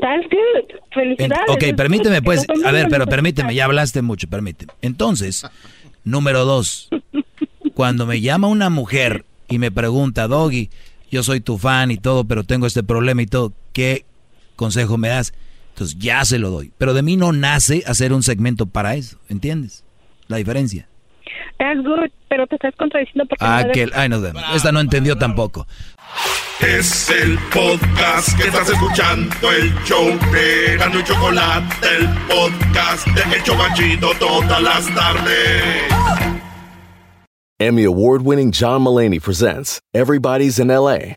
That's good. Felicidades.
ok, permíteme pues, a ver, pero permíteme, ya hablaste mucho, permíteme. Entonces, número dos, cuando me llama una mujer y me pregunta, Doggy, yo soy tu fan y todo, pero tengo este problema y todo, ¿qué consejo me das? Entonces ya se lo doy. Pero de mí no nace hacer un segmento para eso, ¿entiendes? La diferencia.
That's good, pero te estás contradiciendo porque...
Ah, que, ay, no, esta no entendió tampoco.
Es el podcast que estás escuchando, el show de Gano y Chocolate, el podcast de Hecho Banchito todas las tardes.
Emmy award winning John Mullaney presents Everybody's in LA,